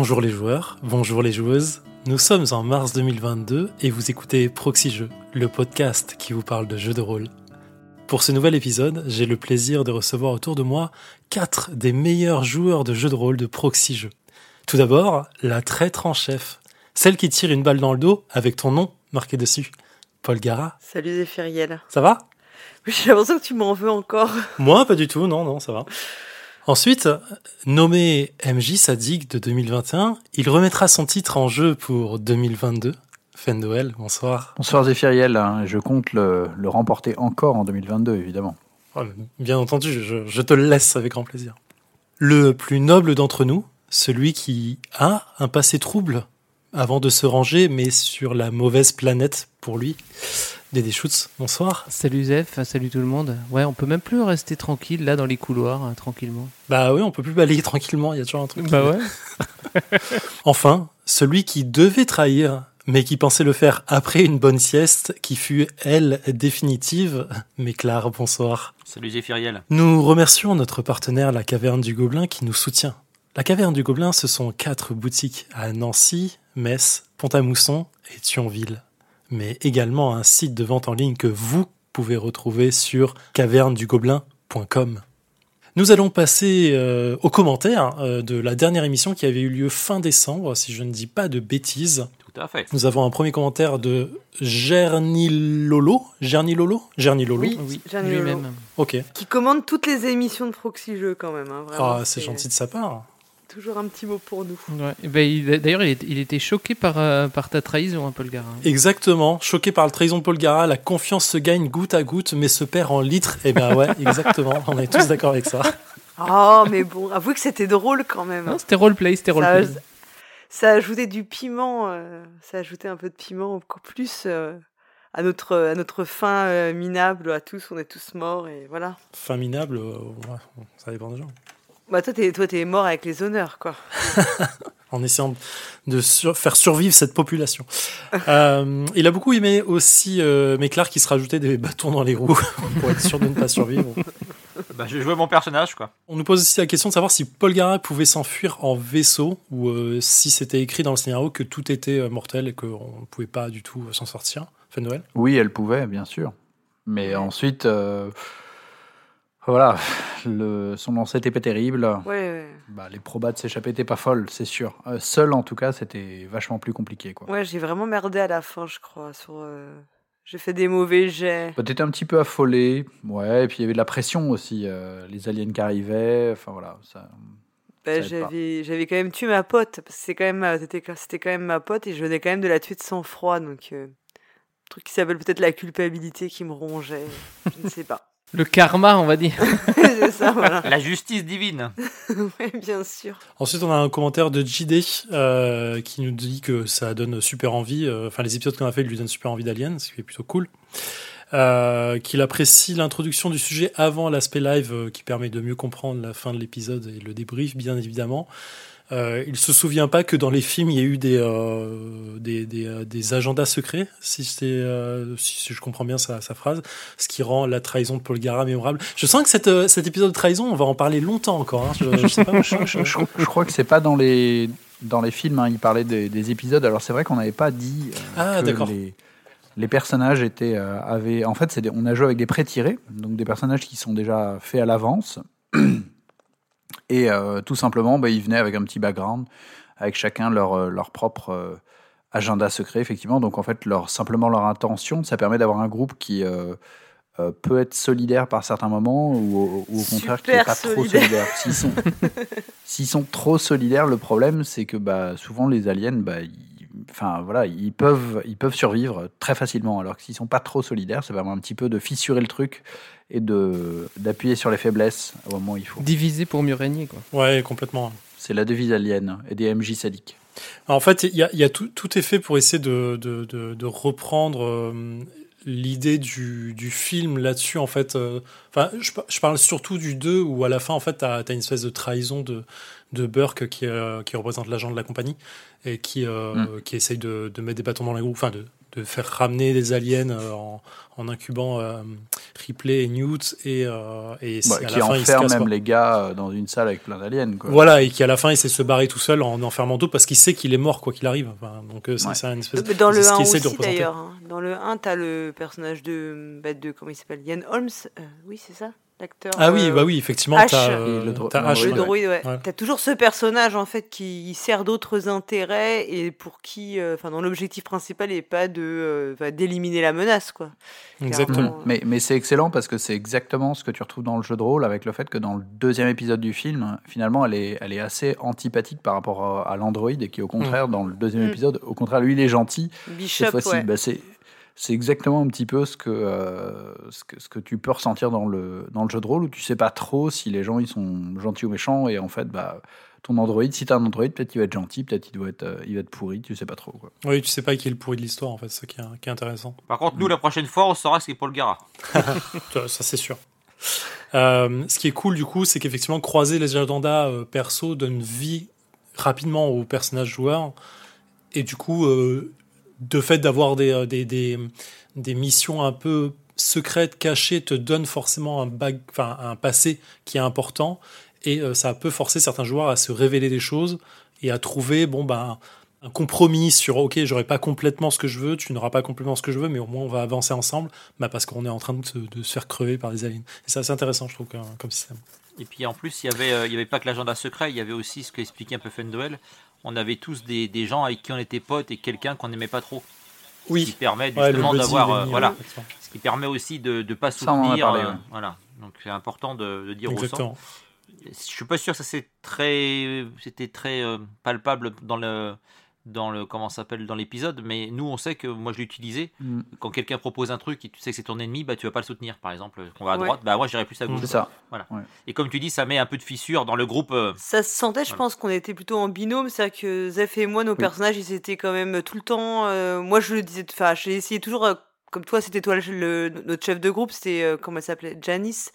Bonjour les joueurs, bonjour les joueuses. Nous sommes en mars 2022 et vous écoutez Proxy Jeux, le podcast qui vous parle de jeux de rôle. Pour ce nouvel épisode, j'ai le plaisir de recevoir autour de moi quatre des meilleurs joueurs de jeux de rôle de Proxy Jeux. Tout d'abord, la traître en chef, celle qui tire une balle dans le dos avec ton nom marqué dessus. Paul Gara. Salut Zéphiriel. Ça va? J'ai l'impression que tu m'en veux encore. Moi, pas du tout, non, non, ça va. Ensuite, nommé MJ Sadig de 2021, il remettra son titre en jeu pour 2022. Fendoel, bonsoir. Bonsoir Zéphiriel, hein, je compte le, le, remporter encore en 2022, évidemment. Oh, bien entendu, je, je te le laisse avec grand plaisir. Le plus noble d'entre nous, celui qui a un passé trouble avant de se ranger, mais sur la mauvaise planète pour lui. Dédé Schutz, bonsoir. Salut Zef, salut tout le monde. Ouais, on peut même plus rester tranquille là dans les couloirs, hein, tranquillement. Bah oui, on peut plus balayer tranquillement, il y a toujours un truc. Bah ouais. enfin, celui qui devait trahir, mais qui pensait le faire après une bonne sieste, qui fut, elle, définitive. Mais Claire, bonsoir. Salut Zéphiriel. Nous remercions notre partenaire La Caverne du Gobelin qui nous soutient. La Caverne du Gobelin, ce sont quatre boutiques à Nancy, Metz, Pont-à-Mousson et Thionville mais également un site de vente en ligne que vous pouvez retrouver sur cavernedugobelin.com. Nous allons passer euh, aux commentaires euh, de la dernière émission qui avait eu lieu fin décembre, si je ne dis pas de bêtises. Tout à fait. Nous avons un premier commentaire de Gernilolo. Gernilolo? Gernilolo? Oui, oui lui-même. Ok. Qui commande toutes les émissions de Proxy Jeux quand même. Hein, vraiment, ah, c'est gentil de sa part. Toujours un petit mot pour nous. Ouais. Ben, D'ailleurs, il, il, était choqué par, euh, par ta trahison, hein, Paul Gara. Exactement. Choqué par la trahison de Paul Gara. La confiance se gagne goutte à goutte, mais se perd en litres. Eh bien ouais, exactement. On est tous d'accord avec ça. Oh, mais bon, avouez que c'était drôle quand même. C'était roleplay, c'était roleplay. Ça, ça ajoutait du piment, euh, ça ajoutait un peu de piment encore plus euh, à, notre, à notre fin euh, minable à tous. On est tous morts et voilà. Fin minable, ouais, ça dépend des gens. Bah toi, t'es, toi, t'es mort avec les honneurs, quoi. en essayant de sur faire survivre cette population. euh, il a beaucoup aimé aussi euh, Méclar qui se rajoutait des bâtons dans les roues pour être sûr de ne pas survivre. Bah, je jouais mon personnage, quoi. On nous pose aussi la question de savoir si Paul Gara pouvait s'enfuir en vaisseau ou euh, si c'était écrit dans le scénario que tout était euh, mortel et qu'on ne pouvait pas du tout s'en sortir. Fin Noël? Oui, elle pouvait, bien sûr. Mais ensuite, euh, voilà, le, son lancer était pas terrible. Ouais, ouais. Bah, les probas de s'échapper étaient pas folles, c'est sûr. Euh, seul, en tout cas, c'était vachement plus compliqué. Quoi. Ouais, j'ai vraiment merdé à la fin, je crois. Sur, euh... J'ai fait des mauvais jets. Bah, T'étais un petit peu affolé, ouais, et puis il y avait de la pression aussi. euh, les aliens qui arrivaient, enfin voilà. Ça... Bah, j'avais, j'avais quand même tué ma pote. C'est quand même, c'était, c'était quand même ma pote et je venais quand même de la tuer de sang-froid. Donc, un truc qui s'appelle peut-être la culpabilité qui me rongeait. Je ne sais pas. Le karma, on va dire. c'est ça, voilà. La justice divine. Ouais, bien sûr. Ensuite, on a un commentaire de JD euh, qui nous dit que ça donne super envie. euh, Enfin, les épisodes qu'on a fait lui donnent super envie d'Alien, ce qui est plutôt cool. Euh, qu'il apprécie l'introduction du sujet avant l'aspect live euh, qui permet de mieux comprendre la fin de l'épisode et le débrief, bien évidemment. Euh, il se souvient pas que dans les films il y a eu des euh, des, des, euh, des agendas secrets, si euh, si, je comprends bien sa, sa phrase, ce qui rend la trahison de Paul Gara mémorable. Je sens que cette, cet épisode de trahison, on va en parler longtemps encore. Hein. Je, je sais pas. je, je- crois que c'est pas dans les, dans les films, hein, il parlait des, des épisodes. Alors c'est vrai qu'on n'avait pas dit Ah, que d'accord. les, les personnages étaient, euh, avaient. En fait, des- on a joué avec des pré-tirés, donc des personnages qui sont déjà faits à l'avance. Et euh, tout simplement, bah, ils venaient avec un petit background, avec chacun leur, euh, leur propre euh, agenda secret, effectivement. Donc en fait, leur, simplement leur intention, ça permet d'avoir un groupe qui peut être solidaire par certains moments ou, au- ou au contraire qui n'est pas trop solidaire. S'ils sont, sont trop solidaires, le problème c'est que bah, souvent les aliens, bah, ils, enfin, voilà, ils, peuvent, ils peuvent survivre très facilement. Alors que s'ils sont pas trop solidaires, ça permet un petit peu de fissurer le truc et de, d'appuyer sur les faiblesses au moment où il faut. Diviser pour mieux régner, quoi. Ouais, complètement. C'est la devise alien et des MJ sadiques. En fait, il y a, il y a tout, tout est fait pour essayer de, de, de, de reprendre euh, l'idée du, du film là-dessus. En fait, euh, enfin, je, par- je parle surtout du 2 où à la fin, en fait, tu as, une espèce de trahison de, de Burke qui, euh, qui représente l'agent de la compagnie et qui, euh, qui essaye de, de mettre des bâtons dans les roues, enfin, de de faire ramener des aliens euh, en, en incubant euh, Ripley et Newt et, euh, et Bah, à qui la fin il se enferme casse même pas. les gars dans une salle avec plein d'aliens. quoi. Voilà, et qui à la fin essaie de se barrer tout seul en enfermant d'autres parce qu'il sait qu'il est mort quoi qu'il arrive. Enfin, donc c'est Ouais. une espèce Mais Dans le ce 1 qu'il essaie de aussi représenter. d'ailleurs. hein. Dans le 1, t'as le personnage de, bah, de comment il s'appelle? Ian Holmes? Euh, oui, c'est ça, l'acteur. Ah oui, euh, bah oui, effectivement, H. euh, le dro- t'as le H, Le ouais. droïde, ouais. Ouais. T'as toujours ce personnage en fait qui sert d'autres intérêts et pour qui, euh, enfin, dans l'objectif principal, n'est pas de euh, d'éliminer la menace, quoi. Exactement. Mhm. Mais, mais c'est excellent parce que c'est exactement ce que tu retrouves dans le jeu de rôle avec le fait que dans le deuxième épisode du film, finalement, elle est, elle est assez antipathique par rapport à, à l'androïde et qui, au contraire, dans le deuxième Mm. épisode, au contraire, lui, il est gentil. Bishop, cette fois-ci, ouais. bah, c'est c'est exactement un petit peu ce que, euh, ce que ce que tu peux ressentir dans le dans le jeu de rôle où tu sais pas trop si les gens ils sont gentils ou méchants et en fait bah ton androïde si t'as un androïde peut-être qu'il va être gentil peut-être il doit être euh, il va être pourri tu sais pas trop quoi. Oui, tu sais pas qui est le pourri de l'histoire en fait, c'est ça qui est, qui est intéressant. Par contre, nous, la prochaine fois, on saura ce qu'est Paul Gara. Ça, c'est sûr. Euh, ce qui est cool du coup, c'est qu'effectivement croiser les agendas euh, perso donne vie rapidement aux personnages joueurs et du coup, euh, de fait d'avoir des, euh, des, des, des missions un peu secrètes, cachées, te donne forcément un, enfin, un passé qui est important. Et euh, ça peut forcer certains joueurs à se révéler des choses et à trouver bon ben un compromis sur ok j'aurai pas complètement ce que je veux tu n'auras pas complètement ce que je veux mais au moins on va avancer ensemble. Bah, parce qu'on est en train de se, faire crever par des aliens. Et c'est assez intéressant je trouve comme, système. Et puis en plus, il y avait, euh, il y avait pas que l'agenda secret, il y avait aussi ce qu'expliquait un peu Fendel. On avait tous des, des gens avec qui on était potes et quelqu'un qu'on n'aimait pas trop. Ce qui permet justement d'avoir, euh, voilà, ce qui permet aussi de ne pas Ça, on en a soutenir. parlé, euh, ouais. Voilà, donc c'est important de, de dire au sang. exactement Je suis pas sûr que ça c'est très, c'était très euh, palpable dans le, dans le, comment s'appelle, dans l'épisode. Mais nous, on sait que moi je l'ai utilisé. Mm. Quand quelqu'un propose un truc et tu sais que c'est ton ennemi, bah tu vas pas le soutenir. Par exemple, qu'on va à Ouais. droite, bah moi j'irai plus à gauche. C'est ça. Et comme tu dis, ça met un peu de fissure dans le groupe. euh, Ça se sentait, je Voilà. pense qu'on était plutôt en binôme. C'est-à-dire que Zef et moi, nos personnages, ils étaient quand même tout le temps. euh, moi, je le disais, enfin, j'ai essayé toujours, euh, comme toi, c'était toi le, le- notre chef de groupe, c'était, euh, comment elle s'appelait Janice.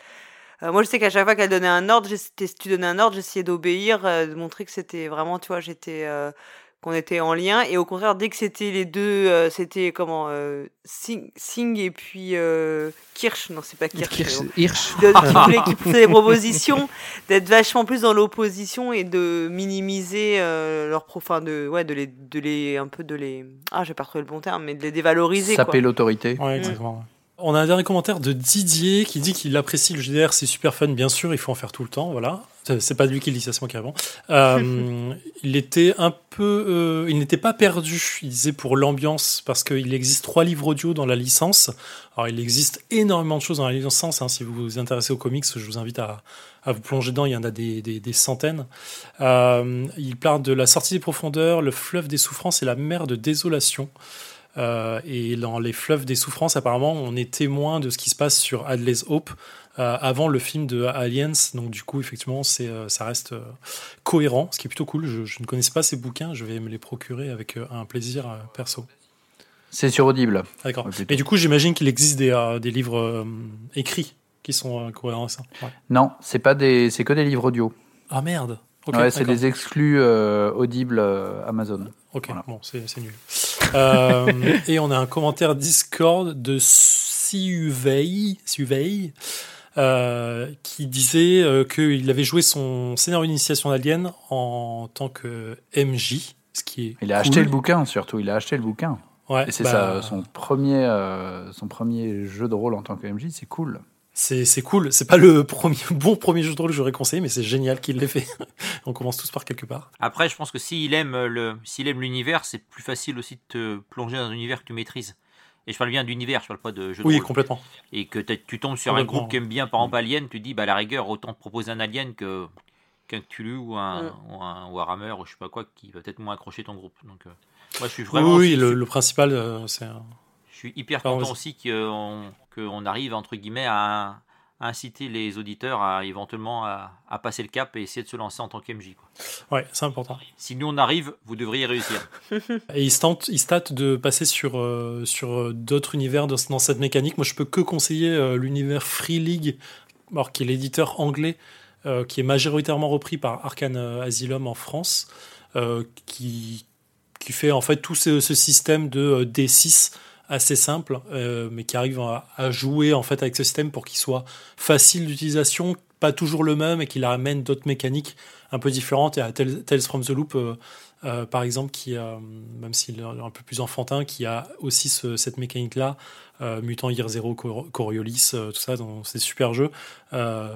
Euh, moi, je sais qu'à chaque fois qu'elle donnait un ordre, si tu donnais un ordre, j'essayais d'obéir, euh, de montrer que c'était vraiment, tu vois, j'étais. euh, qu'on était en lien et au contraire dès que c'était les deux euh, c'était comment euh, Singh, Singh et puis euh, Kirsch non c'est pas Kirsch, Kirsch- bon qui, voulait, qui poussait des propositions, d'être vachement plus dans l'opposition et de minimiser euh, leurs pro, enfin de, ouais, de les, de les, un peu de les, ah, j'ai pas retrouvé le bon terme, mais de les dévaloriser, Saper l'autorité. Ouais, exactement. ouais. On a un dernier commentaire de Didier qui dit qu'il apprécie le GDR, c'est super fun, bien sûr, il faut en faire tout le temps, voilà. C'est- pas lui qui le dit, ça, c'est moi qui. Euh, il était un peu, euh, il n'était pas perdu. Il disait pour l'ambiance parce qu'il existe trois livres audio dans la licence. Alors il existe énormément de choses dans la licence. Hein, si vous vous intéressez aux comics, je vous invite à, à vous plonger dedans. Il y en a des, des, des centaines. Euh, il parle de la sortie des profondeurs, le fleuve des souffrances et la mer de désolation. Euh, et dans les fleuves des souffrances, apparemment, on est témoin de ce qui se passe sur Adley's Hope euh, avant le film de Aliens. Donc, du coup, effectivement, c'est, euh, ça reste cohérent, ce qui est plutôt cool. Je, je ne connaissais pas ces bouquins, je vais me les procurer avec un plaisir perso. C'est sur Audible. D'accord. Ouais, plutôt. Mais du coup, j'imagine qu'il existe des, des livres écrits qui sont cohérents avec ça. Ouais. Non, c'est pas des, c'est que des livres audio. Ah merde Ouais, c'est des exclus euh, Audible euh, Amazon. Ok, Voilà. bon, c'est nul. Euh, et on a un commentaire Discord de Siuvei, Siuvei euh, qui disait qu'il avait joué son scénario d'initiation d'Alien en tant que MJ, ce qui est Il a cool. acheté le bouquin surtout. Il a acheté le bouquin. Ouais, Et c'est bah, son premier, son premier jeu de rôle en tant que MJ. C'est cool. C'est c'est cool. C'est pas le premier bon premier jeu de rôle que j'aurais conseillé, mais c'est génial qu'il l'ait fait. on commence tous par quelque part. Après, je pense que s'il aime le, s'il aime l'univers, c'est plus facile aussi de te plonger dans un univers que tu maîtrises. Et je parle bien d'univers, je parle pas de jeu de Oui, rôle. complètement. Et que tu tombes sur un groupe qui aime bien, par exemple, Alien, tu dis, bah, à la rigueur, autant te proposer un Alien que qu'un Cthulhu ou un, Mm. ou un Warhammer ou je sais pas quoi qui va peut-être moins accrocher ton groupe. Donc, euh, moi, je suis Oui, vraiment. oui, le, le principal, euh, c'est un- Je suis hyper content vas-y. aussi qu'on arrive, entre guillemets, à, à inciter les auditeurs à éventuellement à, à passer le cap et essayer de se lancer en tant qu'MJ. ouais, c'est important. Si nous on arrive, vous devriez réussir. Et il se il se tâte de passer sur, euh, sur euh, d'autres univers dans, dans cette mécanique. Moi, je peux que conseiller euh, l'univers Free League, alors, qui est l'éditeur anglais, euh, qui est majoritairement repris par Arkane Asylum en France, qui, qui fait en fait tout ce, système de D6 assez simple, mais qui arrive à, jouer en fait avec ce système pour qu'il soit facile d'utilisation, pas toujours le même, et qu'il amène d'autres mécaniques un peu différentes. Et à Tales from the Loop, par exemple, qui, même s'il est un peu plus enfantin, qui a aussi cette mécanique-là, euh, Mutant Year Zero, Coriolis, euh, tout ça, dans ces super jeux, euh,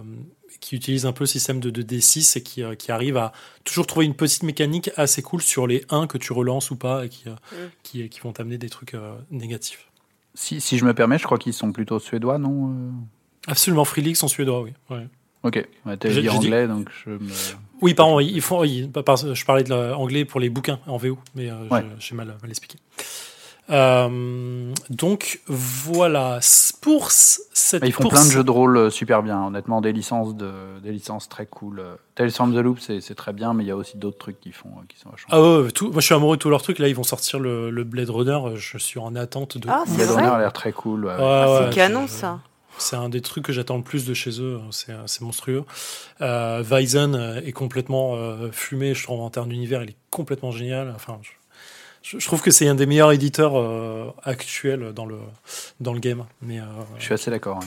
qui utilisent un peu le système de, D6 et qui, qui arrivent à toujours trouver une petite mécanique assez cool sur les 1 que tu relances ou pas et qui, mm. qui, qui, vont t'amener des trucs négatifs. Si, si, je me permets, je crois qu'ils sont plutôt suédois, non Absolument, Free League sont suédois, oui. Ok, ouais, t'as dit anglais, donc je me... Oui, pardon, ils font, je parlais de l'anglais pour les bouquins en VO, mais j'ai mal, mal expliqué. Euh, donc voilà, pour cette. Ils font plein de jeux de rôle euh, super bien, honnêtement, des licences, de, des licences très cool. Tales from the Loop, c'est très bien, mais il y a aussi d'autres trucs qui, font, qui sont vachement. Ah ouais, tout, moi je suis amoureux de tous leurs trucs. Là, ils vont sortir le, le Blade Runner, je suis en attente de. Ah, Blade Runner a l'air très cool. Ouais, ah, c'est canon ça. C'est un des trucs que j'attends le plus de chez eux. C'est monstrueux. Euh, Weizen est complètement euh, fumé, je trouve, en termes d'univers. Il est complètement génial. Enfin, je, trouve que c'est un des meilleurs éditeurs euh, actuels dans le, dans le game. Mais, euh, je suis assez d'accord.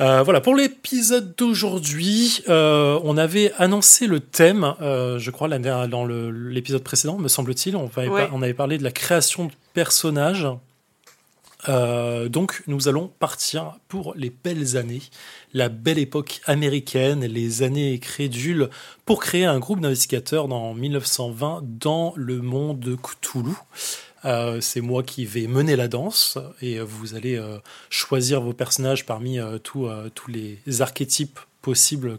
Euh, voilà, pour l'épisode d'aujourd'hui, on avait annoncé le thème, je crois, dans l'épisode précédent, me semble-t-il. On, on, avait parlé de la création de personnages. Donc, nous allons partir pour les belles années la belle époque américaine, les années crédules, pour créer un groupe d'investigateurs dans 1920 dans le monde de Cthulhu. Euh, c'est moi qui vais mener la danse et vous allez euh, choisir vos personnages parmi euh, tous les archétypes possibles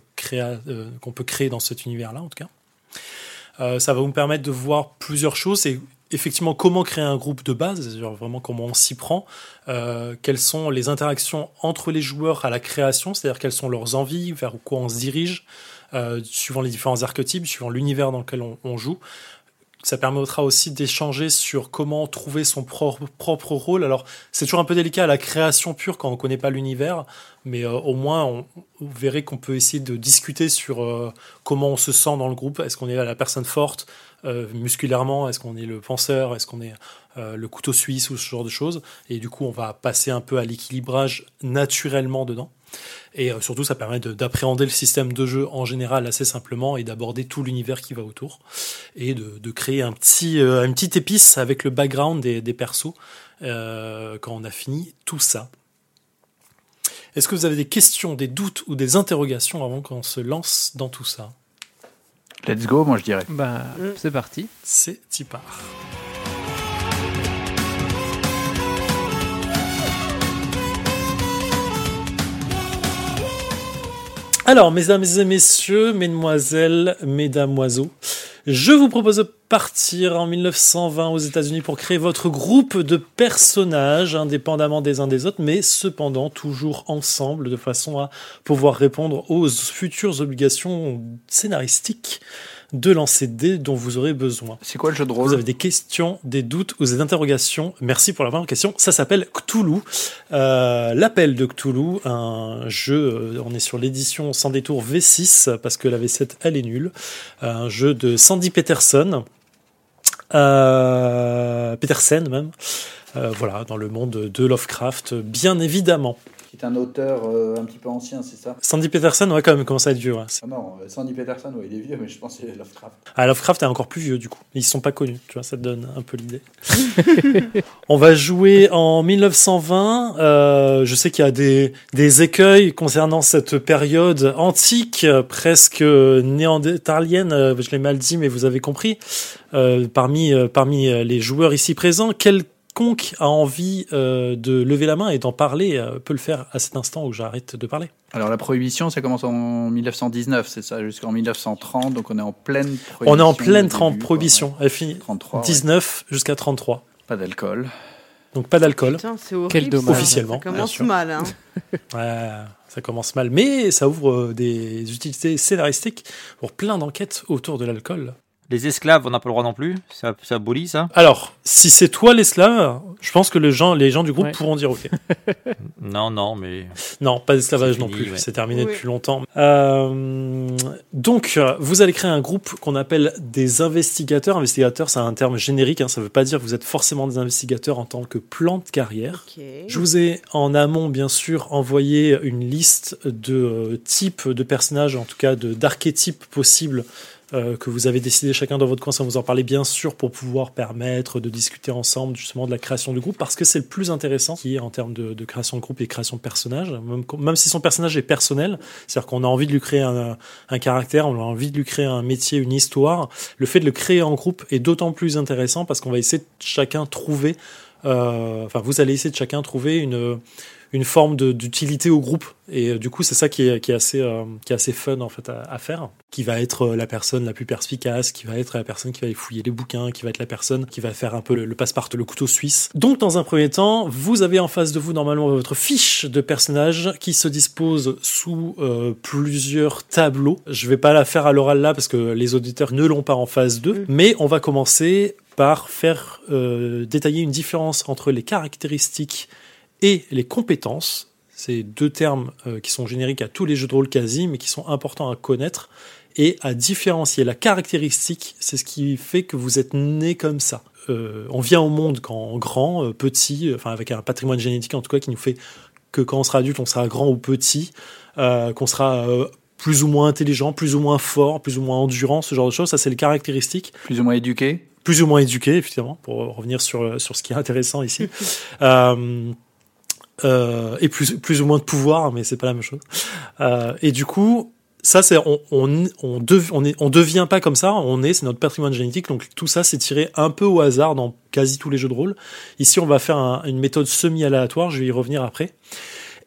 qu'on peut créer dans cet univers-là, en tout cas. ça va vous permettre de voir plusieurs choses et effectivement comment créer un groupe de base, c'est-à-dire vraiment comment on s'y prend, euh, quelles sont les interactions entre les joueurs à la création, c'est-à-dire quelles sont leurs envies, vers quoi on se dirige, euh, suivant les différents archétypes, suivant l'univers dans lequel on, joue. Ça permettra aussi d'échanger sur comment trouver son propre, rôle. Alors, c'est toujours un peu délicat à la création pure quand on ne connaît pas l'univers, mais euh, au moins, on, vous verrez qu'on peut essayer de discuter sur comment on se sent dans le groupe. Est-ce qu'on est la personne forte? euh, musculairement Est-ce qu'on est le penseur Est-ce qu'on est euh, le couteau suisse ou ce genre de choses Et du coup, on va passer un peu à l'équilibrage naturellement dedans. Et euh, surtout, ça permet d'appréhender le système de jeu en général assez simplement et d'aborder tout l'univers qui va autour. Et de, créer un petit, une petite épice avec le background des, des persos quand on a fini tout ça. Est-ce que vous avez des questions, des doutes ou des interrogations avant qu'on se lance dans tout ça? Let's go, moi je dirais. Bah, mm. c'est parti. C'est y part. Alors, mesdames et messieurs, mesdemoiselles, mesdames oiseaux, je vous propose partir en 1920 aux États-Unis pour créer votre groupe de personnages, indépendamment des uns des autres, mais cependant toujours ensemble, de façon à pouvoir répondre aux futures obligations scénaristiques de lancer dés dont vous aurez besoin. C'est quoi le jeu de rôle? Vous avez des questions, des doutes ou des interrogations Merci pour la première question. Ça s'appelle Cthulhu. Euh, L'appel de Cthulhu, un jeu, euh, on est sur l'édition sans détour V6 parce que la V7 elle est nulle. Un jeu de Sandy Peterson. Euh, Petersen même. Euh, voilà, dans le monde de Lovecraft, bien évidemment qui est un auteur euh, un petit peu ancien, c'est ça? Sandy Peterson, ouais, quand même, commence à être vieux. Ouais. Ah non, euh, Sandy Peterson, ouais, il est vieux, mais je pense que c'est Lovecraft. Ah, Lovecraft est encore plus vieux, du coup. Ils sont pas connus, tu vois, ça te donne un peu l'idée. On va jouer en 1920. Euh, je sais qu'il y a des, des écueils concernant cette période antique, presque néandertalienne, je l'ai mal dit, mais vous avez compris. parmi, parmi les joueurs ici présents, quel quiconque a envie euh, de lever la main et d'en parler euh, peut le faire à cet instant où j'arrête de parler. Alors la prohibition, ça commence en 1919, c'est ça, jusqu'en 1930, donc on est en pleine prohibition. On est en pleine prohibition, elle finit 33, 19 jusqu'à 33. Pas d'alcool. Donc pas d'alcool. c'est Quel dommage. Officiellement. Ça commence mal. Hein. ouais, ça commence mal, mais ça ouvre euh, des utilités scénaristiques pour plein d'enquêtes autour de l'alcool. Les esclaves, on n'a pas le droit non plus Ça, ça abolit ça Alors, si c'est toi l'esclave, je pense que les gens, les gens du groupe Ouais. pourront dire ok. Non, non, mais. Non, pas d'esclavage non plus. ouais. C'est terminé Oui. depuis longtemps. Euh, donc, vous allez créer un groupe qu'on appelle des investigateurs. Investigateurs, c'est un terme générique. Hein, ça ne veut pas dire que vous êtes forcément des investigateurs en tant que plan de carrière. Je vous ai en amont, bien sûr, envoyé une liste de euh, types de personnages, en tout cas d'archétypes possibles euh, que vous avez décidé chacun dans votre coin, sans vous en parler, bien sûr, pour pouvoir permettre de discuter ensemble justement de la création du groupe, parce que c'est le plus intéressant qui est en termes de, création de groupe et création de personnage, même, même si son personnage est personnel, c'est-à-dire qu'on a envie de lui créer un, un caractère, on a envie de lui créer un métier, une histoire, le fait de le créer en groupe est d'autant plus intéressant parce qu'on va essayer de chacun trouver euh, enfin, vous allez essayer de chacun trouver une, une forme d'utilité au groupe. Et euh, du coup, c'est ça qui est, qui est assez, euh, qui est assez fun en fait à, à faire. Qui va être euh, la personne la plus perspicace, qui va être la personne qui va aller fouiller les bouquins, qui va être la personne qui va faire un peu le, le passe-partout, le couteau suisse. Donc, dans un premier temps, vous avez en face de vous normalement votre fiche de personnage qui se dispose sous euh, plusieurs tableaux. Je vais pas la faire à l'oral là parce que les auditeurs ne l'ont pas en phase 2, Mm. mais on va commencer par faire euh, détailler une différence entre les caractéristiques et les compétences. C'est deux termes euh, qui sont génériques à tous les jeux de rôle quasi, mais qui sont importants à connaître et à différencier. La caractéristique, c'est ce qui fait que vous êtes né comme ça. Euh, on vient au monde quand grand, euh, petit, euh, enfin avec un patrimoine génétique en tout cas qui nous fait que quand on sera adulte, on sera grand ou petit, euh, qu'on sera plus ou moins intelligent, plus ou moins fort, plus ou moins endurant, ce genre de choses. Ça, c'est les caractéristiques Plus ou moins éduqué. plus ou moins éduqué, évidemment, pour revenir sur, sur ce qui est intéressant ici. euh, euh, et plus, plus ou moins de pouvoir, mais c'est pas la même chose. Euh, et du coup, ça, c'est on on on, dev- on, est, on devient pas comme ça, on est, c'est notre patrimoine génétique. Donc tout ça, c'est tiré un peu au hasard dans quasi tous les jeux de rôle. Ici, on va faire un- une méthode semi-aléatoire. Je vais y revenir après.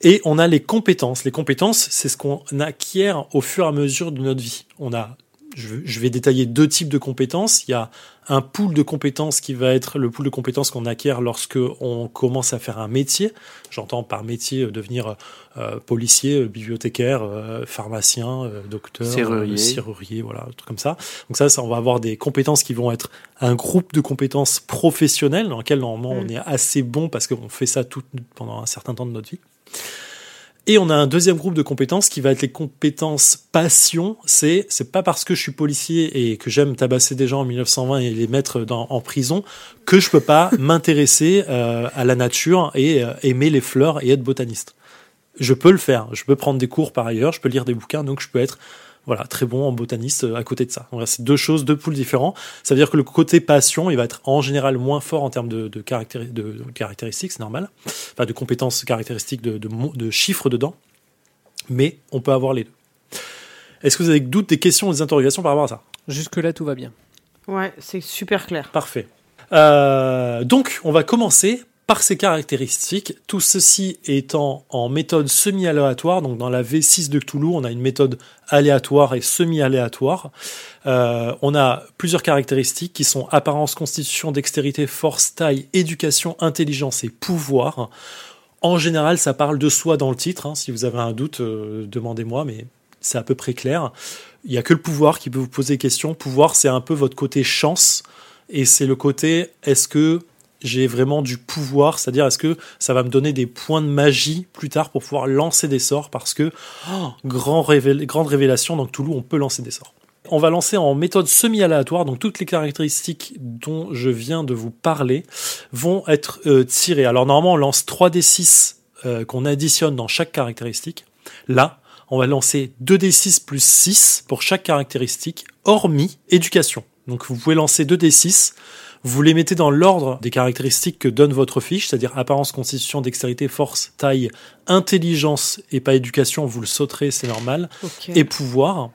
Et on a les compétences. Les compétences, c'est ce qu'on acquiert au fur et à mesure de notre vie. On a, je vais- je vais détailler deux types de compétences. Il y a un pool de compétences qui va être le pool de compétences qu'on acquiert lorsque on commence à faire un métier. J'entends par métier euh, devenir euh, policier, euh, bibliothécaire, euh, pharmacien, euh, docteur, Serrurier. euh, serrurier, voilà, un truc comme ça. Donc ça, ça, on va avoir des compétences qui vont être un groupe de compétences professionnelles dans lesquelles normalement on Mm. est assez bon parce qu'on fait ça tout pendant un certain temps de notre vie. Et on a un deuxième groupe de compétences qui va être les compétences passion. C'est c'est pas parce que je suis policier et que j'aime tabasser des gens en 1920 et les mettre dans, en prison que je peux pas m'intéresser euh, à la nature et euh, aimer les fleurs et être botaniste. Je peux le faire. Je peux prendre des cours par ailleurs. Je peux lire des bouquins. Donc je peux être voilà très bon en botaniste euh, à côté de ça. Voilà, c'est deux choses, deux poules différents. Ça veut dire que le côté passion, il va être en général moins fort en termes de, de, caractéri- de- de caractéristiques, c'est normal. Enfin, de compétences caractéristiques, de, de, mo- de chiffres dedans. Mais on peut avoir les deux. Est-ce que vous avez des doutes, des questions, des interrogations par rapport à ça? Jusque-là, tout va bien. Ouais, c'est super clair. Parfait. Euh, donc, on va commencer par ces caractéristiques. Tout ceci étant en méthode semi-aléatoire. Donc, dans la V6 de Cthulhu, on a une méthode aléatoire et semi-aléatoire. Euh, on a plusieurs caractéristiques qui sont apparence, constitution, dextérité, force, taille, éducation, intelligence et pouvoir. En général, ça parle de soi dans le titre. hein. Si vous avez un doute, euh, demandez-moi, mais c'est à peu près clair. Il n'y a que le pouvoir qui peut vous poser question. Pouvoir, c'est un peu votre côté chance. Et c'est le côté, est-ce que j'ai vraiment du pouvoir C'est-à-dire, est-ce que ça va me donner des points de magie plus tard pour pouvoir lancer des sorts Parce que, oh, grand grande révélation, dans Toulouse, on peut lancer des sorts. On va lancer en méthode semi-aléatoire, donc toutes les caractéristiques dont je viens de vous parler vont être euh, tirées. Alors normalement, on lance 3d6 euh, qu'on additionne dans chaque caractéristique. Là, on va lancer 2d6 plus 6 pour chaque caractéristique, hormis éducation. Donc vous pouvez lancer 2d6, vous les mettez dans l'ordre des caractéristiques que donne votre fiche, c'est-à-dire apparence, constitution, dextérité, force, taille, intelligence et pas éducation, vous le sauterez, c'est normal, et pouvoir.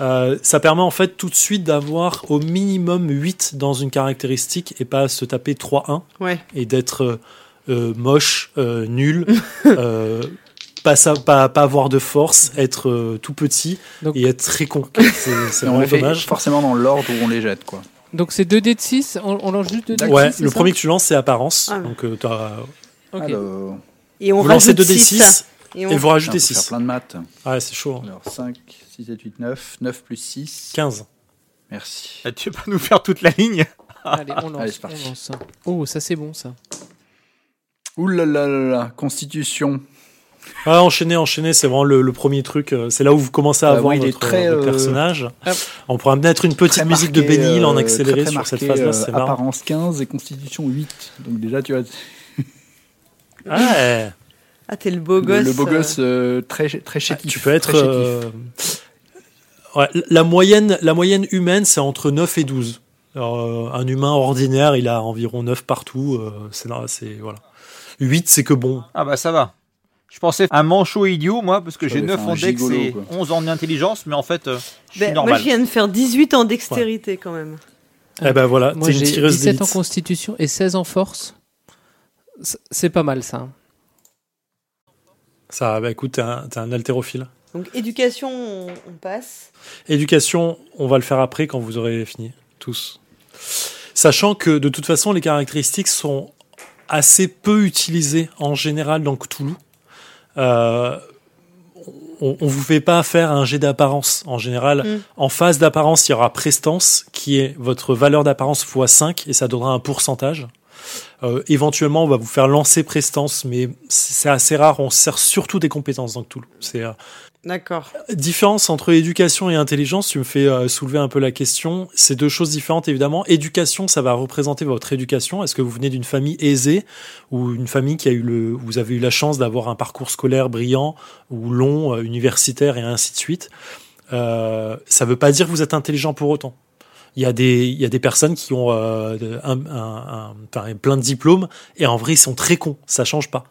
Euh, ça permet en fait tout de suite d'avoir au minimum 8 dans une caractéristique et pas se taper 3-1 Ouais. et d'être euh, euh, moche, euh, nul, euh, pas, ça, pas, pas avoir de force, être euh, tout petit Donc- et être très con. C'est vraiment dommage. forcément dans l'ordre où on les jette, quoi. Donc c'est 2 dés de 6, on, on lance juste 2 dés de 6 Ouais, le premier que tu lances, c'est apparence. Ah. Donc, euh, t'as- Ok. Alors, Et on vous lancez rajoute 2d6 6. Et et on... vous putain, rajoutez faut faire 6. plein de maths. Ah, ouais, c'est chaud. hein. Alors 5, 6, 7, 8, 9. 9 plus 6. 15. Merci. Ah, tu veux pas nous faire toute la ligne Allez, on lance. Allez, on lance. Oh, ça c'est bon ça. Ouh là là là là, Constitution. Ah, enchaîner, enchaîner, c'est vraiment le, le premier truc. euh, C'est là où vous commencez à avoir il est votre, très, votre euh, personnage. Ah. On pourra mettre une petite musique de marqué, Benny Hill en euh, accéléré très, sur très cette marqué, phase-là, euh, c'est marrant. Apparence 15 et Constitution 8. Donc déjà, tu vois, Ah, ouais. Ah, t'es le beau le, gosse. le beau euh. gosse euh, très, très Ah, chétif. tu peux être. euh, ouais, la, moyenne, la moyenne humaine, c'est entre 9 et 12. Alors, euh, un humain ordinaire, il a environ 9 partout. euh, c'est c'est voilà. 8, c'est que bon. Ah bah ça va. Je pensais un manchot idiot, moi, parce que j'ai J'avais 9 fait en dex gigolo, et quoi. 11 en intelligence, mais en fait, euh, je suis Ben, moi, normal. je viens de faire 18 en dextérité quand même. Eh ben voilà, Moi t'es une j'ai tireuse 17 en constitution et 16 en force. C'est pas mal ça. Ça, bah écoute, t'es un, t'es un haltérophile. Donc, éducation, on, on passe. Éducation, on va le faire après quand vous aurez fini, tous. Sachant que de toute façon, les caractéristiques sont assez peu utilisées en général dans Cthulhu. Euh, on, on vous fait pas faire un jet d'apparence. En général, Mm. en phase d'apparence, il y aura prestance, qui est votre valeur d'apparence x 5, et ça donnera un pourcentage. Euh, éventuellement, on va vous faire lancer prestance, mais c'est assez rare. On se sert surtout des compétences dans Cthulhu. C'est euh, D'accord. Différence entre éducation et intelligence, tu me fais euh, soulever un peu la question. C'est deux choses différentes, évidemment. Éducation, ça va représenter votre éducation. Est-ce que vous venez d'une famille aisée ou une famille qui a eu le, vous avez eu la chance d'avoir un parcours scolaire brillant ou long, euh, universitaire et ainsi de suite? Euh, ça veut pas dire que vous êtes intelligent pour autant. Il y a des, il y a des personnes qui ont euh, un, un- un- plein de diplômes et en vrai ils sont très cons. Ça change pas.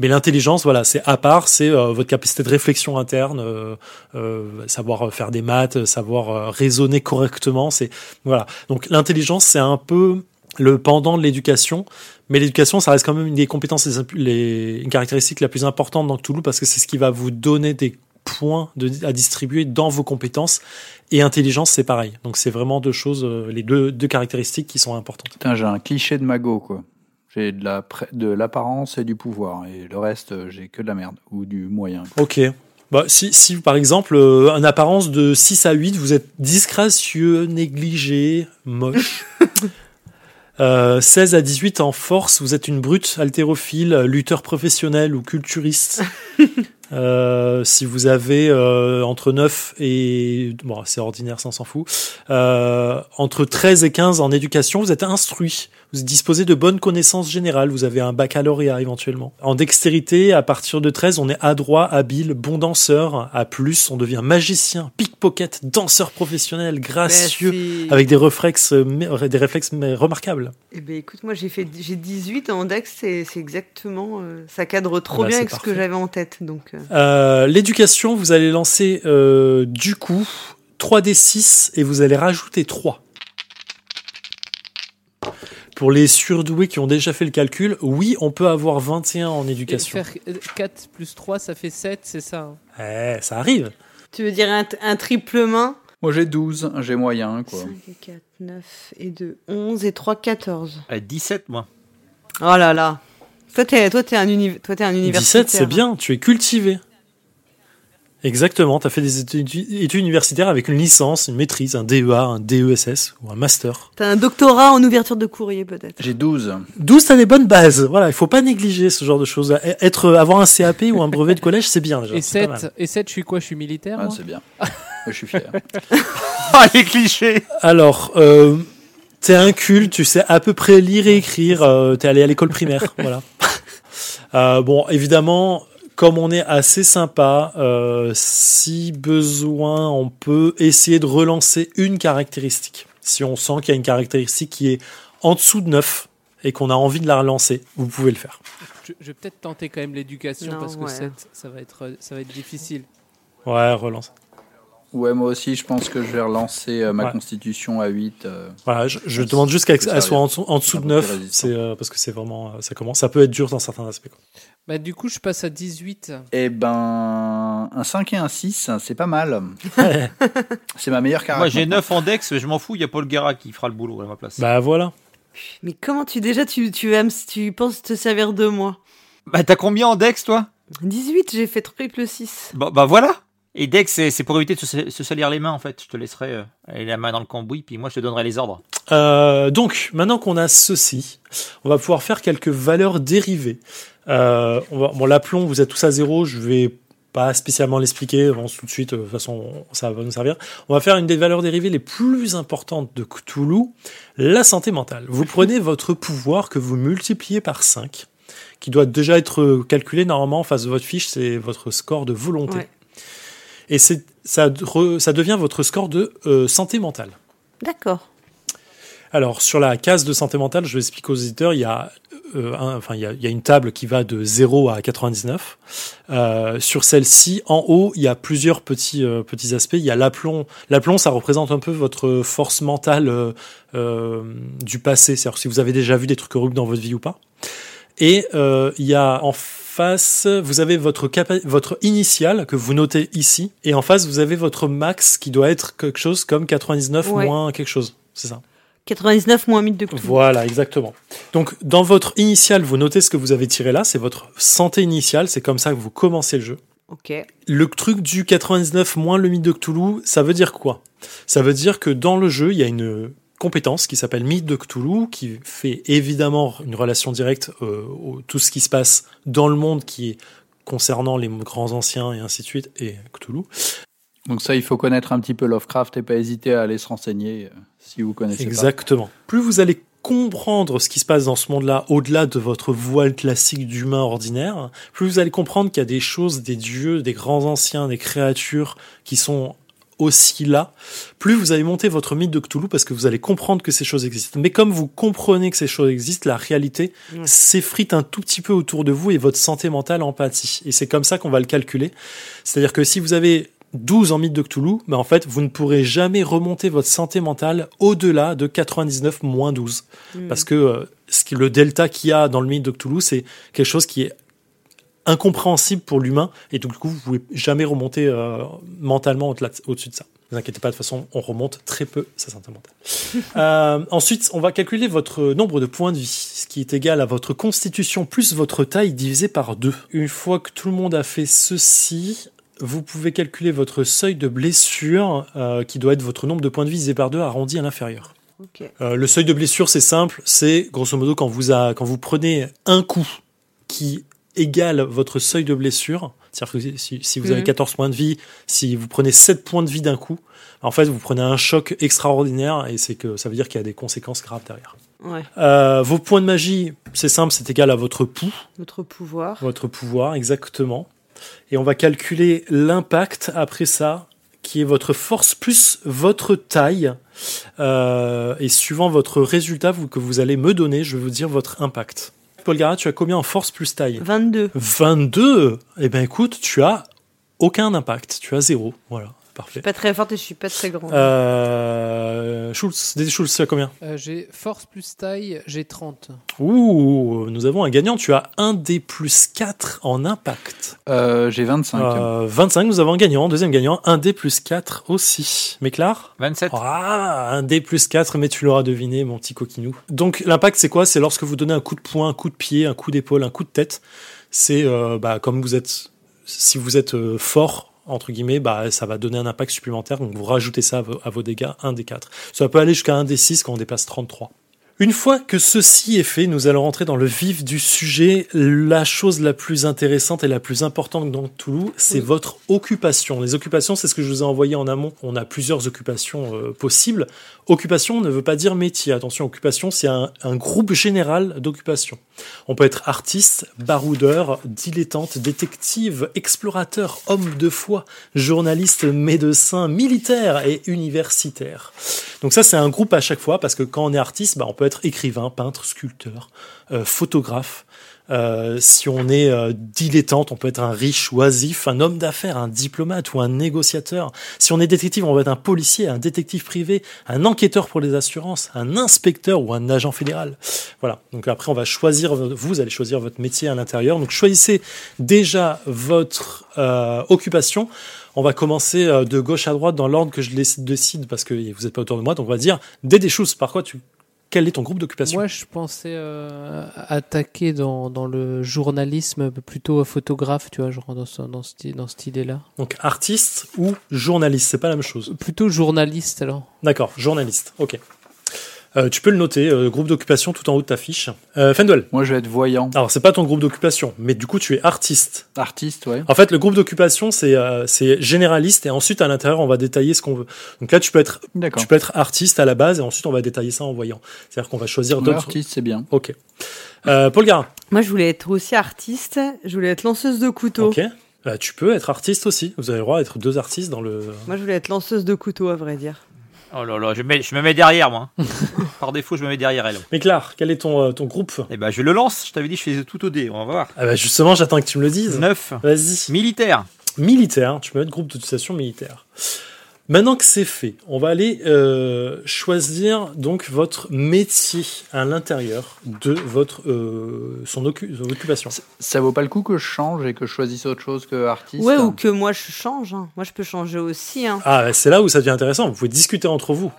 Mais l'intelligence, voilà, c'est à part, c'est euh, votre capacité de réflexion interne, euh, euh, savoir faire des maths, savoir euh, raisonner correctement. C'est voilà. Donc l'intelligence, c'est un peu le pendant de l'éducation, mais l'éducation, ça reste quand même une des compétences, les, une caractéristique la plus importante dans Toulouse parce que c'est ce qui va vous donner des points de, à distribuer dans vos compétences. Et intelligence, c'est pareil. Donc c'est vraiment deux choses, euh, les deux, deux caractéristiques qui sont importantes. Putain, j'ai un cliché de magot, quoi. J'ai de la de l'apparence et du pouvoir. Et le reste, euh, j'ai que de la merde. Ou du moyen. Ok. Bah, si, si, par exemple, euh, une apparence de 6 à 8, vous êtes disgracieux, négligé, moche. Euh, 16 à 18 en force, vous êtes une brute, haltérophile, lutteur professionnel ou culturiste. Euh, si vous avez euh, entre 9 et... Bon, c'est ordinaire, ça s'en fout. Euh, entre 13 et 15 en éducation, vous êtes instruit. Vous disposez de bonnes connaissances générales. Vous avez un baccalauréat éventuellement. En dextérité, à partir de 13, on est adroit, habile, bon danseur. À plus, on devient magicien, pickpocket, danseur professionnel, gracieux, avec des réflexes, des réflexes mais remarquables. Eh ben écoute, moi j'ai fait j'ai 18 en dex, c'est c'est exactement euh, ça cadre trop bah, bien avec ce que j'avais en tête donc euh, Euh, L'éducation, vous allez lancer euh, du coup 3d6 et vous allez rajouter 3. Pour les surdoués qui ont déjà fait le calcul, oui, on peut avoir 21 en Et éducation. faire euh, 4 plus 3, ça fait 7, c'est ça hein Eh, ça arrive. tu veux dire un, un triple main? Moi, j'ai 12. J'ai moyen, quoi. 5 et 4 9 et 2 11 et 3 14. À 17, moi. Oh là là. Toi t'es toi t'es un uni- toi t'es un universitaire. 17, c'est bien, tu es cultivé. Exactement, tu as fait des études, études universitaires avec une licence, une maîtrise, un DEA, un DESS ou un master. T'as un doctorat en ouverture de courrier peut-être. J'ai 12. 12, t'as des bonnes bases. Voilà, il faut pas négliger ce genre de choses. Être, avoir un CAP ou un brevet de collège, c'est bien déjà. Et c'est pas mal. 7, et 7, je suis quoi? Je suis militaire Ah, c'est bien. je suis fier. Ah, les clichés Alors, euh, t'es un culte, tu sais à peu près lire et écrire, euh, t'es allé à l'école primaire, voilà. Euh, bon, évidemment, comme on est assez sympa, euh, si besoin, on peut essayer de relancer une caractéristique. Si on sent qu'il y a une caractéristique qui est en dessous de 9 et qu'on a envie de la relancer, vous pouvez le faire. je, je vais peut-être tenter quand même l'éducation parce que ouais. 7, ça va, être, ça va être difficile. Ouais, relance. Ouais, moi aussi, je pense que je vais relancer euh, ma Ouais. constitution à 8. euh. Voilà, je, demande juste qu'elle soit en, dessous- en dessous Un de peu 9, plus résistant. c'est, euh, parce que c'est vraiment, ça commence, ça peut être dur dans certains aspects. quoi. Bah, du coup, je passe à 18. Eh ben, un 5 et un 6, c'est pas mal. c'est ma meilleure carte. Moi, j'ai 9 en dex, mais je m'en fous, il y a Paul Guerra qui fera le boulot à ma place. Bah, bah voilà. Mais comment tu déjà tu tu aimes tu penses te servir de moi? Bah, t'as combien en dex, toi? 18, j'ai fait triple 6. bah, bah voilà Et Dex, c'est pour éviter de se, salir les mains, en fait. Je te laisserai euh, aller la main dans le cambouis, puis moi, je te donnerai les ordres. Euh, donc, maintenant qu'on a ceci, on va pouvoir faire quelques valeurs dérivées. Euh, on va, bon, l'aplomb, vous êtes tous à zéro, je vais pas spécialement l'expliquer, avance tout de suite, de toute façon, ça va nous servir. On va faire une des valeurs dérivées les plus importantes de Cthulhu, la santé mentale. Vous prenez votre pouvoir que vous multipliez par 5, qui doit déjà être calculé normalement en face de votre fiche, c'est votre score de volonté. Et c'est ça, ça devient votre score de euh, santé mentale. D'accord. Alors, sur la case de santé mentale, je vais expliquer aux éditeurs, il y a, euh, enfin, il y, a, y, a, une table qui va de 0 à 99. Euh, sur celle-ci, en haut, il y a plusieurs petits, euh, petits aspects. Il y a l'aplomb. L'aplomb, ça représente un peu votre force mentale euh, du passé. C'est-à-dire si vous avez déjà vu des trucs horribles dans votre vie ou pas. Et il y a en face, vous avez votre, votre initial que vous notez ici, et en face, vous avez votre max qui doit être quelque chose comme 99 moins quelque chose. C'est ça? 99 moins 1000 de Cthulhu. Voilà, exactement. Donc, dans votre initial, vous notez ce que vous avez tiré là, c'est votre santé initiale, c'est comme ça que vous commencez le jeu. Ok. Le truc du 99 moins le mythe de Cthulhu, ça veut dire quoi? Ça veut dire que dans le jeu, il y a une compétence qui s'appelle Mythe de Cthulhu, qui fait évidemment une relation directe euh, au, tout ce qui se passe dans le monde qui est concernant les grands anciens et ainsi de suite, et Cthulhu. Donc ça, il faut connaître un petit peu Lovecraft et pas hésiter à aller se renseigner euh, si vous connaissez Exactement. Plus vous allez comprendre ce qui se passe dans ce monde-là, au-delà de votre voile classique d'humain ordinaire, plus vous allez comprendre qu'il y a des choses, des dieux, des grands anciens, des créatures qui sont aussi là, plus vous allez monter votre mythe de Cthulhu parce que vous allez comprendre que ces choses existent. Mais comme vous comprenez que ces choses existent, la réalité s'effrite un tout petit peu autour de vous et votre santé mentale en pâtit. Et c'est comme ça qu'on va le calculer. C'est-à-dire que si vous avez 12 en mythe de Cthulhu, mais en fait, vous ne pourrez jamais remonter votre santé mentale au-delà de 99 moins 12. Hmm. Parce que euh, ce qui, le delta qu'il y a dans le mythe de Cthulhu, c'est quelque chose qui est incompréhensible pour l'humain, et donc du coup, vous pouvez jamais remonter euh, mentalement au-dessus de ça. Ne vous inquiétez pas, de toute façon, on remonte très peu sa santé mentale. euh, ensuite, on va calculer votre nombre de points de vie, ce qui est égal à votre constitution plus votre taille divisé par 2. Une fois que tout le monde a fait ceci, vous pouvez calculer votre seuil de blessure, euh, qui doit être votre nombre de points de vie divisé par 2 arrondi à l'inférieur. Euh, le seuil de blessure, c'est simple, c'est grosso modo quand vous, a, quand vous prenez un coup qui égale votre seuil de blessure, c'est-à-dire que si, vous avez 14 mhm. points de vie, si vous prenez 7 points de vie d'un coup, en fait, vous prenez un choc extraordinaire et c'est que ça veut dire qu'il y a des conséquences graves derrière. Euh, vos points de magie, c'est simple, c'est égal à votre pouls. Votre pouvoir. Votre pouvoir, exactement. Et on va calculer l'impact après ça, qui est votre force plus votre taille. Euh, et suivant votre résultat que vous allez me donner, je vais vous dire votre impact. Paul Gara, tu as combien en force plus taille? 22. 22 Eh bien écoute, tu as aucun impact, tu as zéro. Voilà. Parfait. Je suis pas très forte et je suis pas très grande. Euh, Schultz, Schultz, tu as combien euh, J'ai force plus taille, j'ai 30. Ouh, nous avons un gagnant. Tu as un D plus 4 en impact. Euh, j'ai 25. 25, nous avons un gagnant. Deuxième gagnant, un D plus 4 aussi. Méclar 27. Ah, un D plus 4, mais tu l'auras deviné, mon petit coquinou. Donc l'impact, c'est quoi? C'est lorsque vous donnez un coup de poing, un coup de pied, un coup d'épaule, un coup de tête. C'est bah, comme vous êtes, si vous êtes fort entre guillemets, bah, ça va donner un impact supplémentaire. Donc vous rajoutez ça à vos, dégâts, un des 4. Ça peut aller jusqu'à un des 6 quand on dépasse 33. Une fois que ceci est fait, nous allons rentrer dans le vif du sujet. La chose la plus intéressante et la plus importante dans Toulouse, c'est votre occupation. Les occupations, c'est ce que je vous ai envoyé en amont. On a plusieurs occupations euh, possibles. Occupation ne veut pas dire métier. Attention, occupation, c'est un, groupe général d'occupations. On peut être artiste, baroudeur, dilettante, détective, explorateur, homme de foi, journaliste, médecin, militaire et universitaire. Donc ça, c'est un groupe à chaque fois parce que quand on est artiste, bah, on peut être écrivain, peintre, sculpteur, euh, photographe. Euh, si on est euh, dilettante, on peut être un riche oisif, un homme d'affaires, un diplomate ou un négociateur. Si on est détective, on va être un policier, un détective privé, un enquêteur pour les assurances, un inspecteur ou un agent fédéral. Voilà. Donc après, on va choisir, vous allez choisir votre métier à l'intérieur. Donc choisissez déjà votre occupation. On va commencer de gauche à droite dans l'ordre que je décide parce que vous n'êtes pas autour de moi. Donc on va dire des choses. Par quoi tu quel est ton groupe d'occupation? Moi, je pensais euh, attaquer dans, dans, le journalisme plutôt photographe, tu vois, genre dans ce, dans ce, dans cette idée-là. Donc artiste ou journaliste, c'est pas la même chose? Plutôt journaliste alors. D'accord, journaliste. Ok. Euh, tu peux le noter, euh, groupe d'occupation tout en haut de ta fiche. Euh, Fendel. Moi, je vais être voyant. Alors, c'est pas ton groupe d'occupation, mais du coup, tu es artiste. Artiste, ouais. En fait, le groupe d'occupation, c'est c'est généraliste et ensuite, à l'intérieur, on va détailler ce qu'on veut. Donc là, tu peux être tu peux être artiste à la base et ensuite, on va détailler ça en voyant. C'est-à-dire qu'on va choisir d'autres. Artiste, c'est bien. Ok. Paul Garin. Moi, je voulais être aussi artiste. Je voulais être lanceuse de couteau. Ok. Bah, tu peux être artiste aussi. Vous avez le droit d'être deux artistes dans le. Moi, je voulais être lanceuse de couteau, à vrai dire. Oh là là, je, me mets derrière moi. Par défaut, je me mets derrière elle. Mais Claire, quel est ton, euh, ton groupe? Eh ben, je le lance. Je t'avais dit, je faisais tout au dé. On va voir. Ah bah justement, j'attends que tu me le dises. 9. Vas-y. Militaire. Militaire, tu peux mettre groupe d'utilisation militaire. Maintenant que c'est fait, on va aller euh, choisir donc votre métier à l'intérieur de votre euh, son, occupation. Ça, vaut pas le coup que je change et que je choisisse autre chose que artiste. Ouais, ou que moi je change. Hein. Moi je peux changer aussi. Hein. Ah, c'est là où ça devient intéressant. Vous pouvez discuter entre vous.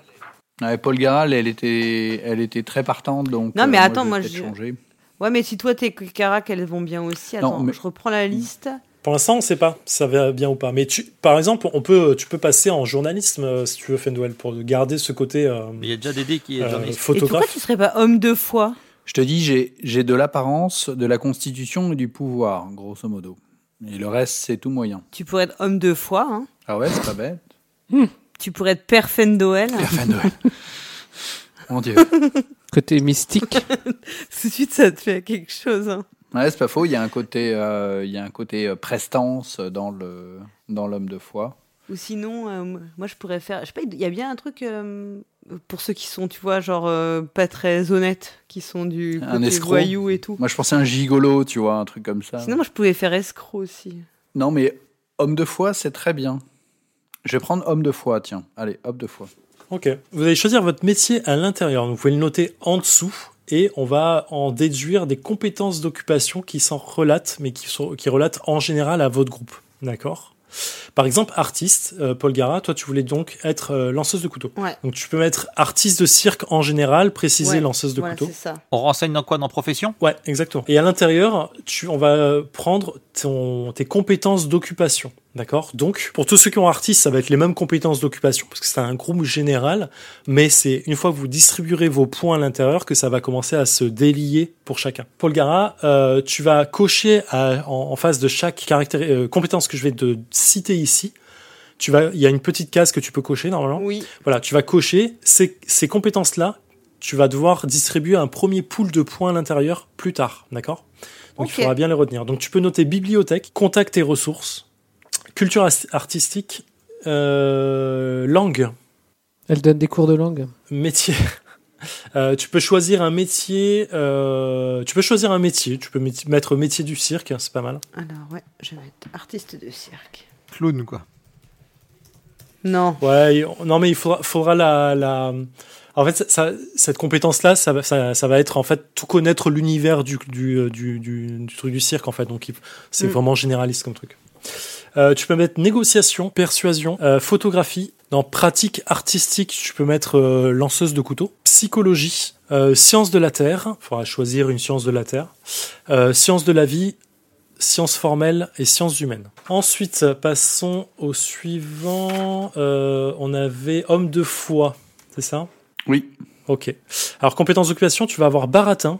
Paul Garal, elle était, elle était très partante, donc. Non, mais euh, attends, moi, je. Changer. Ouais, mais si toi tes Carac, elles vont bien aussi. Attends, je reprends la liste. Pour l'instant, on ne sait pas si ça va bien ou pas. Mais tu, par exemple, on peut, tu peux passer en journalisme euh, si tu veux, Fendwell, pour garder ce côté. Euh, il y a déjà Dédé qui est euh, photographe. Et pourquoi tu serais pas homme de foi Je te dis, j'ai de l'apparence, de la constitution et du pouvoir, grosso modo. Et le reste, c'est tout moyen. Tu pourrais être homme de foi. Hein ah ouais, c'est pas bête. Hmm. Tu pourrais être père Fendoel. Père Fendoel. Mon Dieu. Côté mystique. Tout de suite, ça te fait quelque chose. Hein. Ouais, c'est pas faux. Il y a un côté, euh, il y a un côté euh, prestance dans le dans l'homme de foi. Ou sinon, euh, moi je pourrais faire. Je sais pas. Il y a bien un truc pour ceux qui sont, tu vois, genre pas très honnêtes, qui sont du un côté voyou et tout. Moi je pensais un gigolo, tu vois, un truc comme ça. Sinon, moi je pouvais faire escroc aussi. Non, mais homme de foi, c'est très bien. Je vais prendre homme de foi, tiens. Allez, homme de foi. Ok. Vous allez choisir votre métier à l'intérieur. Vous pouvez le noter en dessous et on va en déduire des compétences d'occupation qui s'en relatent, mais qui, sont, qui relatent en général à votre groupe. D'accord? Par exemple, artiste, euh, Paul Gara, toi tu voulais donc être euh, lanceuse de couteau. Donc tu peux mettre artiste de cirque en général, préciser lanceuse de couteau. Ça. On renseigne dans quoi? Dans profession? Ouais, exactement. Et à l'intérieur, tu, on va prendre ton, tes compétences d'occupation. D'accord Donc, pour tous ceux qui ont artiste, ça va être les mêmes compétences d'occupation, parce que c'est un groupe général, mais c'est une fois que vous distribuerez vos points à l'intérieur que ça va commencer à se délier pour chacun. Paul Gara, euh, tu vas cocher en, face de chaque caractère, euh, compétence que je vais te citer ici. Tu vas, il y a une petite case que tu peux cocher normalement. Oui. Voilà, tu vas cocher ces, ces compétences-là. Tu vas devoir distribuer un premier pool de points à l'intérieur plus tard, d'accord? Donc il faudra bien les retenir. Donc tu peux noter bibliothèque, contact et ressources, Culture artistique, euh, langue. Elle donne des cours de langue. Métier. Euh, tu peux choisir un métier. Euh, tu peux choisir un métier. Tu peux mettre métier du cirque, c'est pas mal. Alors ouais, je vais être artiste de cirque. Clown quoi. Non. Ouais, non mais il faudra, faudra la, la... En fait, ça, cette compétence-là, ça, ça, ça, va être en fait tout connaître l'univers du du, du, du, truc du cirque en fait. Donc c'est mm. vraiment généraliste comme truc. Euh, tu peux mettre négociation, persuasion, euh, photographie. Dans pratique artistique, tu peux mettre euh, lanceuse de couteau. Psychologie, science de la Terre. Il faudra choisir une science de la Terre. science de la vie, sciences formelles et sciences humaines. Ensuite, passons au suivant. on avait homme de foi, c'est ça? Oui. Ok. Alors, compétences d'occupation, tu vas avoir baratin.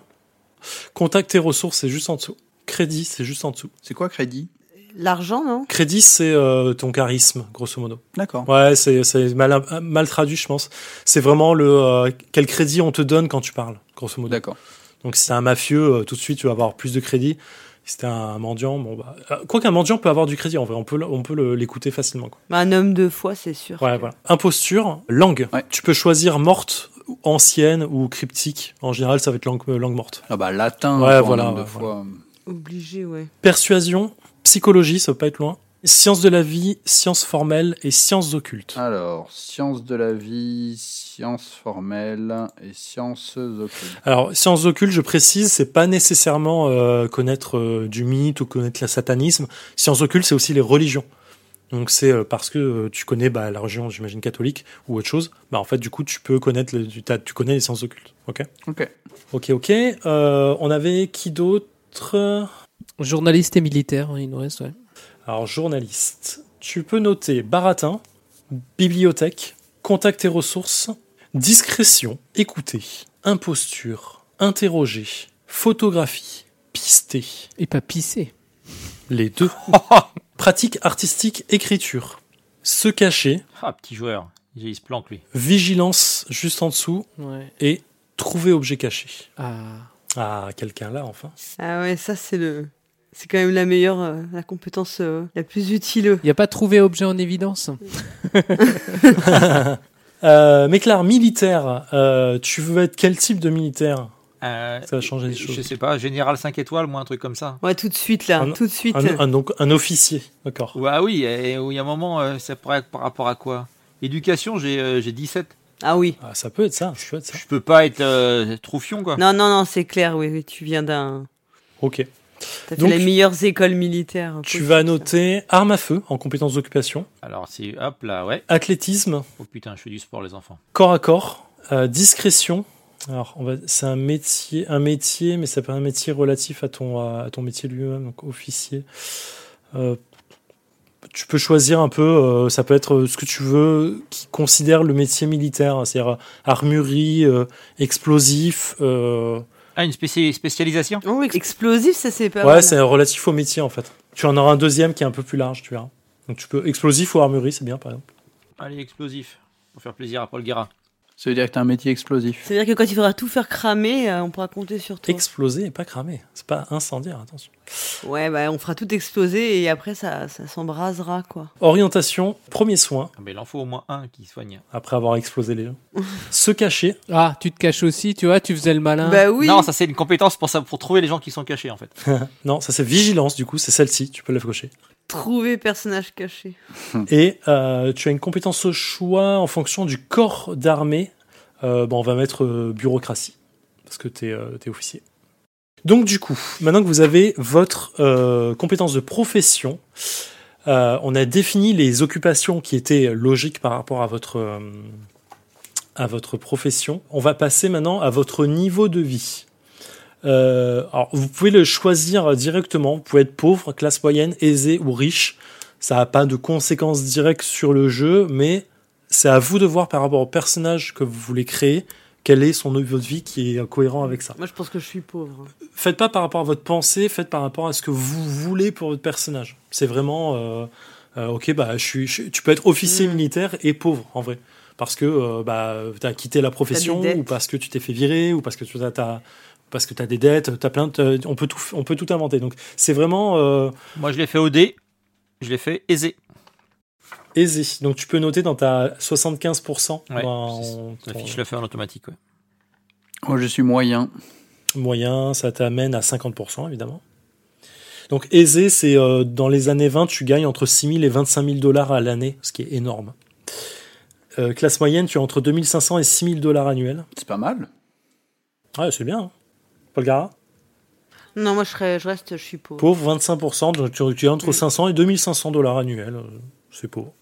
Contact et ressources, c'est juste en dessous. Crédit, c'est juste en dessous. C'est quoi crédit? L'argent, non? Crédit, c'est euh, ton charisme, grosso modo. D'accord. Ouais, c'est mal, mal traduit, je pense. C'est vraiment le euh, quel crédit on te donne quand tu parles, grosso modo. D'accord. Donc si c'est un mafieux, euh, tout de suite tu vas avoir plus de crédit. Si c'était un mendiant, bon bah, quoi qu'un mendiant peut avoir du crédit en vrai, on peut on peut l'écouter facilement. Quoi. Bah, un homme de foi, c'est sûr. Ouais, voilà. Imposture, langue. Tu peux choisir morte, ancienne ou cryptique. En général, ça va être langue, langue morte. Ah bah latin. Ouais, voilà. De foi. Obligé, ouais. Persuasion, psychologie, ça va pas être loin. Sciences de la vie, sciences formelles et sciences occultes. Alors, sciences de la vie, sciences formelles et sciences occultes. Alors, sciences occultes, je précise, c'est pas nécessairement euh, connaître euh, du mythe ou connaître le satanisme. Sciences occultes, c'est aussi les religions. Donc c'est euh, parce que tu connais bah, la religion, j'imagine catholique ou autre chose. Bah en fait du coup tu peux connaître, le, tu, tu, connais les sciences occultes. Ok? Ok. Ok ok. Euh, on avait qui d'autre? Journaliste et militaire, hein, il nous reste. Ouais. Alors journaliste. Tu peux noter baratin, bibliothèque, contact et ressources, discrétion, écouter, imposture, interroger, photographie, pister. Et pas pisser. Les deux. Pratique artistique, écriture. Se cacher. Ah, petit joueur. Il se planque, lui. Vigilance, juste en dessous. Ouais. Et trouver objet caché. Ah. Ah, quelqu'un là, enfin. Ah ouais, ça c'est le. C'est quand même la meilleure, euh, la compétence euh, la plus utile. Il n'y a pas trouvé objet en évidence euh, Méclar, militaire, euh, tu veux être quel type de militaire Euh, Ça va changer les choses. Je sais pas, général 5 étoiles, moi, un truc comme ça. Ouais, tout de suite là, Un- tout de suite. un, un- donc un officier, d'accord. Ouais, ah oui, et il y a un moment, euh, ça pourrait être par rapport à quoi? Éducation, j'ai euh, j'ai 17. Ah oui. Ah, ça peut être ça, ça peut être ça. Je peux pas être euh, troufion, quoi. Non, non, non, c'est clair, oui, oui, tu viens d'un. Ok. T'as fait les meilleures écoles militaires. Tu vas noter arme à feu en compétences d'occupation, Alors, c'est hop là, ouais. athlétisme, Oh putain, je fais du sport, les enfants. corps à corps, euh, discrétion. Alors, on va, c'est un métier, un métier, mais ça peut être un métier relatif à ton, à, à ton métier lui-même, donc officier. Euh, tu peux choisir un peu, euh, ça peut être ce que tu veux, qui considère le métier militaire, c'est-à-dire armurerie, euh, explosif. Ah, une spéci- spécialisation? Oh, ex- explosif, ça c'est pas ouais, c'est relatif au métier en fait. Tu en auras un deuxième qui est un peu plus large, tu verras. Donc tu peux explosif ou armurerie, c'est bien par exemple. Allez, explosif. Pour faire plaisir à Paul Guérin. Ça veut dire que t'as un métier explosif. C'est-à-dire que quand il faudra tout faire cramer, euh, on pourra compter sur toi. Exploser et pas cramer. C'est pas incendiaire, attention. ouais, bah on fera tout exploser et après ça, ça s'embrasera quoi. Orientation, premier soin, Ah, mais il en faut au moins un qui soigne. après avoir explosé les gens. Se cacher, Ah, tu te caches aussi, tu vois, tu faisais le malin. Bah oui. Non, ça c'est une compétence pour, ça, pour trouver les gens qui sont cachés, en fait. non, ça c'est vigilance, du coup, c'est celle-ci, tu peux la cocher. Trouver personnage caché. Et euh, tu as une compétence au choix en fonction du corps d'armée. Euh, bon, on va mettre euh, bureaucratie, parce que tu es, officier. Donc du coup, maintenant que vous avez votre compétence de profession, on a défini les occupations qui étaient logiques par rapport à votre profession. On va passer maintenant à votre niveau de vie. Euh, alors, vous pouvez le choisir directement. Vous pouvez être pauvre, classe moyenne, aisé ou riche. Ça n'a pas de conséquences directes sur le jeu, mais c'est à vous de voir par rapport au personnage que vous voulez créer quel est son niveau de vie qui est cohérent avec ça. Moi je pense que je suis pauvre. Faites pas par rapport à votre pensée, faites par rapport à ce que vous voulez pour votre personnage. C'est vraiment euh, euh, ok, bah je suis, je- tu peux être officier Mm. militaire et pauvre en vrai, parce que euh, bah t'as quitté la profession ou parce que tu t'es fait virer ou parce que tu as, parce que tu as des dettes, t'as plein de- on peut tout on peut tout inventer. Donc c'est vraiment euh, Moi, je l'ai fait au dé. Je l'ai fait aisé. aisé. Donc tu peux noter dans ta 75% Ouais, dans La ton fiche le fait en automatique, ouais. Moi, je suis moyen. moyen, ça t'amène à 50% évidemment. Donc aisé, c'est euh, dans les années 20, tu gagnes entre 6 000 et 25 000 dollars à l'année, ce qui est énorme. Euh, classe moyenne, tu as entre 2500 et 6 000 dollars annuels. C'est pas mal. Ouais, c'est bien. Hein. Paul Gara Non, moi je, serais, je reste, je suis pauvre. Pauvre, 25%, donc tu, tu as entre Mm. 500 et 2500 dollars annuels. euh, C'est pauvre.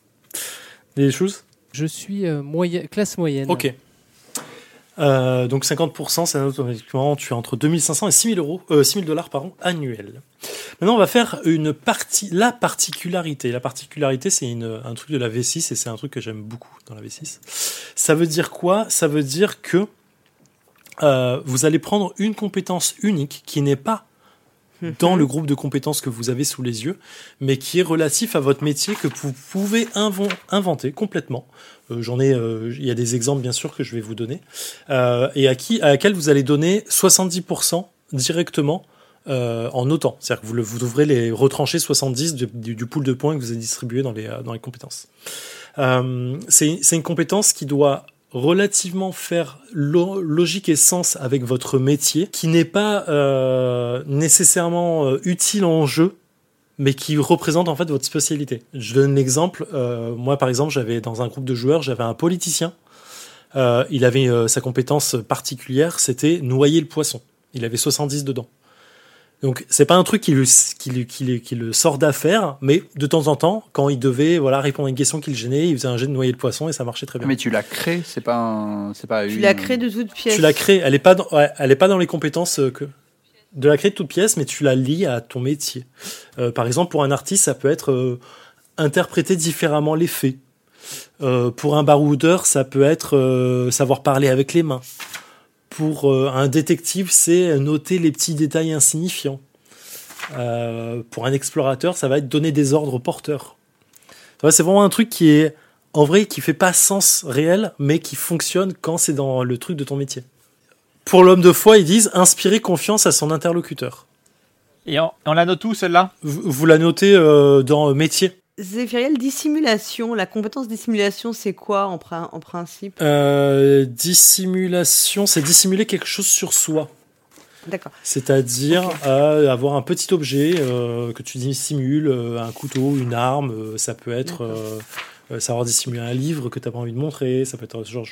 Des choses Je suis euh, moyen- classe moyenne. Ok. Euh, donc 50%, c'est automatiquement, tu as entre 2500 et 6000 euros, euh, 6000 dollars pardon, annuels. Maintenant, on va faire une partie, la particularité. La particularité, c'est une- un truc de la V6 et c'est un truc que j'aime beaucoup dans la V6. Ça veut dire quoi? Ça veut dire que euh, vous allez prendre une compétence unique qui n'est pas dans le groupe de compétences que vous avez sous les yeux, mais qui est relatif à votre métier que vous pouvez inventer complètement. Euh, J'en ai, euh, il y a des exemples bien sûr que je vais vous donner, euh, et à qui, à laquelle vous allez donner 70% directement euh, en autant. C'est-à-dire que vous, le- vous devrez les retrancher 70 du, du, du pool de points que vous avez distribué dans les, dans les compétences. Euh, c'est une compétence qui doit relativement faire lo- logique et sens avec votre métier, qui n'est pas euh, nécessairement euh, utile en jeu, mais qui représente en fait votre spécialité. Je donne l'exemple. euh, moi, par exemple, j'avais dans un groupe de joueurs, j'avais un politicien. Euh, il avait sa compétence particulière, c'était noyer le poisson. Il avait 70 dedans. Donc c'est pas un truc qui, le, qui, qui, qui le sort d'affaire, mais de temps en temps, quand il devait voilà répondre à une question qui le gênait, il faisait un jet de noyer le poisson et ça marchait très bien. Mais tu l'as créé, c'est pas un, c'est pas Tu une- l'as créé de toutes pièces. Tu l'as créé, elle est pas dans, ouais, elle est pas dans les compétences euh, que de la créer de toute pièce, mais tu la lis à ton métier. Euh, par exemple, pour un artiste, ça peut être euh, interpréter différemment les faits. Euh, pour un baroudeur, ça peut être euh, savoir parler avec les mains. Pour euh, un détective, c'est noter les petits détails insignifiants. Euh, pour un explorateur, ça va être donner des ordres aux porteurs. C'est vraiment un truc qui est en vrai qui fait pas sens réel, mais qui fonctionne quand c'est dans le truc de ton métier. Pour l'homme de foi, ils disent inspirer confiance à son interlocuteur. Et on, on la note où celle-là? Vous, vous la notez euh, dans métier. Zéphiriel, dissimulation. La compétence dissimulation, c'est quoi en, prin- en principe? Euh, dissimulation, c'est dissimuler quelque chose sur soi. D'accord. C'est-à-dire euh, avoir un petit objet euh, que tu dissimules, un couteau, une arme, ça peut être savoir dissimuler un livre que tu n'as pas envie de montrer, ça peut être genre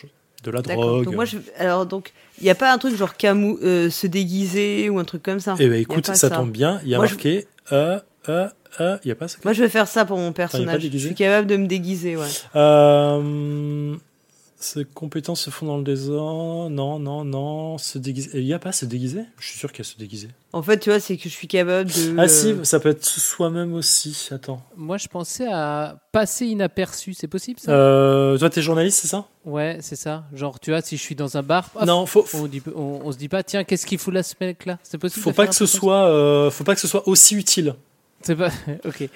de la drogue. Donc moi, je... alors donc, il n'y a pas un truc genre camou euh, se déguiser ou un truc comme ça? Eh ben écoute, ça, tombe bien, il y a Moi, je- marqué euh, euh, euh, il y a pas ça. Moi, je vais faire ça pour mon pas personnage. Je suis capable de me déguiser, ouais. Euh, ces compétences se font dans le désordre. Non, non, non. Se déguiser. Il n'y a pas se déguiser? Je suis sûr qu'il y a se déguiser. En fait, tu vois, c'est que je suis capable de. Ah si, ça peut être soi-même aussi. Attends. Moi, je pensais à passer inaperçu. C'est possible ça? Euh, toi, t'es journaliste, c'est ça? Ouais, c'est ça. Genre, tu vois, si je suis dans un bar, hop, Non, faut, on, dit, on, on se dit pas, tiens, qu'est-ce qu'il fout là ce mec-là? C'est possible faut pas que ce soit, euh, faut pas que ce soit aussi utile. Ça C'est pas. ok.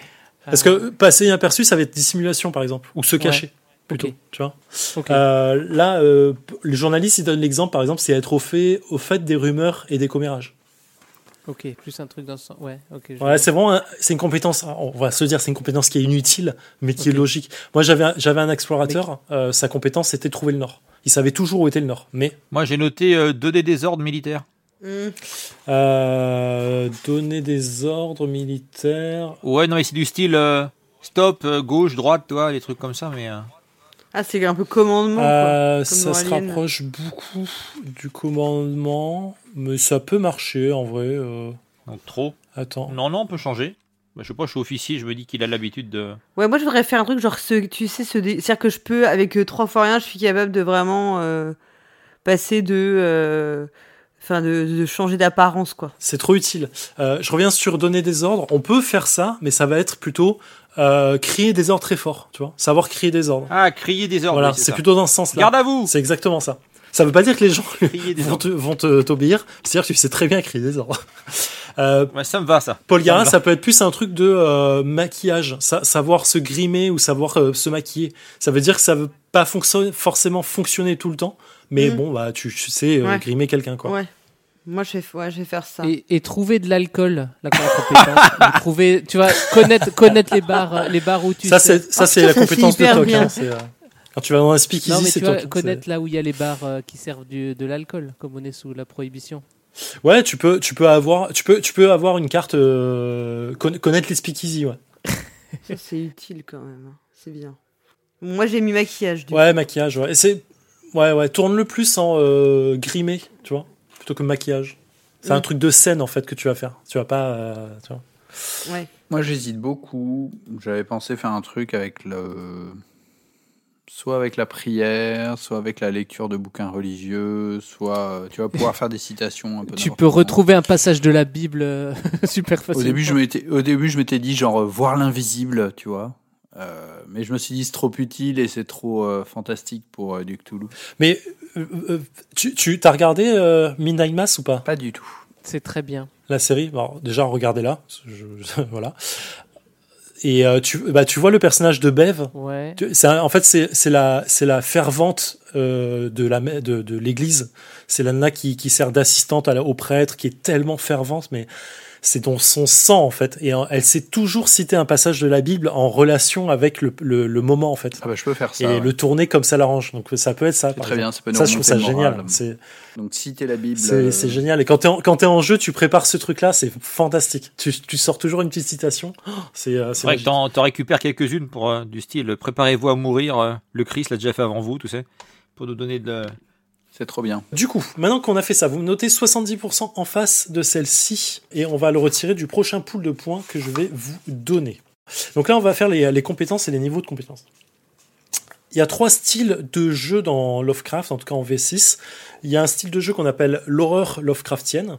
Parce que passer inaperçu, ça va être dissimulation, par exemple, ou se Ouais. cacher. Plutôt, tu vois. Euh, là, euh, les journalistes, ils donnent l'exemple, par exemple, c'est être au fait, au fait des rumeurs et des commérages. Ok, plus un truc dans ce sens. Ouais, ok. c'est vraiment, un- c'est une compétence. On va se dire, c'est une compétence qui est inutile, mais qui est logique. Moi, j'avais, un- j'avais un explorateur. euh, sa compétence, c'était trouver le nord. Il savait toujours où était le nord. Mais Moi, j'ai noté euh, donner des ordres militaires. Euh, donner des ordres militaires. Ouais, non, mais c'est du style euh, stop, euh, gauche, droite, toi, des trucs comme ça, mais. euh, Ah, c'est un peu commandement, Euh, Comme ça se Alien. rapproche beaucoup du commandement, mais ça peut marcher en vrai. euh. donc trop. Attends. Non, non, on peut changer. Bah, je sais pas, je suis officier, je me dis qu'il a l'habitude de. Ouais, moi, je voudrais faire un truc genre, ce, tu sais, ce dé- c'est-à-dire que je peux, avec euh, trois fois rien, je suis capable de vraiment euh, passer de. Enfin, de, de changer d'apparence, quoi. C'est trop utile. Euh, je reviens sur donner des ordres. On peut faire ça, mais ça va être plutôt euh, créer des ordres très forts. Tu vois, savoir créer des ordres. Ah, crier des ordres. voilà, oui, c'est plutôt dans ce sens-là. Garde à vous C'est exactement ça. Ça veut pas dire que les gens Crier vont ordres. te- vont te- t'obéir. C'est-à-dire que tu sais très bien créer des ordres. Euh, Ouais, ça me va, ça. Paul Gara, Ça ça peut être plus un truc de euh, maquillage, Sa- savoir se grimer ou savoir euh, se maquiller. Ça veut dire que ça veut pas fonctionner, forcément fonctionner tout le temps, mais Mhm. bon, bah tu, tu sais euh, Ouais. grimer quelqu'un quoi. Ouais. Moi, je vais, ouais, je vais faire ça. Et, et trouver de l'alcool, la compétence. Trouver, tu vois, connaître, connaître les bars, euh, les bars où tu ça c'est ça Ah, c'est la ça, compétence de Toc. hein, euh, quand tu vas dans un Non, speakeasy, mais tu hein, connaître là où il y a les bars euh, qui servent du, de l'alcool, comme on est sous la prohibition. Ouais, tu peux tu peux avoir tu peux tu peux avoir une carte euh, conna- connaître les speakeasy, ouais. Ça, c'est utile quand même. hein. C'est bien. Moi, j'ai mis maquillage. Du Ouais, maquillage, ouais. Et c'est ouais ouais, tourne le plus en euh, grimé, tu vois, plutôt que maquillage. C'est un truc de scène en fait que tu vas faire. Tu vas pas euh, tu vois. coup. Ouais. Moi, j'hésite beaucoup. J'avais pensé faire un truc avec le. Soit avec la prière, soit avec la lecture de bouquins religieux, soit tu vas pouvoir faire des citations un peu. Tu peux comment. retrouver un passage de la Bible euh, super Au facilement. début, je m'étais, au début, je m'étais dit genre euh, voir l'invisible, tu vois. Euh, mais je me suis dit c'est trop utile et c'est trop euh, fantastique pour euh, du Cthulhu. Mais tu tu t'as regardé euh, Midnight Mass ou pas? Pas du tout. C'est très bien. La série? Alors, déjà regardez-la, je- je- voilà. Et euh, tu bah tu vois le personnage de Bev? Ouais. Tu- C'est un- en fait c'est c'est la c'est la fervente euh, de la me- de, de l'église. C'est la nana qui qui sert d'assistante à la- au prêtre qui est tellement fervente mais c'est dans son sang en fait et elle sait toujours citer un passage de la Bible en relation avec le, le, le moment en fait Ah bah je peux faire ça. et ouais. le tourner comme ça l'arrange donc ça peut être ça très exemple. bien, ça peut nous ça je trouve ça génial Donc citer la Bible. c'est euh, c'est génial et quand t'es en, quand t'es en jeu tu prépares ce truc là c'est fantastique tu, tu sors toujours une petite citation Oh, c'est euh, c'est C'est vrai que t'en t'en récupères quelques-unes pour euh, du style préparez-vous à mourir, euh, le Christ l'a déjà fait avant vous, tu sais, pour nous donner de. C'est trop bien. Du coup, maintenant qu'on a fait ça, vous notez 70% en face de celle-ci et on va le retirer du prochain pool de points que je vais vous donner. Donc là, on va faire les, compétences et les niveaux de compétences. Il y a trois styles de jeu dans Lovecraft, en tout cas en V6. Il y a un style de jeu qu'on appelle l'horreur Lovecraftienne,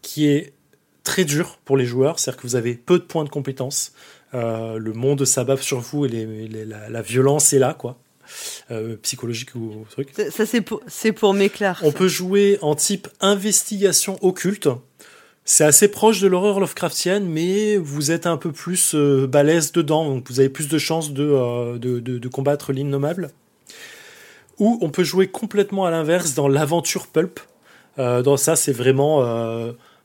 qui est très dur pour les joueurs, c'est-à-dire que vous avez peu de points de compétences. Euh, le monde s'abat sur vous et la, la, violence est là, quoi. Euh, psychologique ou truc. Ça, c'est pour, pour m'éclairer. On peut jouer en type investigation occulte. C'est assez proche de l'horreur Lovecraftienne, mais vous êtes un peu plus euh, balèze dedans, donc vous avez plus de chances de, euh, de, de, de, combattre l'innommable. Ou on peut jouer complètement à l'inverse dans l'aventure pulp. Euh, dans ça, c'est vraiment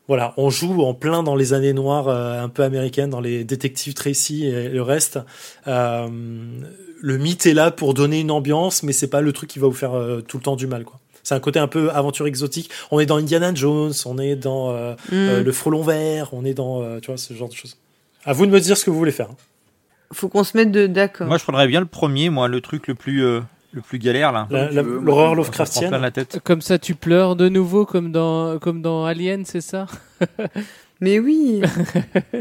voilà, on joue en plein dans les années noires euh, un peu américaines, dans les détectives Tracy et le reste. Euh, le mythe est là pour donner une ambiance, mais c'est pas le truc qui va vous faire euh, tout le temps du mal, quoi. C'est un côté un peu aventure exotique. On est dans Indiana Jones, on est dans euh, mm. le frelon vert, on est dans, tu vois, ce genre de choses. À vous de me dire ce que vous voulez faire. Faut qu'on se mette d'accord. Moi, je prendrais bien le premier, moi, le truc le plus le plus galère là. L'horreur Lovecraftienne. La tête. Comme ça, tu pleures de nouveau comme dans comme dans Alien, c'est ça? Mais oui.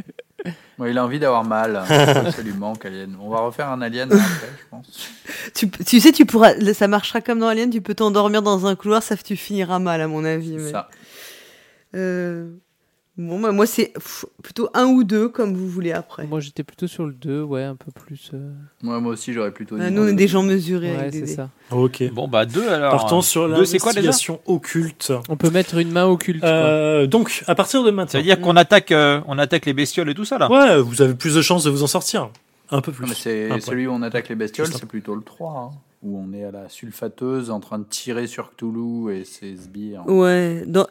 bon, il a envie d'avoir mal, absolument, qu'Alien. On va refaire un Alien après, je pense. Tu, tu, sais, tu pourras, ça marchera comme dans Alien. Tu peux t'endormir dans un couloir, ça tu finiras mal, à mon avis. Mais... Ça. Euh... Bon, bah, moi, c'est plutôt un ou deux, comme vous voulez après. Moi, j'étais plutôt sur le 2, ouais, un peu plus. Euh... Moi, moi aussi, j'aurais plutôt dit. Ah, nous, on est des gens mesurés. Ouais, c'est ça. Ok. Bon, bah, deux alors. Partons sur l'investigation occulte. On peut mettre une main occulte. Euh, donc, à partir de maintenant. Ça veut dire qu'on attaque, euh, on attaque les bestioles et tout ça, là Ouais, vous avez plus de chances de vous en sortir. Un peu plus. c'est celui où on attaque les bestioles, c'est plutôt le 3. Hein où on est à la sulfateuse en train de tirer sur Cthulhu et ses sbires. Ouais, dans,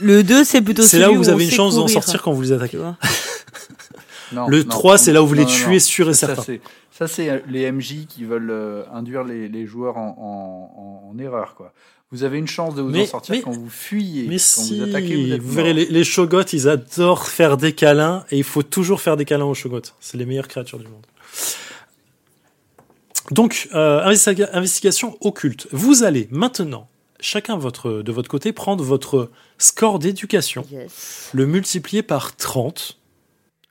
le 2 c'est plutôt C'est là où vous avez une chance d'en sortir quand vous les attaquez. non, le non, 3 c'est là où vous les non, tuez sûr et certain. Ça c'est les MJ qui veulent euh, induire les, les joueurs en, en, en, erreur quoi. Vous avez une chance de vous mais, en sortir mais, quand vous fuyez. Mais quand si, vous attaquez, vous, vous verrez, les, les shogots, ils adorent faire des câlins et il faut toujours faire des câlins aux shogots. C'est les meilleures créatures du monde. Donc, euh, investigation occulte. Vous allez maintenant, chacun votre, de votre côté, prendre votre score d'éducation, yes. le multiplier par 30.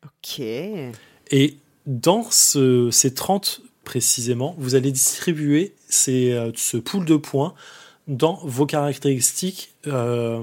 Ok. Et dans ce, ces 30 précisément, vous allez distribuer ces, euh, ce pool de points dans vos caractéristiques euh,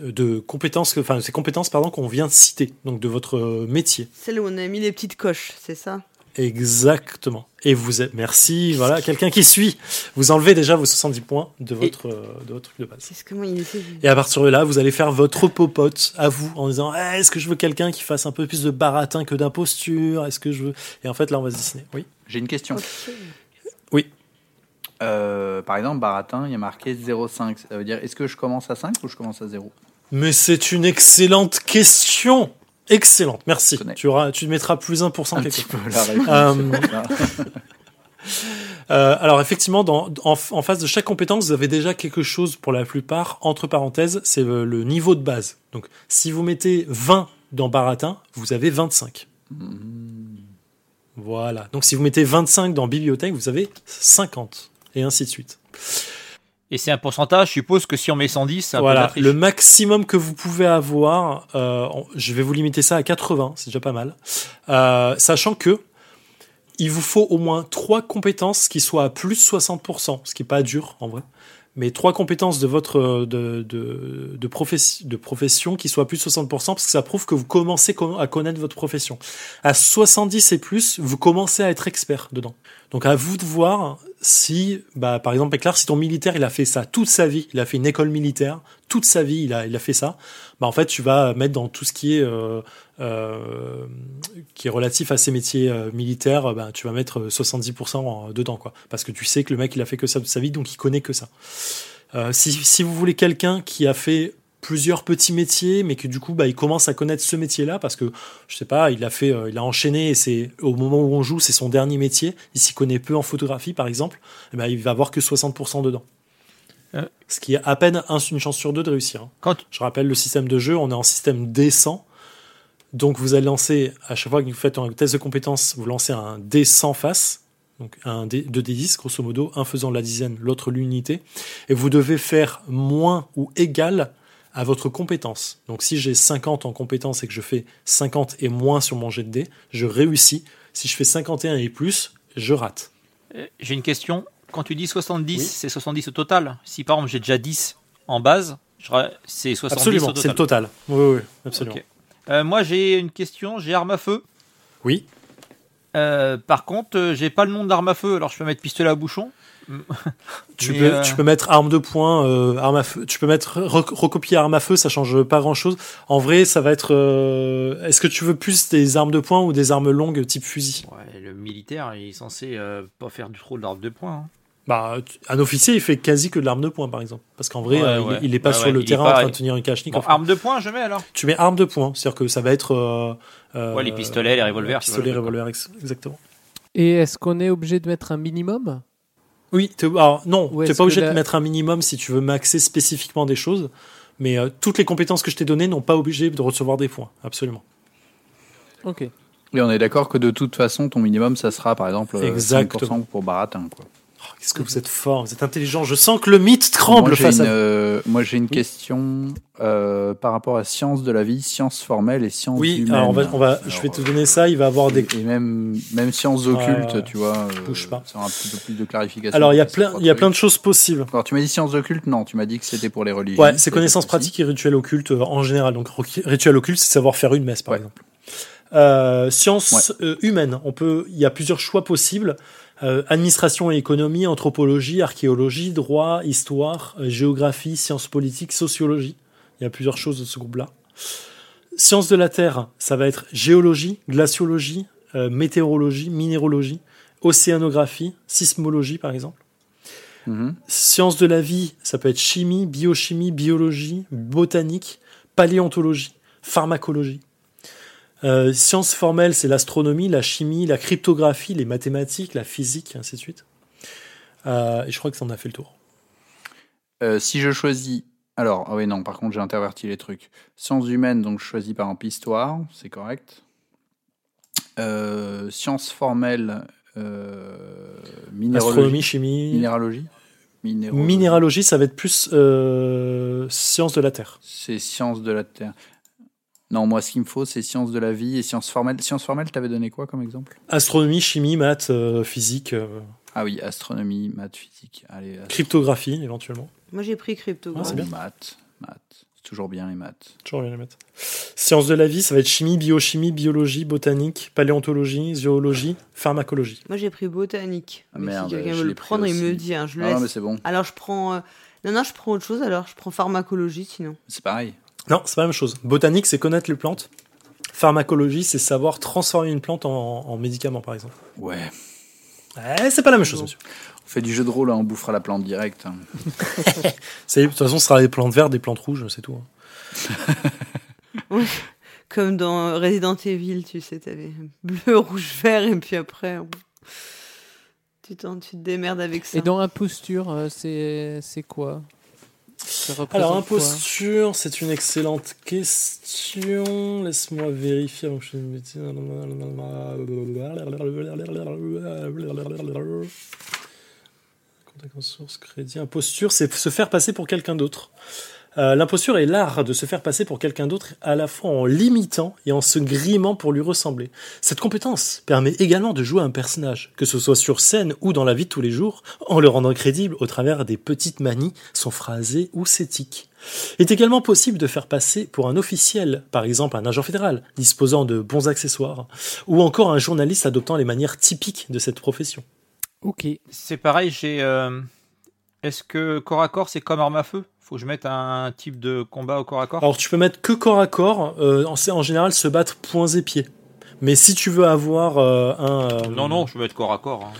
de compétences, enfin ces compétences pardon qu'on vient de citer, donc de votre métier. Celle où on a mis les petites coches, c'est ça? Exactement. Et vous êtes, merci, voilà, quelqu'un qui suit. Vous enlevez déjà vos 70 points de votre, et, de votre truc de base. C'est comment il fait Et à partir de là, vous allez faire votre popote à vous en disant, eh, est-ce que je veux quelqu'un qui fasse un peu plus de baratin que d'imposture? Est-ce que je veux, et en fait, là, on va se dessiner. Oui. J'ai une question. Okay. Oui. Euh, par exemple, baratin, il y a marqué 0,5. Ça veut dire, est-ce que je commence à 5 ou je commence à 0? Mais c'est une excellente question! Excellente, merci. Tu, auras, tu mettras plus 1% un quelque petit peu la réponse. Euh, euh, alors effectivement, dans, en, en, face de chaque compétence, vous avez déjà quelque chose pour la plupart. Entre parenthèses, c'est le, le, niveau de base. Donc si vous mettez 20 dans baratin, vous avez 25. Mmh. Voilà. Donc si vous mettez 25 dans bibliothèque, vous avez 50. Et ainsi de suite. Et c'est un pourcentage, je suppose que si on met 110, c'est un voilà, peu le maximum que vous pouvez avoir, euh, je vais vous limiter ça à 80, c'est déjà pas mal. Euh, sachant que il vous faut au moins trois compétences qui soient à plus de 60%, ce qui est pas dur en vrai. Mais trois compétences de votre de, de, de, profession, de profession qui soient à plus de 60%, parce que ça prouve que vous commencez à connaître votre profession. À 70 et plus, vous commencez à être expert dedans. Donc à vous de voir si, bah, par exemple, Éclair, si ton militaire, il a fait ça toute sa vie, il a fait une école militaire, toute sa vie, il a, il a fait ça, bah, en fait, tu vas mettre dans tout ce qui est, euh, euh, qui est relatif à ces métiers euh, militaires, bah, tu vas mettre 70% dedans, quoi. Parce que tu sais que le mec, il a fait que ça toute sa vie, donc il connaît que ça. Euh, si, si vous voulez quelqu'un qui a fait plusieurs petits métiers, mais que du coup, bah, il commence à connaître ce métier-là parce que, je sais pas, il a fait, euh, il a enchaîné et c'est au moment où on joue, c'est son dernier métier. Il s'y connaît peu en photographie, par exemple. Et bah, il va avoir que 60% dedans. Euh. Ce qui est à peine un, une chance sur deux de réussir. Hein. Quand je rappelle le système de jeu, on est en système D100. Donc vous allez lancer, à chaque fois que vous faites un test de compétence, vous lancez un D100 face. Donc un dé, 2d10, grosso modo, un faisant la dizaine, l'autre l'unité. Et vous devez faire moins ou égal à votre compétence. Donc si j'ai 50 en compétence et que je fais 50 et moins sur mon jet de dés, je réussis. Si je fais 51 et plus, je rate. Euh, j'ai une question. Quand tu dis 70, c'est 70 au total. Si par exemple j'ai déjà 10 en base, c'est 70 absolument, au total. c'est le total. Oui, oui, absolument. Euh, moi j'ai une question. J'ai arme à feu. Oui. Euh, par contre, j'ai pas le nom d'arme à feu. Alors je peux mettre pistolet à bouchon. Tu, peux, tu peux mettre arme de poing, arme à feu. Tu peux mettre recopier arme à feu, ça change pas grand chose. En vrai, ça va être. Est-ce que tu veux plus des armes de poing ou des armes longues type fusil? Ouais, Le militaire, il est censé pas faire du trop d'armes de poing. Hein. Bah, un officier, il fait quasi que de l'arme de poing, par exemple. Parce qu'en vrai, euh, Il, est pas sur le terrain en train de tenir une Kalachnikov. arme de poing, je mets alors? Tu mets arme de poing, c'est-à-dire que ça va être. Euh, euh, ouais, les pistolets, les revolvers. Pistolets, revolvers, exactement. Et est-ce qu'on est obligé de mettre un minimum? Oui, alors non, tu n'es pas obligé de mettre un minimum si tu veux maxer spécifiquement des choses. Mais toutes les compétences que je t'ai données n'ont pas obligé de recevoir des points, absolument. Ok. Et on est d'accord que de toute façon, ton minimum, ça sera par exemple Exactement. 5% pour Baratin. Quoi. Oh, qu'est-ce que vous êtes fort, vous êtes intelligent. Je sens que le mythe tremble moi, face une, à. Euh, moi, j'ai une question euh, par rapport à sciences de la vie, sciences formelles et sciences oui, humaines. alors on va, on va, je vais te donner ça. Il va avoir des. Et même, même sciences occultes, Ouais, tu vois. bouge pas. Ça aura un petit peu plus de clarification. Alors il y a plein, il y a plein de choses possibles. Alors, tu m'as dit sciences occultes Non, tu m'as dit que c'était pour les religions. Ouais, c'est connaissances pratiques et rituels occultes euh, en général. Donc ri- rituel occulte, c'est savoir faire une messe, par Ouais. exemple. Euh, sciences euh, humaines, on peut, il y a plusieurs choix possibles. Euh, administration et économie, anthropologie, archéologie, droit, histoire, euh, géographie, sciences politiques, sociologie. Il y a plusieurs choses de ce groupe-là. Sciences de la Terre, ça va être géologie, glaciologie, euh, météorologie, minéralogie, océanographie, sismologie, par exemple. Mhm. Sciences de la vie, ça peut être chimie, biochimie, biologie, botanique, paléontologie, pharmacologie. Euh, sciences formelles, c'est l'astronomie, la chimie, la cryptographie, les mathématiques, la physique, et ainsi de suite. Euh, et je crois que ça en a fait le tour. Euh, si je choisis. Alors, ah oui, non, par contre, j'ai interverti les trucs. Sciences humaines, donc je choisis par exemple histoire, c'est correct. Sciences formelles, minéralogie. Astronomie, chimie. Minéralogie Minéralogie. Minéralogie, ça va être plus euh, sciences de la Terre. C'est sciences de la Terre. Non, moi, ce qu'il me faut, c'est sciences de la vie et sciences formelles. Sciences formelles, t'avais donné quoi comme exemple? Astronomie, chimie, maths, euh, physique, euh, Ah oui, astronomie, maths, physique. Allez, ast- cryptographie éventuellement. Moi j'ai pris crypto. Ah, c'est bien. maths, maths. C'est toujours bien les maths. Toujours bien les mettre. Sciences de la vie, ça va être chimie, biochimie, biologie, botanique, paléontologie, zoologie, pharmacologie. Moi j'ai pris botanique. Ah, Mais merde, si quelqu'un je veut le prendre, il me le dit. hein, je le Ah non, mais c'est bon. Alors je prends. euh, Non, non, je prends autre chose alors. Je prends pharmacologie sinon. C'est pareil. Non, c'est pas la même chose. Botanique, c'est connaître les plantes. Pharmacologie, c'est savoir transformer une plante en, en médicament, par exemple. Ouais. Eh, c'est pas la même chose, monsieur. On fait du jeu de rôle, hein, on bouffera la plante directe. hein. De toute façon, ce sera des plantes vertes, des plantes rouges, c'est tout. hein. Comme dans Resident Evil, tu sais, t'avais bleu, rouge, vert, et puis après, tu, te démerdes avec ça. Et dans imposture, euh, c'est quoi? Alors, imposture, c'est une excellente question. Laisse-moi vérifier. avant que je dise une bêtise. Contact en source, crédit. Imposture, c'est se faire passer pour quelqu'un d'autre. Euh, L'imposture est l'art de se faire passer pour quelqu'un d'autre à la fois en l'imitant et en se grimant pour lui ressembler. Cette compétence permet également de jouer un personnage, que ce soit sur scène ou dans la vie de tous les jours, en le rendant crédible au travers des petites manies, son phrasé ou ses tics. Il est également possible de faire passer pour un officiel, par exemple un agent fédéral, disposant de bons accessoires, ou encore un journaliste adoptant les manières typiques de cette profession. Ok. C'est pareil, j'ai. euh, Est-ce que corps à corps, c'est comme arme à feu? Faut que je mette un type de combat au corps à corps Alors tu peux mettre que corps à corps, euh, en, en général se battre poings et pieds. Mais si tu veux avoir euh, un... euh, Non, non, je vais mettre corps à corps. hein.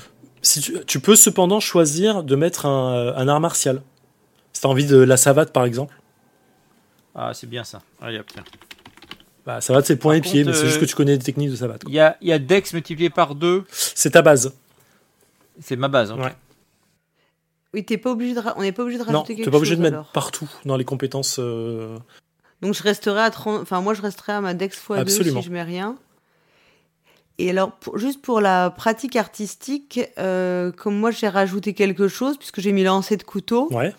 Si tu, tu peux cependant choisir de mettre un, euh, un art martial. Si t'as envie de la savate par exemple. Ah, c'est bien ça. Allez, hop, tiens. Bah, savate c'est poings et pieds, mais c'est juste que tu connais des techniques de savate. Il y a, il y a Dex multiplié par 2. C'est ta base. C'est ma base. Ouais. Oui, t'es pas obligé de on n'est pas obligé de Non, rajouter quelque t'es pas obligé chose, de mettre alors. partout dans les compétences. euh, Donc je resterai à 30... Enfin, moi je resterai à ma dex x2 Absolument. si je mets rien. Et alors, juste pour la pratique artistique, euh, comme moi j'ai rajouté quelque chose, puisque j'ai mis lancer de couteau, Ouais,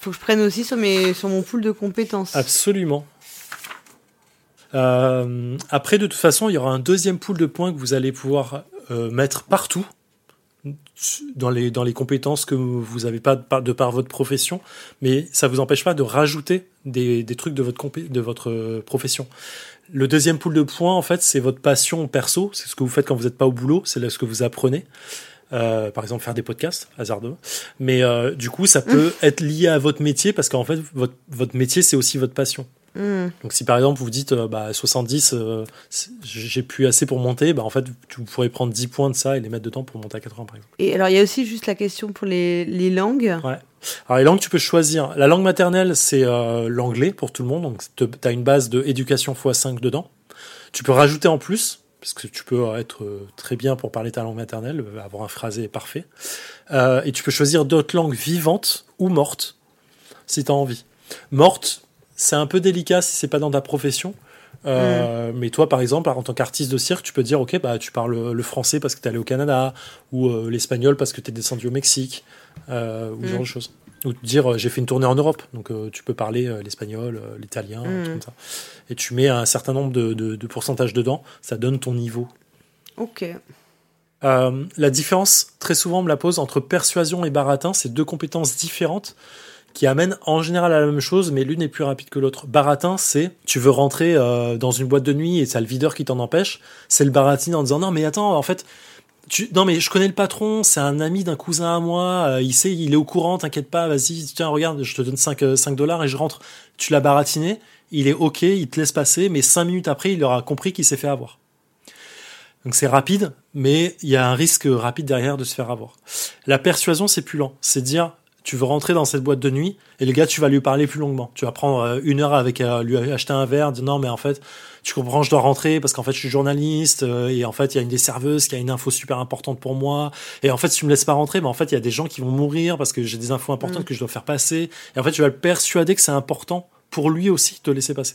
faut que je prenne aussi sur, mes, sur mon pool de compétences. absolument. Euh, après, de toute façon, il y aura un deuxième pool de points que vous allez pouvoir mettre partout dans les, dans les compétences que vous n'avez pas de par, de par votre profession, mais ça vous empêche pas de rajouter des, des trucs de votre, compé- de votre euh, profession. Le deuxième pool de points, en fait, c'est votre passion perso, c'est ce que vous faites quand vous n'êtes pas au boulot, c'est ce que vous apprenez. Euh, par exemple, faire des podcasts, hasardeux. Mais euh, du coup, ça peut être lié à votre métier parce qu'en fait, votre, votre métier, c'est aussi votre passion. Hmm. Donc si par exemple vous dites euh, bah 70 euh, j'ai plus assez pour monter, bah en fait tu pourrais prendre 10 points de ça et les mettre dedans pour monter à 80 par exemple. Et alors, il y a aussi juste la question pour les, les langues. Alors les langues tu peux choisir. La langue maternelle c'est euh, l'anglais pour tout le monde, donc tu as une base de éducation x5 dedans. Tu peux rajouter en plus parce que tu peux être euh, très bien pour parler ta langue maternelle, avoir un phrasé parfait. Euh, et tu peux choisir d'autres langues vivantes ou mortes si tu as envie. Morte, c'est un peu délicat si c'est pas dans ta profession. Euh, Mais toi, par exemple, en tant qu'artiste de cirque, tu peux dire, ok, bah tu parles le français parce que tu es allé au Canada, ou euh, l'espagnol parce que tu es descendu au Mexique, euh, ou ce genre de choses. Ou te dire, j'ai fait une tournée en Europe, donc tu peux parler l'espagnol, l'italien, truc comme ça. Et tu mets un certain nombre de, de, de pourcentages dedans, ça donne ton niveau. Ok. La différence, très souvent, on me la pose entre persuasion et baratin. C'est deux compétences différentes qui amènent en général à la même chose, mais l'une est plus rapide que l'autre. Baratin, c'est tu veux rentrer euh, dans une boîte de nuit et c'est le videur qui t'en empêche. C'est le baratine en disant non, mais attends, en fait. Tu... Non mais je connais le patron, c'est un ami d'un cousin à moi, euh, il sait, il est au courant, t'inquiète pas, vas-y, tiens, regarde, je te donne 5, euh, 5 dollars et je rentre. Tu l'as baratiné, il est ok, il te laisse passer, mais 5 minutes après, il aura compris qu'il s'est fait avoir. Donc c'est rapide, mais il y a un risque rapide derrière de se faire avoir. La persuasion, c'est plus lent. C'est dire, tu veux rentrer dans cette boîte de nuit, et le gars, tu vas lui parler plus longuement. Tu vas prendre euh, une heure avec euh, lui acheter un verre, dire non, mais en fait, tu comprends, je dois rentrer parce qu'en fait, je suis journaliste, euh, et en fait, il y a une des serveuses qui a une info super importante pour moi. Et en fait, si tu me laisses pas rentrer, mais en fait, il y a des gens qui vont mourir parce que j'ai des infos importantes que je dois faire passer. Et en fait, tu vas le persuader que c'est important pour lui aussi de te laisser passer.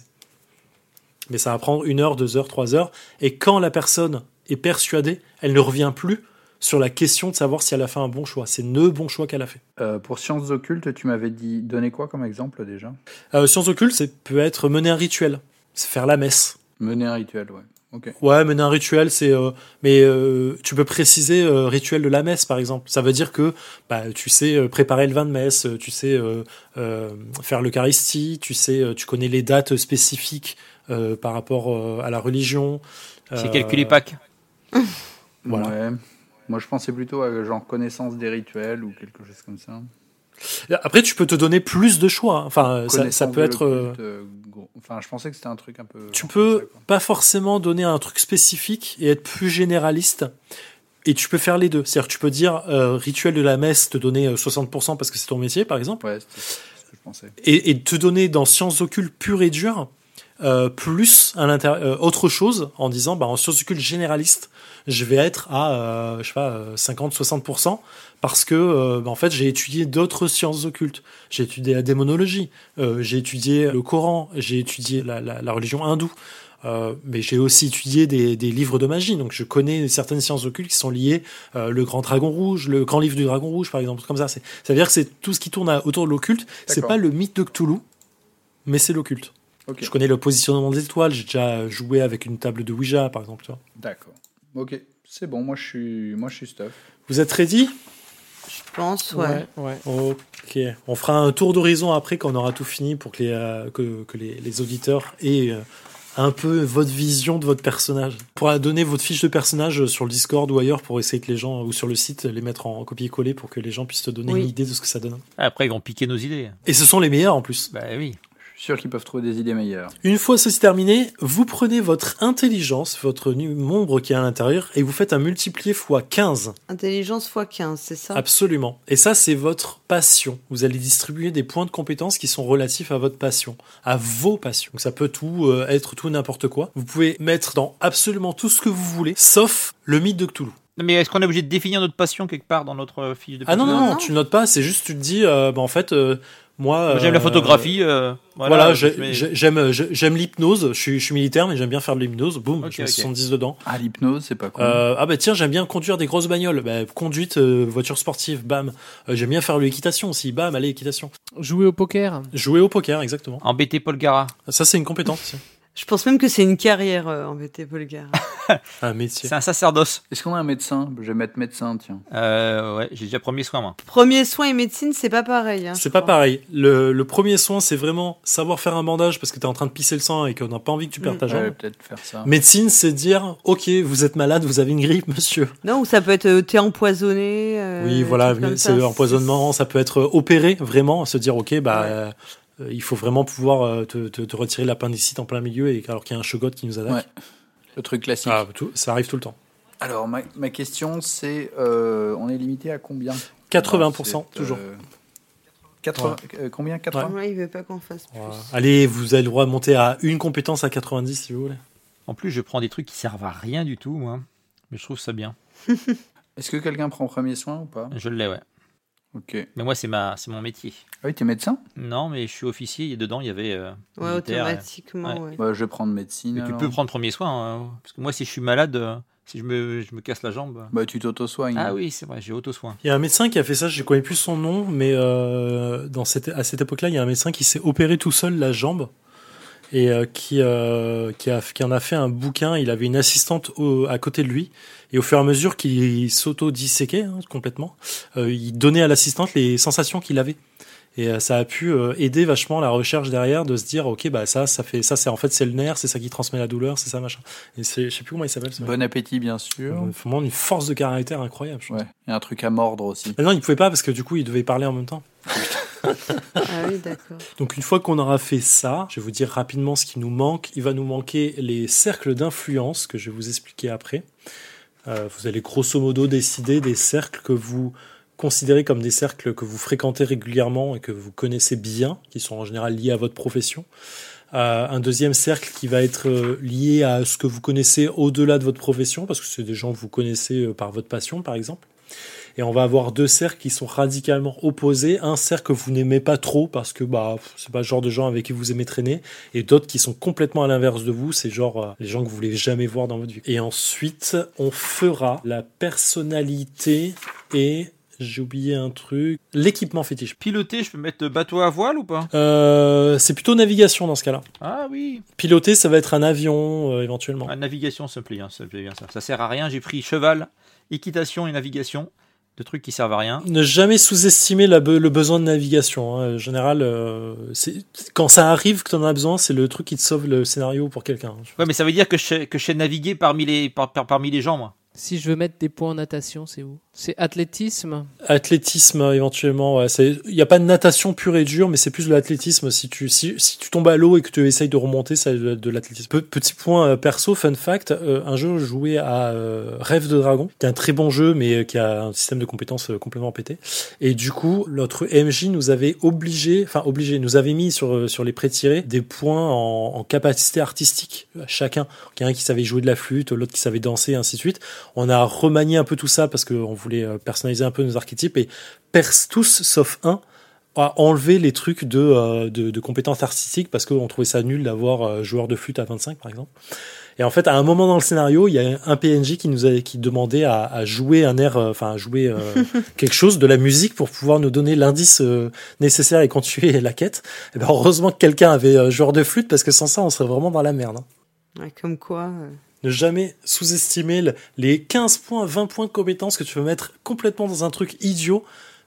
Mais ça va prendre une heure, deux heures, trois heures. Et quand la personne est persuadée, elle ne revient plus sur la question de savoir si elle a fait un bon choix. C'est le bon choix qu'elle a fait. Euh, pour sciences occultes, tu m'avais dit donner quoi comme exemple déjà? Euh, science occulte, c'est peut être mener un rituel, c'est faire la messe. Mener un rituel, ouais. Ok. Ouais, mener un rituel, c'est. euh, mais euh, tu peux préciser euh, rituel de la messe, par exemple. Ça veut dire que bah, tu sais préparer le vin de messe, tu sais euh, euh, faire l'Eucharistie, tu sais, tu connais les dates spécifiques euh, par rapport euh, à la religion. C'est Euh, calculé Pâques. Voilà. Ouais. Moi, je pensais plutôt à genre connaissance des rituels ou quelque chose comme ça. Après, tu peux te donner plus de choix. hein. Enfin, ça, peut être. euh, euh. Enfin, je pensais que c'était un truc un peu. tu peux ça, pas forcément donner un truc spécifique et être plus généraliste. Et tu peux faire les deux. C'est-à-dire que tu peux dire euh, rituel de la messe, te donner euh, 60% parce que c'est ton métier, par exemple. Ouais, c'était ce que je pensais. et, et te donner dans sciences occultes pure et dure euh, plus à l'intérieur euh, autre chose en disant bah en sciences occultes généraliste je vais être à euh, je sais pas euh, 50 60% parce que euh, bah, en fait j'ai étudié d'autres sciences occultes j'ai étudié la démonologie euh, j'ai étudié le Coran j'ai étudié la, la, la religion hindoue euh, mais j'ai aussi étudié des, des livres de magie, donc je connais certaines sciences occultes qui sont liées, euh, le Grand Dragon Rouge, le Grand Livre du Dragon Rouge, par exemple, comme ça. C'est, ça veut dire que c'est tout ce qui tourne à- autour de l'occulte. C'est pas le mythe de Cthulhu, mais c'est l'occulte. Je connais le positionnement des étoiles, j'ai déjà joué avec une table de Ouija, par exemple. D'accord. Ok. C'est bon. Moi, je suis. Moi, je suis stuff. Vous êtes ready? Je pense, ouais. ouais. Ok. On fera un tour d'horizon après quand on aura tout fini pour que les, euh, que, que les, les auditeurs aient euh, un peu votre vision de votre personnage. Pour donner votre fiche de personnage sur le Discord ou ailleurs pour essayer que les gens, ou sur le site, les mettre en copier-coller pour que les gens puissent te donner Oui. une idée de ce que ça donne. Après, ils vont piquer nos idées. Et ce sont les meilleurs en plus. Bah oui. Suis sûr qu'ils peuvent trouver des idées meilleures. Une fois ceci terminé, vous prenez votre intelligence, votre nombre qui est à l'intérieur, et vous faites un multiplié x 15. Intelligence x 15, c'est ça? Absolument. Et ça, c'est votre passion. Vous allez distribuer des points de compétences qui sont relatifs à votre passion, à vos passions. Donc ça peut tout euh, être tout et n'importe quoi. Vous pouvez mettre dans absolument tout ce que vous voulez, sauf le mythe de Cthulhu. Non, Mais est-ce qu'on est obligé de définir notre passion quelque part dans notre fiche de Ah non, non, Non, non, non. tu notes pas, c'est juste tu te dis, euh, bah, en fait, euh, Moi, j'aime la euh, photographie. euh, Voilà, j'aime j'ai- j'aime l'hypnose. Je suis, je suis militaire, mais j'aime bien faire de l'hypnose. Boum, Ok, je mets ok. 70 dedans. Ah, l'hypnose, c'est pas cool. Euh, ah bah tiens, j'aime bien conduire des grosses bagnoles. Bah, conduite, euh, voiture sportive, bam. Euh, j'aime bien faire de l'équitation aussi, bam, allez, équitation. Jouer au poker. Jouer au poker, exactement. Embêter Paul Gara. Ça, c'est une compétence. Je pense même que c'est une carrière euh, en VT Polgar. Un métier. C'est un sacerdoce. Est-ce qu'on a un médecin? Je vais mettre médecin, tiens. Euh, ouais, j'ai déjà premier soin, moi. Premier soin et médecine, c'est pas pareil. hein, C'est pas crois. pareil. Le, le premier soin, c'est vraiment savoir faire un bandage parce que t'es en train de pisser le sang et qu'on n'a pas envie que tu perdes Mm. ta Je jambe. vais peut-être faire ça. Médecine, c'est dire, ok, vous êtes malade, vous avez une grippe, monsieur. Non, ou ça peut être euh, thé empoisonné. euh, oui, voilà, c'est empoisonnement, ça peut être opéré, vraiment, se dire, ok, bah, euh, il faut vraiment pouvoir euh, te, te, te retirer l'appendicite en plein milieu et alors qu'il y a un chegotte qui nous attaque. Ouais. Le truc classique. Ah, tout- ça arrive tout le temps. Alors, ma, ma question, c'est euh, on est limité à combien? 80%, Dans cette, toujours. euh, 80, euh, combien? 80 Ouais, il veut pas qu'on fasse plus. Allez, vous avez le droit de monter à une compétence à 90 si vous voulez. En plus, je prends des trucs qui servent à rien du tout, moi. Mais je trouve ça bien. Est-ce que quelqu'un prend premier soin ou pas? Je l'ai, ouais. Ok. Mais moi, c'est ma, c'est mon métier. Ah oui, t'es médecin? Non, mais je suis officier et dedans, il y avait. euh, Ouais, militaire, automatiquement, Ouais. ouais. bah, Je vais prendre médecine. Mais tu alors. peux prendre premier soin. hein, parce que moi, si je suis malade, euh, si je me, je me casse la jambe. Bah, tu t'auto-soignes. Ah oui, c'est vrai, j'ai auto-soin. Il y a un médecin qui a fait ça, je ne connais plus son nom, mais euh, dans cette, à cette époque-là, il y a un médecin qui s'est opéré tout seul la jambe et euh, qui, euh, qui, a, qui en a fait un bouquin. Il avait une assistante au- à côté de lui et au fur et à mesure qu'il s'auto-disséquait hein, complètement, euh, il donnait à l'assistante les sensations qu'il avait. Et euh, ça a pu euh, aider vachement la recherche derrière de se dire ok bah ça ça fait ça c'est en fait c'est le nerf c'est ça qui transmet la douleur c'est ça machin et c'est je sais plus comment il s'appelle Bon appétit, bien sûr. vraiment une force de caractère incroyable je. Ouais. Il y a un truc à mordre aussi. Ah non il pouvait pas parce que du coup il devait parler en même temps Ah oui, d'accord. Donc une fois qu'on aura fait ça, je vais vous dire rapidement ce qui nous manque. Il va nous manquer les cercles d'influence que je vais vous expliquer après. Euh, vous allez grosso modo décider des cercles que vous considérez comme des cercles que vous fréquentez régulièrement et que vous connaissez bien, qui sont en général liés à votre profession. Euh, un deuxième cercle qui va être euh, lié à ce que vous connaissez au-delà de votre profession, parce que c'est des gens que vous connaissez euh, par votre passion, par exemple. Et on va avoir deux cercles qui sont radicalement opposés. Un cercle que vous n'aimez pas trop parce que bah c'est pas le genre de gens avec qui vous aimez traîner, et d'autres qui sont complètement à l'inverse de vous. C'est genre les gens que vous voulez jamais voir dans votre vie. Et ensuite, on fera la personnalité et j'ai oublié un truc, l'équipement fétiche. Piloter, je peux mettre bateau à voile ou pas? Euh, c'est plutôt navigation dans ce cas-là. Ah oui. Piloter, ça va être un avion euh, éventuellement. Ah, navigation, ça me plaît bien, ça me plaît bien ça. Ça sert à rien. J'ai pris cheval, équitation et navigation. Deux trucs qui servent à rien. Ne jamais sous-estimer be- le besoin de navigation. hein. En général, euh, quand ça arrive que tu en as besoin, c'est le truc qui te sauve le scénario pour quelqu'un. Ouais, mais ça veut dire que je sais, que je sais naviguer parmi les, par- par- parmi les gens, moi. Si je veux mettre des points en natation, c'est où? C'est athlétisme Athlétisme, éventuellement. Il n'y a pas de natation pure et dure, mais c'est plus de l'athlétisme. Si tu, tombes à l'eau et que tu essayes de remonter, c'est de, de l'athlétisme. Pe- petit point euh, perso, fun fact, euh, un jeu joué à euh, Rêve de Dragon, qui est un très bon jeu, mais qui a un système de compétences complètement pété. Et du coup, notre MJ nous avait obligé, enfin obligé, nous avait mis sur, les pré-tirés des points en, capacité artistique, chacun. Il y a un qui savait jouer de la flûte, l'autre qui savait danser, ainsi de suite. On a remanié un peu tout ça parce qu'on voulait euh, personnaliser un peu nos archétypes et pers tous, sauf un, a enlevé les trucs de, euh, de, de compétences artistiques parce qu'on trouvait ça nul d'avoir euh, joueur de flûte à 25 par exemple. Et en fait, à un moment dans le scénario, il y a un PNJ qui nous a, qui demandait à, à jouer un air, euh, enfin à jouer quelque chose de la musique pour pouvoir nous donner l'indice nécessaire et continuer la quête. Et ben heureusement que quelqu'un avait joueur de flûte parce que sans ça, on serait vraiment dans la merde. hein. Ouais, comme quoi. Ne jamais sous-estimer le- les 15 points, 20 points de compétences que tu peux mettre complètement dans un truc idiot,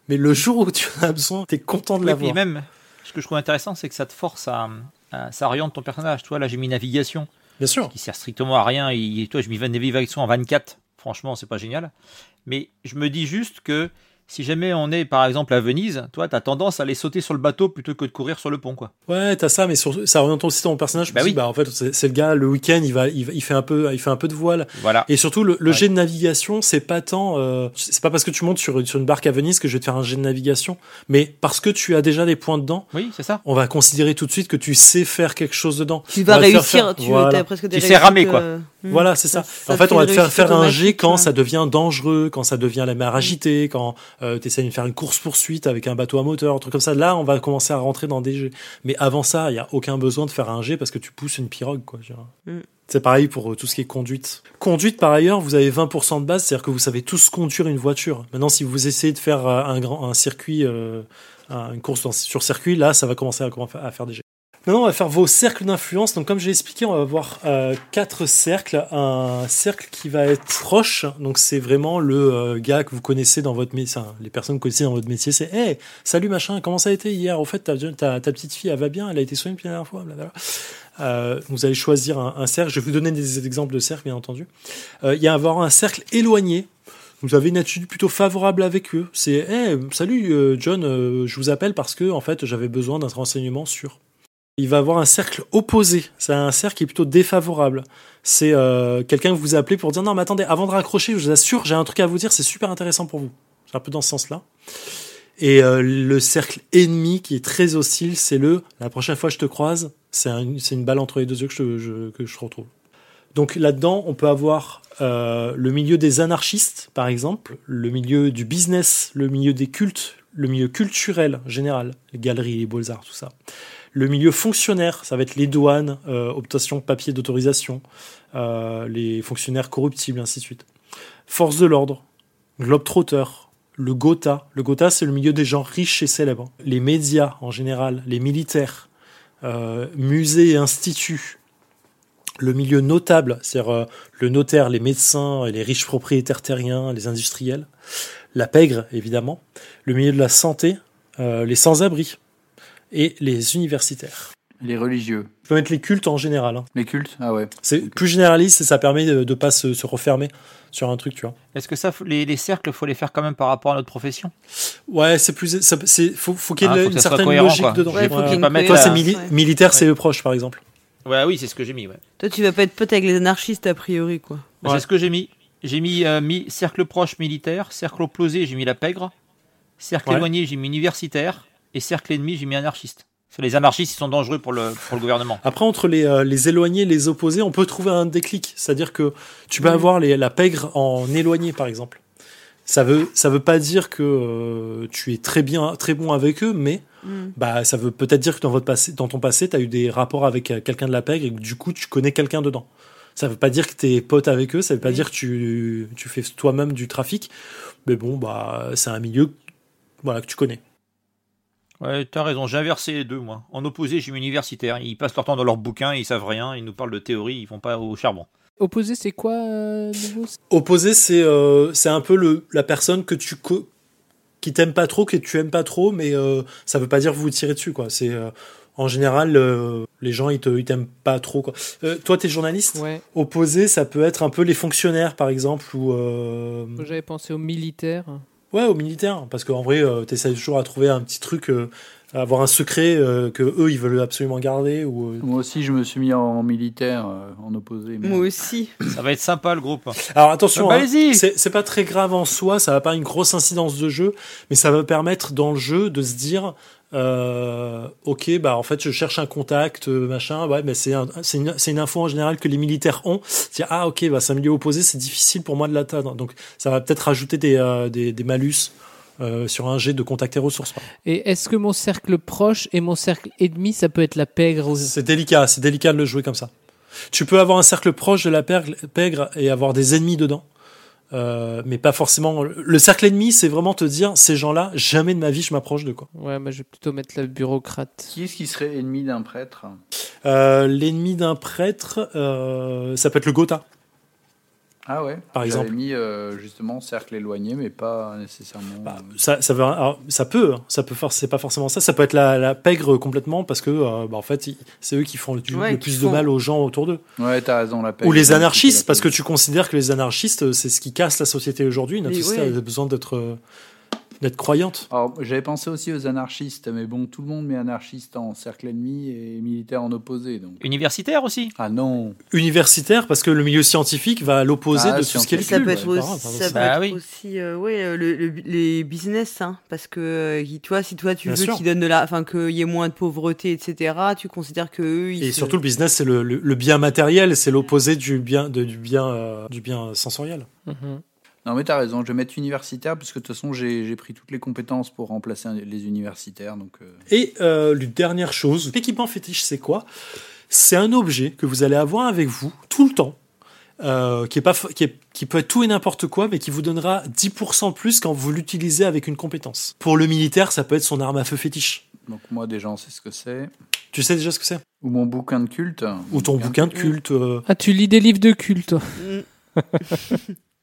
mais le jour où tu en as besoin, t'es content de l'avoir. même, ce que je trouve intéressant, c'est que ça te force à, à- ça oriente ton personnage. Toi, là, j'ai mis navigation, Bien sûr. qui sert strictement à rien. Et toi, j'ai mis navigation en 24. Franchement, c'est pas génial. Mais je me dis juste que si jamais on est, par exemple, à Venise, toi, t'as tendance à aller sauter sur le bateau plutôt que de courir sur le pont, quoi. Ouais, t'as ça, mais surtout, ça oriente aussi ton personnage. Bah oui. bah en fait, c'est le gars, le week-end, il va, il, va- il fait un peu, il fait un peu de voile. Voilà. Et surtout, le, le Ouais. jet de navigation, c'est pas tant, euh, c'est pas parce que tu montes sur, sur une barque à Venise que je vais te faire un jet de navigation, mais parce que tu as déjà des points dedans. Oui, c'est ça. On va considérer tout de suite que tu sais faire quelque chose dedans. Tu vas réussir, faire- tu voilà. as presque des Tu sais ramer, quoi. euh. Voilà, c'est ça. Ça- en fait, fait on va te faire faire un jet quand ouais. ça devient dangereux, quand ça devient la mer agitée, quand tu essaies de faire une course poursuite avec un bateau à moteur, un truc comme ça. Là, on va commencer à rentrer dans des jets. Mais avant ça, il y a aucun besoin de faire un jet parce que tu pousses une pirogue, quoi. Mm. C'est pareil pour euh, tout ce qui est conduite. Conduite, par ailleurs, vous avez 20% de base, c'est-à-dire que vous savez tous conduire une voiture. Maintenant, si vous essayez de faire euh, un grand, un circuit, euh, un- une course sur circuit, là, ça va commencer à, à faire des jets. Maintenant, on va faire vos cercles d'influence. Donc, comme j'ai expliqué, on va avoir euh, quatre cercles. Un cercle qui va être proche. Donc, c'est vraiment le euh, gars que vous connaissez dans votre métier. Les personnes que vous connaissez dans votre métier. C'est Hey, salut machin, comment ça a été hier? Au fait, ta, ta, ta petite fille, elle va bien? Elle a été soignée depuis la dernière fois. Euh, vous allez choisir un, un cercle. Je vais vous donner des exemples de cercles, bien entendu. Euh, Il y a avoir un cercle éloigné. Vous avez une attitude plutôt favorable avec eux. C'est Hey, salut euh, John, euh, je vous appelle parce que en fait j'avais besoin d'un renseignement sur il va avoir un cercle opposé. C'est un cercle qui est plutôt défavorable. C'est euh, quelqu'un que vous appelez pour dire non mais attendez, avant de raccrocher, je vous assure, j'ai un truc à vous dire, c'est super intéressant pour vous. C'est un peu dans ce sens-là. Et euh, le cercle ennemi qui est très hostile, c'est le la prochaine fois que je te croise, c'est un- c'est une balle entre les deux yeux que je, je- que je retrouve. Donc là-dedans, on peut avoir euh, le milieu des anarchistes, par exemple, le milieu du business, le milieu des cultes, le milieu culturel général, les galeries, les beaux-arts, tout ça. Le milieu fonctionnaire, ça va être les douanes, euh, obtention de papier d'autorisation, euh, les fonctionnaires corruptibles, ainsi de suite. Force de l'ordre, Globetrotter, le Gotha. Le Gotha, c'est le milieu des gens riches et célèbres. Les médias, en général, les militaires, euh, musées et instituts. Le milieu notable, c'est-à-dire euh, le notaire, les médecins, et les riches propriétaires terriens, les industriels. La pègre, évidemment. Le milieu de la santé, les sans-abri et les universitaires. Les religieux. Je peux mettre les cultes en général. hein. Les cultes Ah ouais. C'est plus généraliste et ça permet de ne pas se, se refermer sur un truc, tu vois. Est-ce que ça, les, les cercles, faut les faire quand même par rapport à notre profession? Ouais, c'est plus. ça- C'est faut, faut qu'il y ait Ah, une soit certaine cohérent, logique quoi. dedans. Ouais, faut qu'il y ait une pas mettre Toi, c'est mili- ouais. militaire, c'est le proche, par exemple. Ouais, oui, c'est ce que j'ai mis. Ouais. Toi, tu vas pas être pote avec les anarchistes a priori, quoi. Bah, Ouais. C'est ce que j'ai mis. J'ai mis, euh, mis cercle proche militaire, cercle opposé, j'ai mis la pègre, cercle Ouais. éloigné, j'ai mis universitaire, et cercle ennemi, j'ai mis anarchiste. Les anarchistes, ils sont dangereux pour le, pour le gouvernement. Après, entre les, euh, les éloignés et les opposés, on peut trouver un déclic. C'est-à-dire que tu peux avoir les, la pègre en éloigné, par exemple. Ça veut, ça veut pas dire que euh, tu es très bien, très bon avec eux, mais Mm. bah, ça veut peut-être dire que dans, votre passé, dans ton passé, tu as eu des rapports avec euh, quelqu'un de la pègre et que du coup, tu connais quelqu'un dedans. Ça veut pas dire que tu es pote avec eux, ça veut pas Oui. dire que tu, tu fais toi-même du trafic, mais bon, bah, c'est un milieu voilà, que tu connais. Ouais, t'as raison, j'ai inversé les deux, moi. En opposé, j'ai mis universitaire. Ils passent leur temps dans leurs bouquins, ils savent rien, ils nous parlent de théorie, ils vont pas au charbon. Opposé, c'est quoi, euh, Opposé, c'est euh, c'est un peu le, la personne que tu co- qui t'aime pas trop, que tu aimes pas trop, mais euh, ça veut pas dire vous tirer dessus, quoi. C'est euh, en général euh, les gens ils t'aiment pas trop, quoi. Euh, toi, t'es journaliste? Ouais. Opposé, ça peut être un peu les fonctionnaires, par exemple, ou euh, J'avais pensé aux militaires. Ouais, aux militaires, parce qu'en vrai, euh, t'essaies toujours à trouver un petit truc, euh, avoir un secret euh, que eux ils veulent absolument garder, ou euh, Moi aussi, je me suis mis en militaire, euh, en opposé. mais- Moi aussi. Ça va être sympa, le groupe. Alors attention, Ah bah, hein, c'est pas très grave en soi, ça va pas une grosse incidence de jeu, mais ça va permettre dans le jeu de se dire, euh, ok, bah en fait je cherche un contact, euh, machin, ouais, mais c'est un- c'est une, c'est une info en général que les militaires ont. Dire ah ok, bah c'est un milieu opposé, c'est difficile pour moi de l'atteindre, donc ça va peut-être rajouter des, euh, des, des malus. Euh, sur un jet de contact et ressources. Et est-ce que mon cercle proche et mon cercle ennemi, ça peut être la pègre aussi C'est délicat, c'est délicat de le jouer comme ça. Tu peux avoir un cercle proche de la pègre, pègre et avoir des ennemis dedans. Euh, mais pas forcément. Le cercle ennemi, c'est vraiment te dire ces gens-là, jamais de ma vie je m'approche de quoi. Ouais, moi je vais plutôt mettre la bureaucrate. Qui est-ce qui serait ennemi d'un prêtre? Euh, L'ennemi d'un prêtre, euh, ça peut être le Gotha. Ah ouais Par exemple. mis euh, justement cercle éloigné, mais pas nécessairement. Bah, euh, ça, ça, veut, alors, ça peut, hein. ça peut, c'est pas forcément ça. Ça peut être la, la pègre complètement parce que, euh, bah, en fait, c'est eux qui font du- Ouais, le qui plus de mal aux gens autour d'eux. Ouais, t'as raison, la paix. Ou les anarchistes, parce que tu considères que les anarchistes, c'est ce qui casse la société aujourd'hui. Notre société ouais. a besoin d'être euh, d'être croyante. Alors, j'avais pensé aussi aux anarchistes, mais bon, tout le monde met anarchiste en cercle ennemi et militaire en opposé. Donc. Universitaire aussi? Ah non Universitaire, parce que le milieu scientifique va à l'opposé Ah, de tout ce qui est le Ça peut être aussi, ça peut Bah être oui. aussi euh, ouais, euh, le, le- les business, hein, parce que euh, tu vois, si toi tu Bien veux qu'ils donnent de la, enfin qu'il y ait moins de pauvreté, etc. Tu considères que eux, ils Et se- surtout, le business, c'est le, le- le bien matériel, c'est l'opposé du bien, de- du bien, euh, du bien sensoriel. Mhm. Non, mais t'as raison, je vais mettre universitaire, puisque de toute façon, j'ai j'ai pris toutes les compétences pour remplacer les universitaires. Donc, euh, Et euh, une dernière chose, l'équipement fétiche, c'est quoi? C'est un objet que vous allez avoir avec vous tout le temps, euh, qui, est pas, qui, est- qui peut être tout et n'importe quoi, mais qui vous donnera 10% de plus quand vous l'utilisez avec une compétence. Pour le militaire, ça peut être son arme à feu fétiche. donc moi, déjà, on sait ce que c'est. Tu sais déjà ce que c'est? Ou mon bouquin de culte. Ou ton bouquin de culte. euh, Ah, tu lis des livres de culte.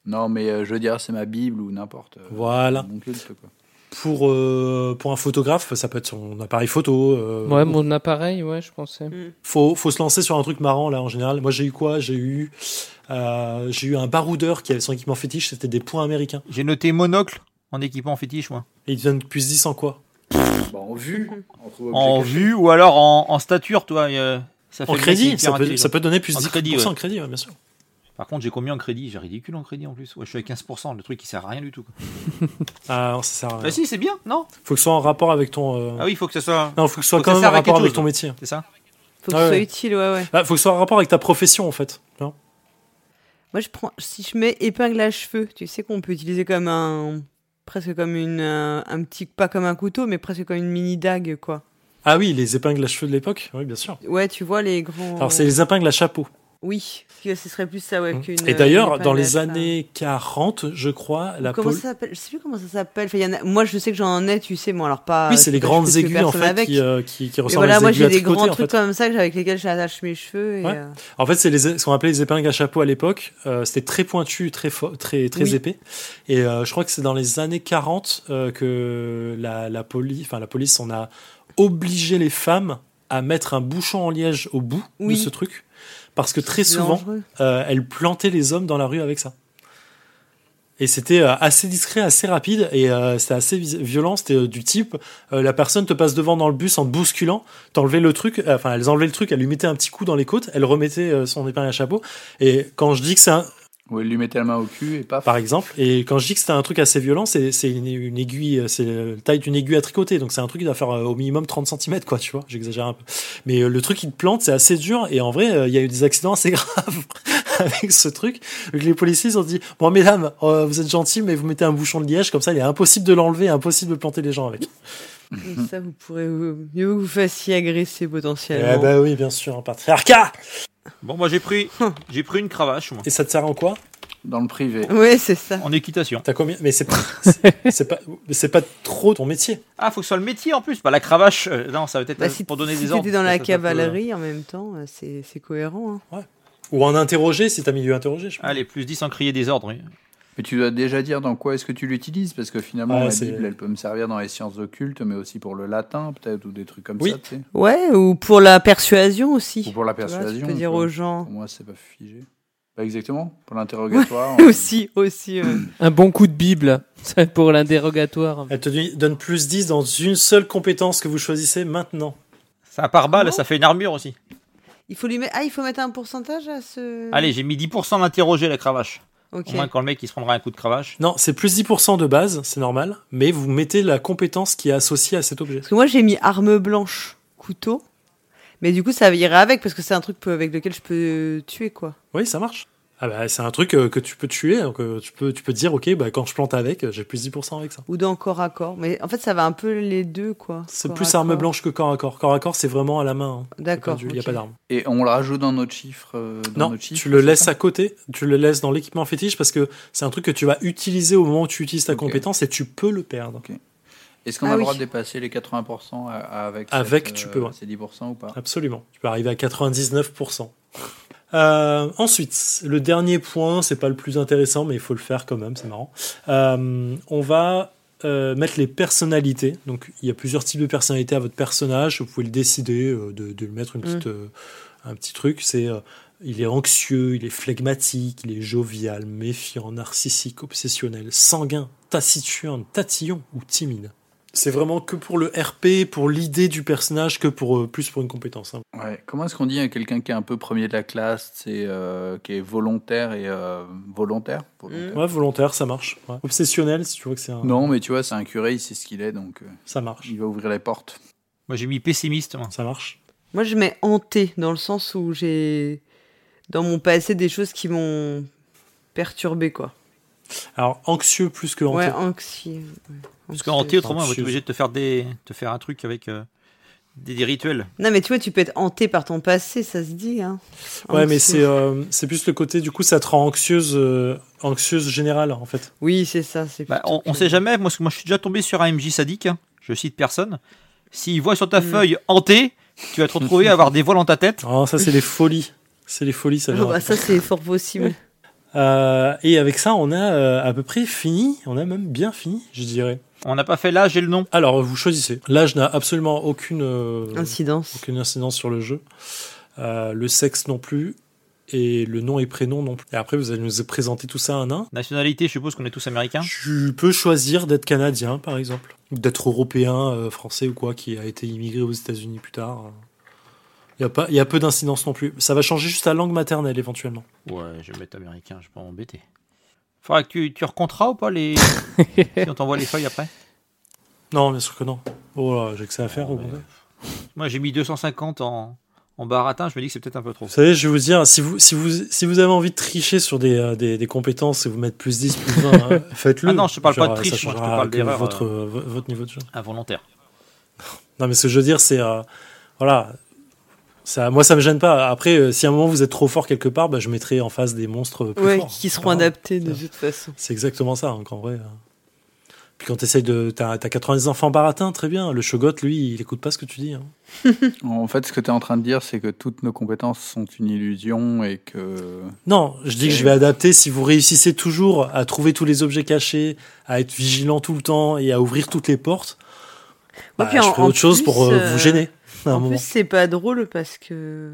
Non, mais euh, je veux dire, c'est ma Bible ou n'importe. euh, Voilà. Mon culte, quoi. Pour, euh, pour un photographe, ça peut être son appareil photo. euh, Ouais, mon appareil, ouais, je pensais. faut, faut se lancer sur un truc marrant là en général. Moi j'ai eu quoi? J'ai eu euh, j'ai eu un baroudeur qui avait son équipement fétiche, c'était des points américains. J'ai noté monocle en équipement fétiche, moi. Et ils te donnent plus 10 en quoi? Bon, en vue. objets En vue ou alors en, en stature, toi. euh, ça fait En crédit, ça peut, ça peut donner plus En 10% crédit, ouais. en crédit, ouais, bien sûr. Par contre, j'ai combien en crédit? J'ai ridicule en crédit en plus. Ouais, je suis à 15%, le truc qui sert à rien du tout. Ah non, ça sert à rien. Bah si, c'est bien, non? Faut que ce soit en rapport avec ton. euh, Ah oui, il faut que ça soit. Non, faut que ce soit Faut quand même en rapport avec ton métier. C'est ça? Faut que Ah ce soit utile, ouais, ouais. Ah, faut que ce soit en rapport avec ta profession en fait. Non? Moi, je prends, si je mets épingle à cheveux, tu sais qu'on peut utiliser comme un, presque comme une, un, un petit, pas comme un couteau, mais presque comme une mini dague, quoi. ah oui, les épingles à cheveux de l'époque, oui bien sûr. Ouais, tu vois les grands. Alors c'est les épingles à chapeau. Oui, ce serait plus ça, ouais. qu'une- Et d'ailleurs, épingle dans les années 40, je crois, la Comment pol- ça s'appelle? Je sais plus comment ça s'appelle. Enfin, a... Moi, je sais que j'en ai, tu sais, moi, alors pas. Oui, c'est les grandes aiguilles en fait avec. qui, euh, qui, qui ressemblent voilà, à des moi j'ai des grands trucs fait. comme ça avec lesquels j'attache mes cheveux. Et, Ouais. euh, En fait, c'est les, ce qu'on appelait les épingles à chapeau à l'époque. Euh, C'était très pointu, très fo- très très Oui. épais. Et euh, je crois que c'est dans les années 40 euh, que la, la police, enfin la police, on a obligé les femmes à mettre un bouchon en liège au bout Oui. de ce truc, parce que très souvent, euh, elles plantaient les hommes dans la rue avec ça. Et c'était euh, assez discret, assez rapide, et euh, c'était assez violent. C'était du type, euh, la personne te passe devant dans le bus en te bousculant, t'enlevais le truc, enfin elles enlevaient le truc, elles lui mettaient un petit coup dans les côtes, elle remettait euh, son épingle à chapeau. Et quand je dis que c'est un, Où elle lui mettait la main au cul et paf. par exemple, et quand je dis que c'était un truc assez violent, c'est c'est une, une aiguille, euh, c'est la taille d'une aiguille à tricoter, donc c'est un truc qui doit faire euh, au minimum 30 cm, quoi, tu vois, j'exagère un peu. Mais euh, le truc qui te plante, c'est assez dur, et en vrai, euh, il y a eu des accidents assez graves avec ce truc. Donc les policiers ils ont dit, bon mesdames, euh, vous êtes gentils, mais vous mettez un bouchon de liège, comme ça il est impossible de l'enlever, impossible de planter les gens avec. Comme ça, vous pourrez euh, mieux que vous fassiez agresser Eh potentiellement. bah oui, bien sûr, un patriarcat Bon, moi j'ai pris, j'ai pris une cravache, moi, Et ça te sert en quoi? Dans le privé. Ouais, c'est ça. en équitation. T'as combien? Mais c'est pas, c'est- pas, mais c'est pas trop ton métier. Ah, faut que ce soit le métier en plus. Pas la cravache. euh, non, ça va peut-être Bah, euh, si pour donner si des ordres. t'étais dans la ça, ça peut, euh, cavalerie en même temps, euh, c'est c'est cohérent. hein. Ou en interroger si t'as mis du interroger. Je pense. Allez, plus 10 en crier des ordres. oui. Mais tu dois déjà dire dans quoi est-ce que tu l'utilises, parce que finalement, la c'est- Bible, elle peut me servir dans les sciences occultes, mais aussi pour le latin, peut-être, ou des trucs comme Oui. ça, tu sais. Ouais, ou pour la persuasion aussi. Ou pour la Tu vois, persuasion. Tu peux dire aux gens. Pour moi, c'est pas figé. Pas exactement. Pour l'interrogatoire. aussi, aussi. euh. Un bon coup de Bible, ça pour l'interrogatoire. Elle te donne plus 10 dans une seule compétence que vous choisissez maintenant. Ça part balle, ça fait une armure aussi. Il faut lui mettre. Ah, il faut mettre un pourcentage à ce. Allez, j'ai mis 10% d'interroger la cravache. Ok. Au moins quand le mec il se prendra un coup de cravache. Non, c'est plus 10% de base, c'est normal, mais vous mettez la compétence qui est associée à cet objet. Parce que moi, j'ai mis arme blanche, couteau. Mais du coup, ça irait avec parce que c'est un truc avec lequel je peux tuer, quoi. Oui, ça marche. Ah bah, c'est un truc euh, que tu peux tuer, donc euh, tu peux, tu peux te dire, ok, bah, quand je plante avec, euh, j'ai plus 10% avec ça. Ou dans corps à corps. Mais en fait, ça va un peu les deux, quoi. C'est Corps plus arme corps. blanche que corps à corps. Corps à corps, c'est vraiment à la main. hein. D'accord. Il n'y a pas d'arme. Et on le rajoute dans notre chiffre. euh, dans Non, notre chiffre, tu le laisses à côté, tu le laisses dans l'équipement fétiche parce que c'est un truc que tu vas utiliser au moment où tu utilises ta compétence et tu peux le perdre. Est-ce qu'on Ah a le oui. droit de dépasser les 80% à- à- avec Avec, cette, tu euh, peux, ouais. ces 10% ou pas? Absolument. Tu peux arriver à 99%. Euh, ensuite, le dernier point, c'est pas le plus intéressant, mais il faut le faire quand même, c'est marrant. Euh, on va euh, mettre les personnalités. Donc, il y a plusieurs types de personnalités à votre personnage. Vous pouvez le décider de, de lui mettre une petite, euh, un petit truc. C'est Il est anxieux, il est flegmatique, il est jovial, méfiant, narcissique, obsessionnel, sanguin, taciturne, tatillon ou timide. C'est vraiment que pour le RP, pour l'idée du personnage, que pour euh, plus pour une compétence. hein. Ouais. Comment est-ce qu'on dit à quelqu'un qui est un peu premier de la classe, c'est, euh, qui est volontaire et euh, volontaire, volontaire Ouais, volontaire, ça marche. Ouais. Obsessionnel, si tu vois que c'est un. Non, mais tu vois, c'est un curé, il sait ce qu'il est, donc euh, Ça marche. il va ouvrir les portes. Moi, j'ai mis pessimiste. moi. Ça marche. Moi, je mets hanté dans le sens où j'ai dans mon passé des choses qui m'ont perturbé quoi. Alors, anxieux plus que hanté. Ouais, anxieux. ouais, Parce qu'en thé, autrement, on va Anxieuse. t'obliger de te faire des, te faire un truc avec euh, des, des rituels. Non, mais tu vois, tu peux être hanté par ton passé, ça se dit. Hein. Ouais, mais c'est euh, c'est plus le côté, du coup, ça te rend anxieuse, euh, anxieuse générale, en fait. Oui, c'est ça. Bah, on, on que- sait jamais. Moi, que je suis déjà tombé sur un MJ sadique. hein, je cite personne. S'il voit sur ta Mm. feuille hanté, tu vas te retrouver à avoir des voiles dans ta tête. Ah, ça, c'est les folies. C'est les folies, ça Ah vient. bah, ça, c'est fort possible. Euh, et avec ça, on a euh, à peu près fini. On a même bien fini, je dirais. On n'a pas fait l'âge et le nom. Alors, vous choisissez. L'âge n'a absolument aucune, euh, Incidence. aucune incidence sur le jeu. Euh, le sexe non plus. Et le nom et prénom non plus. Et après, vous allez nous présenter tout ça un à un. Nationalité, je suppose qu'on est tous américains. Tu peux choisir d'être canadien, par exemple, ou d'être européen, euh, français ou quoi, qui a été immigré aux États-Unis plus tard. Il y a pas, il y a peu d'incidence non plus. Ça va changer juste la langue maternelle éventuellement. Ouais, je vais mettre américain, je vais pas m'embêter. Faudra que tu, tu recompteras ou pas les. si on t'envoie les feuilles après? Non, bien sûr que non. Oh là, j'ai que ça à faire. Moi, j'ai mis 250 en, en baratin, je me dis que c'est peut-être un peu trop. Vous savez, je vais vous dire, si vous, si vous, si vous avez envie de tricher sur des, euh, des, des compétences et vous mettre plus 10, plus 20, hein, faites-le. Ah non, je te parle pas de triche, moi, je te parle d'erreur, Votre, euh, vo- votre niveau de jeu. Involontaire. Non, mais ce que je veux dire, c'est. euh, voilà. Ça, moi, ça me gêne pas. Après, euh, si à un moment vous êtes trop fort quelque part, bah, je mettrai en face des monstres plus Ouais, forts. qui seront adaptés de toute façon. C'est exactement ça, donc en vrai. euh. Puis quand t'essayes de. T'as as 90 enfants baratins, très bien. Le Shogot, lui, il écoute pas ce que tu dis. hein. En fait, ce que tu es en train de dire, c'est que toutes nos compétences sont une illusion et que. Non, je dis que je vais adapter si vous réussissez toujours à trouver tous les objets cachés, à être vigilant tout le temps et à ouvrir toutes les portes. Bah, puis je ferai en autre chose pour euh, euh, vous gêner. En moment. plus, c'est pas drôle parce que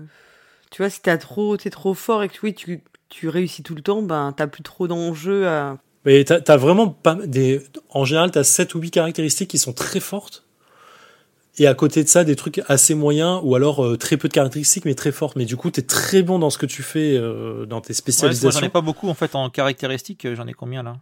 tu vois, si t'as trop, t'es trop fort et que oui, tu, tu réussis tout le temps, ben t'as plus trop d'enjeux à. Mais t'as as vraiment pas des. En général, t'as 7 ou 8 caractéristiques qui sont très fortes. Et à côté de ça, des trucs assez moyens ou alors euh, très peu de caractéristiques mais très fortes. Mais du coup, t'es très bon dans ce que tu fais euh, dans tes Ouais, moi, spécialisations. j'en ai pas beaucoup en fait en caractéristiques. euh, J'en ai combien là?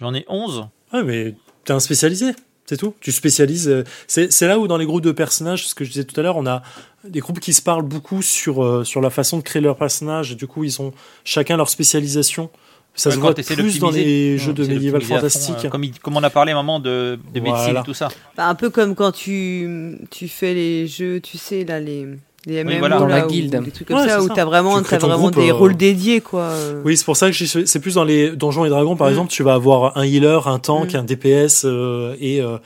J'en ai 11. Ouais, mais t'es un spécialisé, c'est tout. Tu spécialises. euh, C'est c'est là où dans les groupes de personnages, ce que je disais tout à l'heure, on a des groupes qui se parlent beaucoup sur, euh, sur la façon de créer leur personnage. Et du coup, ils ont chacun leur spécialisation. Ça Ouais, se voit plus dans les Ouais, jeux de médiéval fond, fantastique. euh, comme, il- comme on a parlé à un moment de, de médecine Voilà. et tout ça. Ben, un peu comme quand tu, tu fais les jeux, tu sais, là, les, MMO, voilà. Dans la ou guilde. des trucs comme Ouais, ça, où ça. t'as vraiment, Tu t'as ton vraiment groupe, des euh, rôles dédiés, quoi. Oui, c'est pour ça que c'est plus dans les Donjons et Dragons, par Mm. exemple, tu vas avoir un healer, un tank, Mm. un DPS euh, et, euh,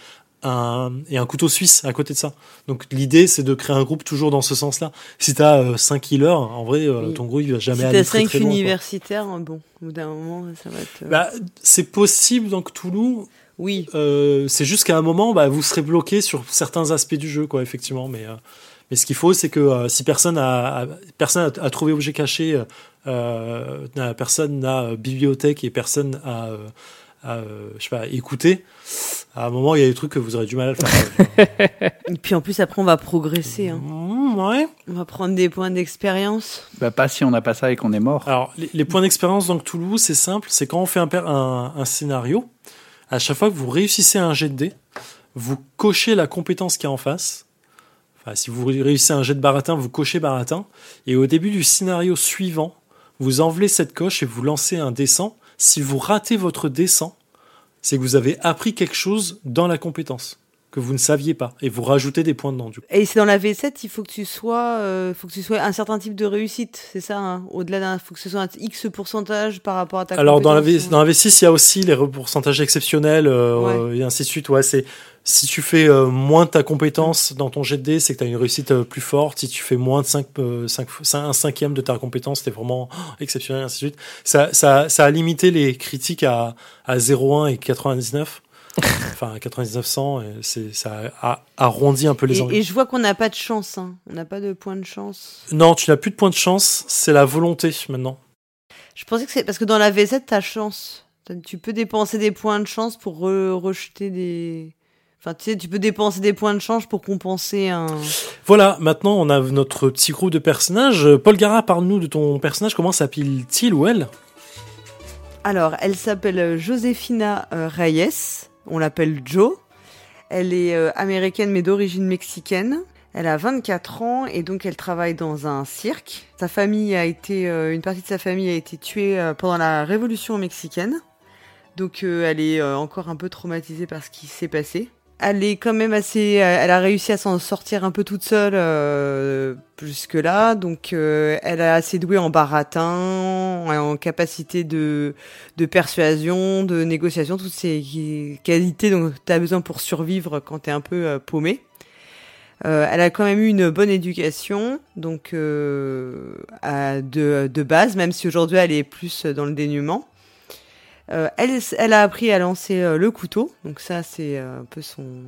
un, et un couteau suisse à côté de ça. Donc l'idée, c'est de créer un groupe toujours dans ce sens-là. Si t'as euh, 5 healers, en vrai, euh, Oui. ton groupe, il va jamais Si aller t'as très, 5 très loin. quoi. universitaires, hein, bon, au bout d'un moment, ça va être. euh, Bah, c'est possible dans Cthulhu. oui. Euh, c'est juste qu'à un moment, bah, vous serez bloqué sur certains aspects du jeu, quoi, effectivement. Mais, euh, mais ce qu'il faut, c'est que euh, si personne a, a- personne a, a trouvé objet caché, euh, euh, personne n'a bibliothèque et personne a, a, je sais pas, écouté, à un moment, il y a des trucs que vous aurez du mal à le faire. Et puis en plus, après, on va progresser. hein. Mmh, ouais. On va prendre des points d'expérience. Bah, pas si on n'a pas ça et qu'on est mort. Alors, les, les points d'expérience dans Cthulhu, c'est simple. C'est quand on fait un, un scénario, à chaque fois que vous réussissez un jet de dés, vous cochez la compétence qui est en face. Enfin, si vous réussissez un jet de baratin, vous cochez baratin. Et au début du scénario suivant, vous enlevez cette coche et vous lancez un descent. Si vous ratez votre descent, c'est que vous avez appris quelque chose dans la compétence que vous ne saviez pas. Et vous rajoutez des points dedans, du coup. Et c'est dans la V7, il faut que tu sois, euh, faut que tu sois un certain type de réussite, c'est ça. hein? Au-delà d'un, faut que ce soit un X pourcentage par rapport à ta. Alors dans la, v, compétence, dans la V6, il y a aussi les pourcentages exceptionnels euh, Ouais. euh, et ainsi de suite. Ouais, c'est si tu fais euh, moins de ta compétence dans ton jet de dés, c'est que tu as une réussite euh, plus forte. Si tu fais moins de 5, euh, cinq- cin- un cinquième de ta compétence, t'es vraiment oh, exceptionnel, et ainsi de suite. Ça, ça, ça a limité les critiques à, à 0,1 et 99. enfin, 9900, et c'est, ça a arrondi un peu les angles. et je vois qu'on n'a pas de chance. hein. On n'a pas de point de chance. Non, tu n'as plus de points de chance, c'est la volonté maintenant. Je pensais que c'est parce que dans la V7, t'as chance. Tu peux dépenser des points de chance pour re- rejeter des. Enfin, tu sais, tu peux dépenser des points de chance pour compenser un. Voilà, maintenant on a notre petit groupe de personnages. Paul Gara, parle-nous de ton personnage, comment s'appelle-t-il ou elle? Alors, elle s'appelle Josefina euh, Reyes. On l'appelle Jo. Elle est euh, américaine mais d'origine mexicaine. Elle a 24 ans et donc elle travaille dans un cirque. Sa famille a été, euh, une partie de sa famille a été tuée euh, pendant la révolution mexicaine. Donc euh, elle est euh, encore un peu traumatisée par ce qui s'est passé. Elle est quand même assez, euh, elle a réussi à s'en sortir un peu toute seule euh, jusque là. Donc euh, elle est assez douée en baratin, en capacité de de persuasion, de négociation, toutes ces qualités dont tu as besoin pour survivre quand tu es un peu euh, paumé. Euh, elle a quand même eu une bonne éducation, donc à- de, de base, même si aujourd'hui elle est plus dans le dénuement. Euh, elle, a appris à lancer euh, le couteau, donc ça c'est euh, un peu son.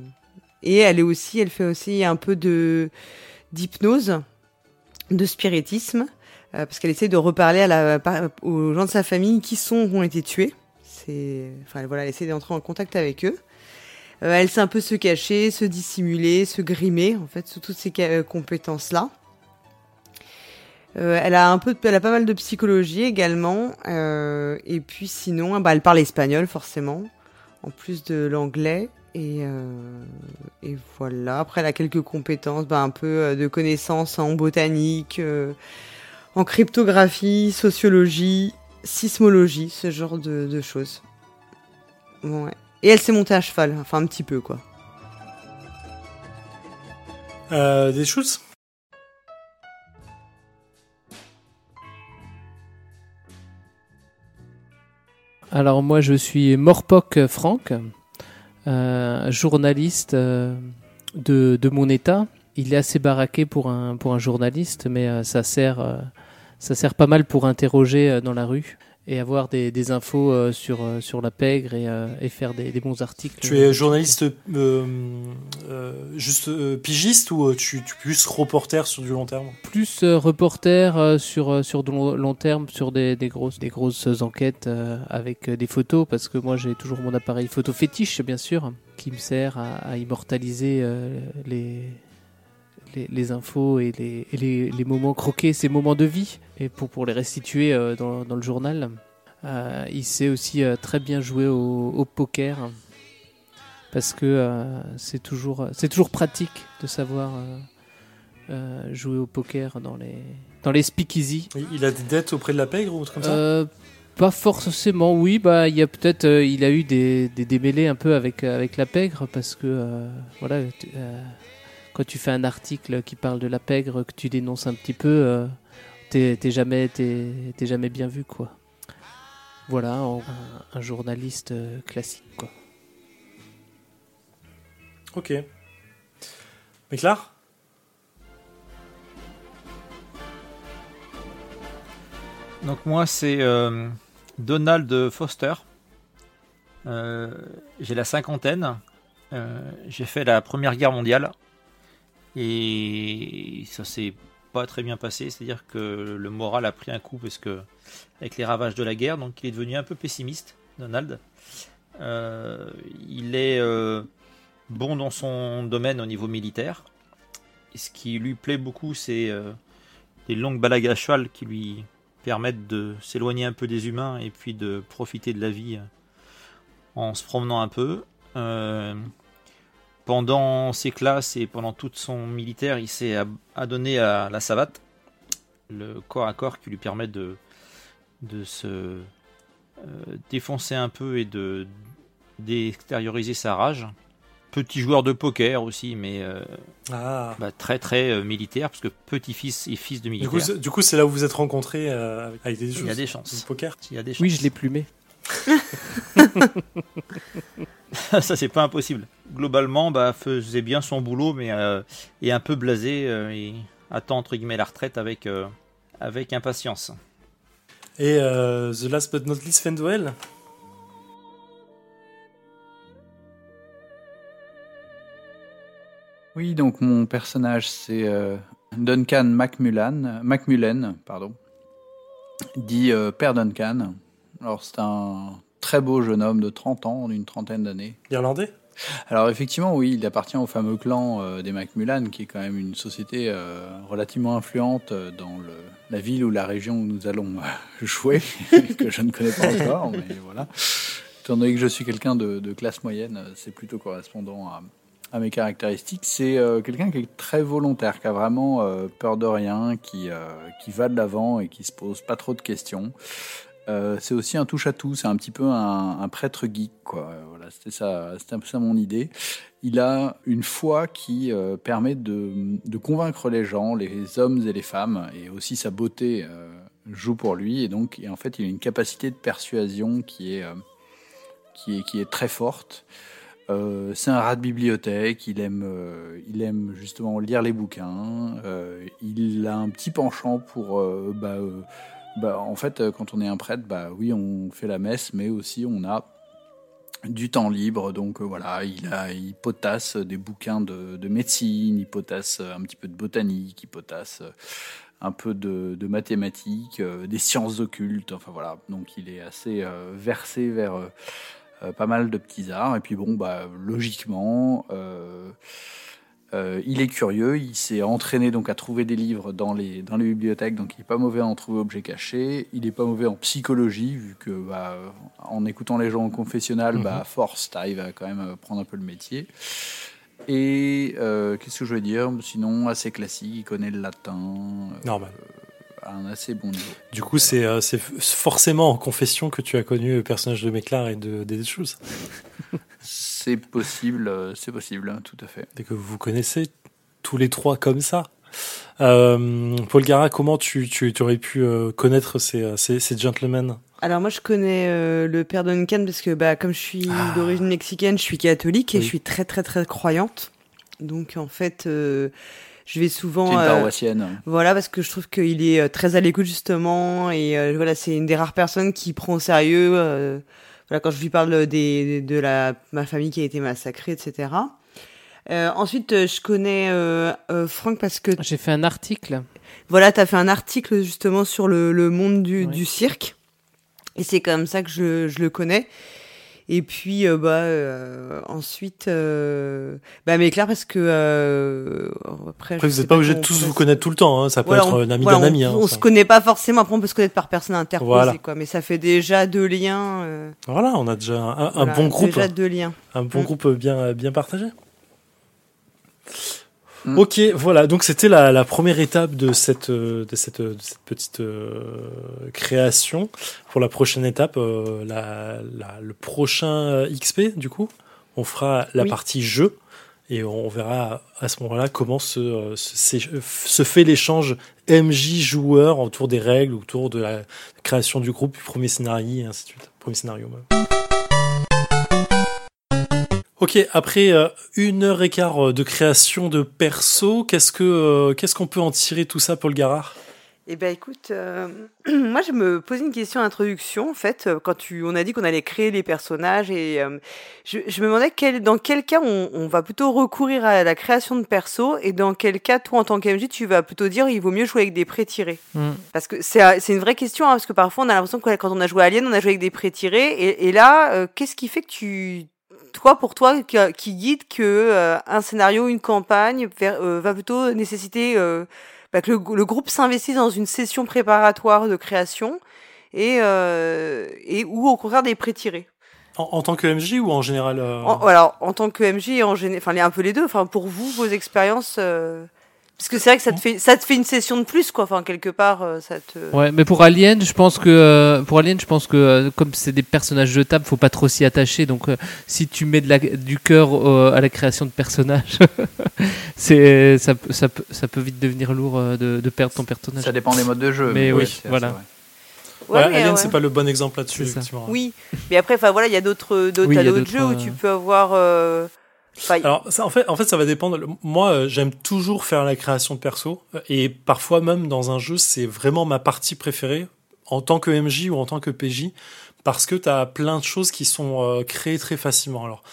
Et elle est aussi, elle fait aussi un peu de d'hypnose, de spiritisme, parce qu'elle essaie de reparler à la, aux gens de sa famille qui sont ont été tués. C'est, enfin voilà, elle essaie d'entrer en contact avec eux. Elle sait un peu se cacher, se dissimuler, se grimer, en fait, sous toutes ces euh, compétences-là. Euh, elle a un peu, elle a pas mal de psychologie également, euh, et puis sinon, bah, elle parle espagnol forcément, en plus de l'anglais, et, euh, voilà. Après, elle a quelques compétences, bah, un peu de connaissances en botanique, en cryptographie, sociologie, sismologie, ce genre de, choses. Et elle s'est montée à cheval, enfin un petit peu quoi. Des choses? Alors moi je suis Morpoc Franck, euh, journaliste euh, de, mon état. Il est assez baraqué pour un, pour un journaliste, mais euh, ça, sert, ça sert pas mal pour interroger dans la rue et avoir des, des infos euh, sur, euh, sur la pègre et, euh, et faire des, des bons articles. Tu es journaliste euh, euh, juste euh, pigiste ou tu, tu es plus reporter sur du long terme? Plus reporter euh, sur euh, sur de long, terme sur des, des grosses des grosses enquêtes euh, avec des photos parce que moi j'ai toujours mon appareil photo fétiche bien sûr qui me sert à, à immortaliser euh, les, les les infos et les et les, les moments croqués ces moments de vie et pour pour les restituer euh, dans dans le journal Euh, il sait aussi euh, très bien jouer au, au poker parce que c'est toujours toujours pratique de savoir jouer au poker dans les dans les speakeasy. Il- a des dettes auprès de la pègre ou autre comme ça? Pas forcément, oui. Bah, il y a peut-être, euh, il a eu des, des démêlés un peu avec avec la pègre parce que euh, voilà, euh, quand tu fais un article qui parle de la pègre, que tu dénonces un petit peu, euh, t'es t'es jamais t'es t'es jamais bien vu quoi. Voilà, un, un journaliste euh, classique quoi. Ok. Méclar Donc moi c'est euh, Donald Foster. Euh, j'ai la cinquantaine. Euh, j'ai fait la Première Guerre mondiale. Et ça s'est pas très bien passé. C'est-à-dire que le moral a pris un coup parce que avec les ravages de la guerre, donc il est devenu un peu pessimiste, Donald. Euh, il est euh, bon dans son domaine au niveau militaire. Ce qui lui plaît beaucoup, c'est euh, les longues balades à cheval qui lui permettent de s'éloigner un peu des humains et puis de profiter de la vie en se promenant un peu. Pendant ses classes et pendant toute son militaire, il s'est adonné à la savate, le corps à corps qui lui permet de, de se euh, défoncer un peu et de d'extérioriser sa rage. Petit joueur de poker aussi, mais euh, Ah. bah, très très euh, militaire, parce que petit-fils et fils de militaire. du coup, c'est là où vous êtes rencontrés euh, avec- des choses. il y a des chances. poker. Il y a des chances. Oui, je l'ai plumé ça, c'est pas impossible. Globalement, bah, faisait bien son boulot, mais euh, est un peu blasé euh, et attend entre guillemets la retraite avec, euh, avec impatience. Et euh, The Last But Not Least, Fendwell Oui, donc mon personnage, c'est Duncan Macmullan, Macmullen, pardon, dit Père Duncan alors, c'est un très beau jeune homme de 30 ans, d'une trentaine d'années. Irlandais? Alors, effectivement, oui, il appartient au fameux clan euh, des Macmullan, qui est quand même une société euh, relativement influente euh, dans le, la ville ou la région où nous allons euh, jouer, que je ne connais pas encore, mais voilà. Étant donné que je suis quelqu'un de, de classe moyenne, c'est plutôt correspondant à, à mes caractéristiques. C'est quelqu'un qui est très volontaire, qui a vraiment peur de rien, qui, qui va de l'avant et qui se pose pas trop de questions. Euh, c'est aussi un touche-à-tout, c'est un petit peu un, prêtre geek, quoi. Voilà, c'était ça, c'était ça mon idée. Il a une foi qui euh, permet de, convaincre les gens, les hommes et les femmes, et aussi sa beauté euh, joue pour lui. Et donc, et en fait, il a une capacité de persuasion qui est, qui est, qui est très forte. C'est un rat de bibliothèque, il aime, il aime justement lire les bouquins. il a un petit penchant pour, bah, bah, en fait, euh, quand on est un prêtre, bah oui, on fait la messe, mais aussi on a du temps libre. Donc euh, voilà, il, a, il potasse des bouquins de, de médecine, il potasse un petit peu de botanique, il potasse euh, un peu de, mathématiques, euh, des sciences occultes. Enfin voilà, donc il est assez euh, versé vers euh, euh, pas mal de petits arts. Et puis bon, bah logiquement. Euh, il est curieux, il s'est entraîné donc à trouver des livres dans les, dans les bibliothèques, donc il n'est pas mauvais à en trouver objets cachés. Il n'est pas mauvais en psychologie, vu que bah, en écoutant les gens au confessionnal, bah, à force, tu arrives à quand même euh, prendre un peu le métier. Et euh, qu'est-ce que je veux dire? Sinon, assez classique, il connaît le latin euh, Normal. À un assez bon niveau. Du coup, c'est euh, c'est forcément en confession que tu as connu le personnage de Méclar et de des choses. C'est possible, euh, c'est possible, hein, tout à fait. Dès que vous vous connaissez tous les trois comme ça. Euh, Paul Gara, comment tu, tu, tu aurais pu euh, connaître ces, ces, ces gentlemen? Alors moi je connais euh, le père Duncan parce que bah comme je suis Ah. d'origine mexicaine, je suis catholique et Oui. je suis très très très croyante. Donc en fait euh, je vais C'est souvent une euh, paroissienne. voilà parce que je trouve qu'il est euh, très à l'écoute justement et euh, voilà c'est une des rares personnes qui prend au sérieux euh, voilà quand je lui parle des de la ma famille qui a été massacrée etc. Euh, ensuite euh, je connais euh, euh, Franck parce que J'ai fait un article. voilà, tu as fait un article justement sur le, le monde du, Oui. du cirque. Et c'est comme ça que je, je le connais. Et puis, euh, bah, euh, ensuite, euh, bah, mais clair, parce que. Euh, après, vous n'êtes pas obligé de tous vous connaître tout le temps. Hein. Ça peut Voilà, être un ami voilà, d'un on- ami. Hein, on ça. se connaît pas forcément, après on peut se connaître par personne interposée, Voilà. quoi. Mais ça fait déjà deux liens. Voilà, on a déjà un, bon groupe. Déjà deux liens. Un bon Mm. groupe bien, bien partagé. Mm. Ok, voilà. Donc c'était la, la première étape de cette, euh, de cette, de cette petite euh, création. Pour la prochaine étape, euh, la, la- le prochain euh, XP, du coup, on fera la Oui. partie jeu et on verra à ce moment-là comment se, euh, se, se fait l'échange MJ joueur autour des règles, autour de la création du groupe, du premier scénario et ainsi de suite. Premier scénario même. Ok, après euh, une heure et quart euh, de création de perso, qu'est-ce que euh, qu'est-ce qu'on peut en tirer tout ça, Paul Garard? Eh ben écoute, euh, moi je me posais une question d'introduction en fait quand tu, on a dit qu'on allait créer les personnages et euh, je, je me demandais quel, dans quel cas on, on va plutôt recourir à la création de perso et dans quel cas toi en tant qu'MJ tu vas plutôt dire il vaut mieux jouer avec des prêts tirés Hmm. parce que c'est c'est une vraie question hein, parce que parfois on a l'impression que quand on a joué à Alien on a joué avec des prêts tirés et, et là euh, qu'est-ce qui fait que tu toi pour toi qui, qui guide que euh, un scénario une campagne vers- euh, va plutôt nécessiter euh, bah, que le, le groupe s'investisse dans une session préparatoire de création et, euh, et ou au contraire des pré-tirés. en, en tant que MJ ou en général euh, En, alors, en tant que MJ, et en géné- enfin, un peu les deux. Enfin, pour vous, vos expériences, euh, parce que c'est vrai que ça te fait, ça te fait une session de plus, quoi. Enfin, quelque part, euh, ça te. Ouais, mais pour Alien, je pense que euh, pour Alien, je pense que euh, comme c'est des personnages jetables, faut pas trop s'y attacher. Donc, euh, si tu mets de la, du cœur euh, à la création de personnages, c'est ça, peut- ça, peut- ça peut vite devenir lourd de, de perdre ton personnage. Ça dépend des modes de jeu. Mais oui, ouais, voilà. Ouais, Alien, ouais. c'est pas le bon exemple là-dessus, effectivement. Oui, mais après, enfin voilà, il y a d'autres, d'autres, Oui, il y t'as a d'autres d'autres, jeux où tu peux avoir. euh, Alors, ça, en, fait, en fait, ça va dépendre. Moi, euh, j'aime toujours faire la création de perso. euh, Et parfois, même dans un jeu, c'est vraiment ma partie préférée, en tant que MJ ou en tant que PJ, parce que tu as plein de choses qui sont euh, créées très facilement. Alors,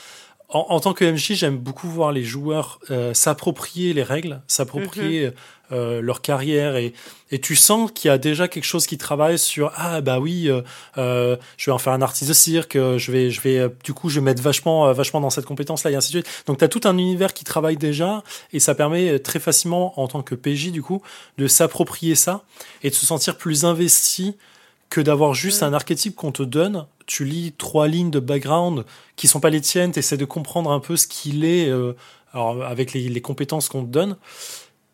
en, en tant que MJ, j'aime beaucoup voir les joueurs euh, s'approprier les règles, s'approprier euh, leur carrière et, et tu sens qu'il y a déjà quelque chose qui travaille sur ah bah oui, euh, euh, je vais en faire un artiste de cirque, euh, je vais je vais euh, du coup je vais mettre vachement vachement dans cette compétence là et ainsi de suite. Donc tu as tout un univers qui travaille déjà et ça permet très facilement en tant que PJ du coup de s'approprier ça et de se sentir plus investi que d'avoir juste Mm. un archétype qu'on te donne. Tu lis trois lignes de background qui sont pas les tiennes, tu essaies de comprendre un peu ce qu'il est euh, alors, avec les, les compétences qu'on te donne.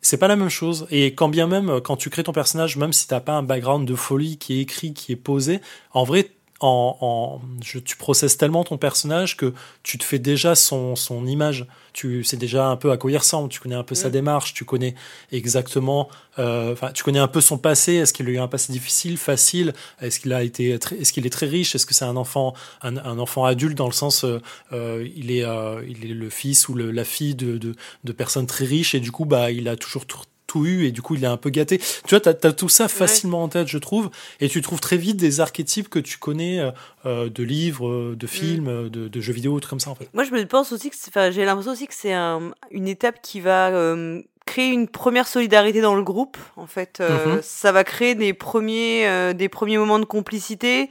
C'est pas la même chose. Et quand bien même, quand tu crées ton personnage, même si t'as pas un background de folie qui est écrit, qui est posé, en vrai, en, en, je, tu processes tellement ton personnage que tu te fais déjà son, son image. Tu sais déjà un peu à quoi il ressemble, tu connais un peu sa Mm. démarche, tu connais exactement, euh, enfin, tu connais un peu son passé. Est-ce qu'il a eu un passé difficile, facile? Est-ce qu'il a été, est-ce qu'il est très riche? Est-ce que c'est un enfant, un, un enfant adulte dans le sens, euh, euh, il est, euh, il est le fils ou le, la fille de, de, de personnes très riches et du coup, bah, il a toujours tout, eu et du coup, il est un peu gâté. Tu vois, t'as as tout ça facilement en tête, je trouve, et tu trouves très vite des archétypes que tu connais euh, euh, de livres, de films, euh, de, de jeux vidéo, trucs comme ça en fait. Moi, je me pense aussi que, c'est- enfin, j'ai l'impression aussi que c'est un- une étape qui va euh, créer une première solidarité dans le groupe. En fait, Euh, Mhm. ça va créer des premiers, euh, des premiers moments de complicité,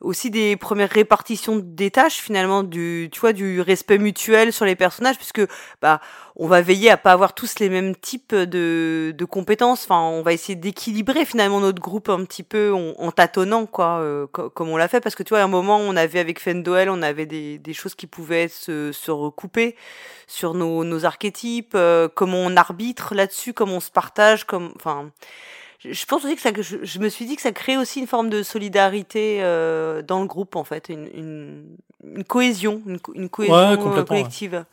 aussi des premières répartitions des tâches finalement, du, tu vois, du respect mutuel sur les personnages, puisque bah, on va veiller à pas avoir tous les mêmes types de, de compétences. Enfin, on va essayer d'équilibrer finalement notre groupe un petit peu en, tâtonnant, quoi, euh, co- comme on l'a fait. Parce que tu vois, à un moment, on avait avec Fendoel, on avait des, des choses qui pouvaient se, se recouper sur nos, nos archétypes, euh, comment on arbitre là-dessus, comment on se partage, comme, enfin. Je pense aussi que ça, je, je me suis dit que ça crée aussi une forme de solidarité euh, dans le groupe en fait, une, une, une cohésion, une, co- une cohésion Ouais, euh, ouais. collective.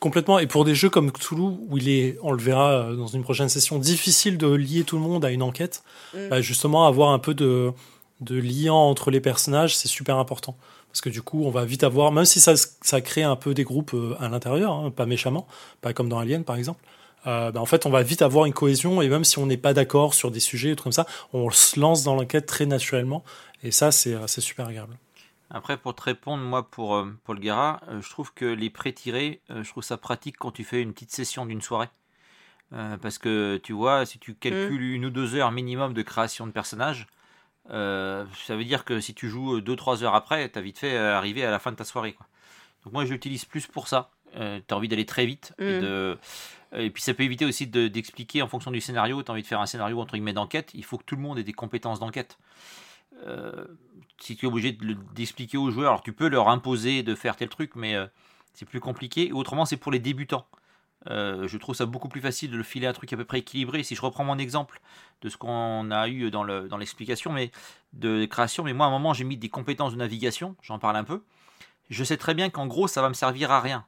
Complètement. Et pour des jeux comme Cthulhu, où il est, on le verra euh, dans une prochaine session, difficile de lier tout le monde à une enquête, Mm. bah, justement, avoir un peu de, de liant entre les personnages, c'est super important. Parce que du coup, on va vite avoir, même si ça, ça crée un peu des groupes à l'intérieur, hein, pas méchamment, pas comme dans Alien par exemple, euh, bah, en fait, on va vite avoir une cohésion et même si on n'est pas d'accord sur des sujets, trucs comme ça, on se lance dans l'enquête très naturellement. Et ça, c'est euh, super agréable. Après, pour te répondre, moi, pour euh, Paul Guerra, euh, je trouve que les pré-tirés, euh, je trouve ça pratique quand tu fais une petite session d'une soirée. Euh, parce que tu vois, si tu calcules une ou deux heures minimum de création de personnages, euh, ça veut dire que si tu joues 2-3 heures après, t'as vite fait arriver à la fin de ta soirée. Quoi. Donc moi, je l'utilise plus pour ça. Euh, t'as envie d'aller très vite. Et, Mm. de... et puis ça peut éviter aussi de- d'expliquer en fonction du scénario. T'as envie de faire un scénario entre guillemets d'enquête. Il faut que tout le monde ait des compétences d'enquête. Euh, si tu es obligé de d'expliquer aux joueurs, alors tu peux leur imposer de faire tel truc, mais euh, c'est plus compliqué. Et autrement, c'est pour les débutants. Euh, je trouve ça beaucoup plus facile de le filer un truc à peu près équilibré. Si je reprends mon exemple de ce qu'on a eu dans le- dans l'explication, mais de création, mais moi à un moment j'ai mis des compétences de navigation, j'en parle un peu. Je sais très bien qu'en gros ça va me servir à rien.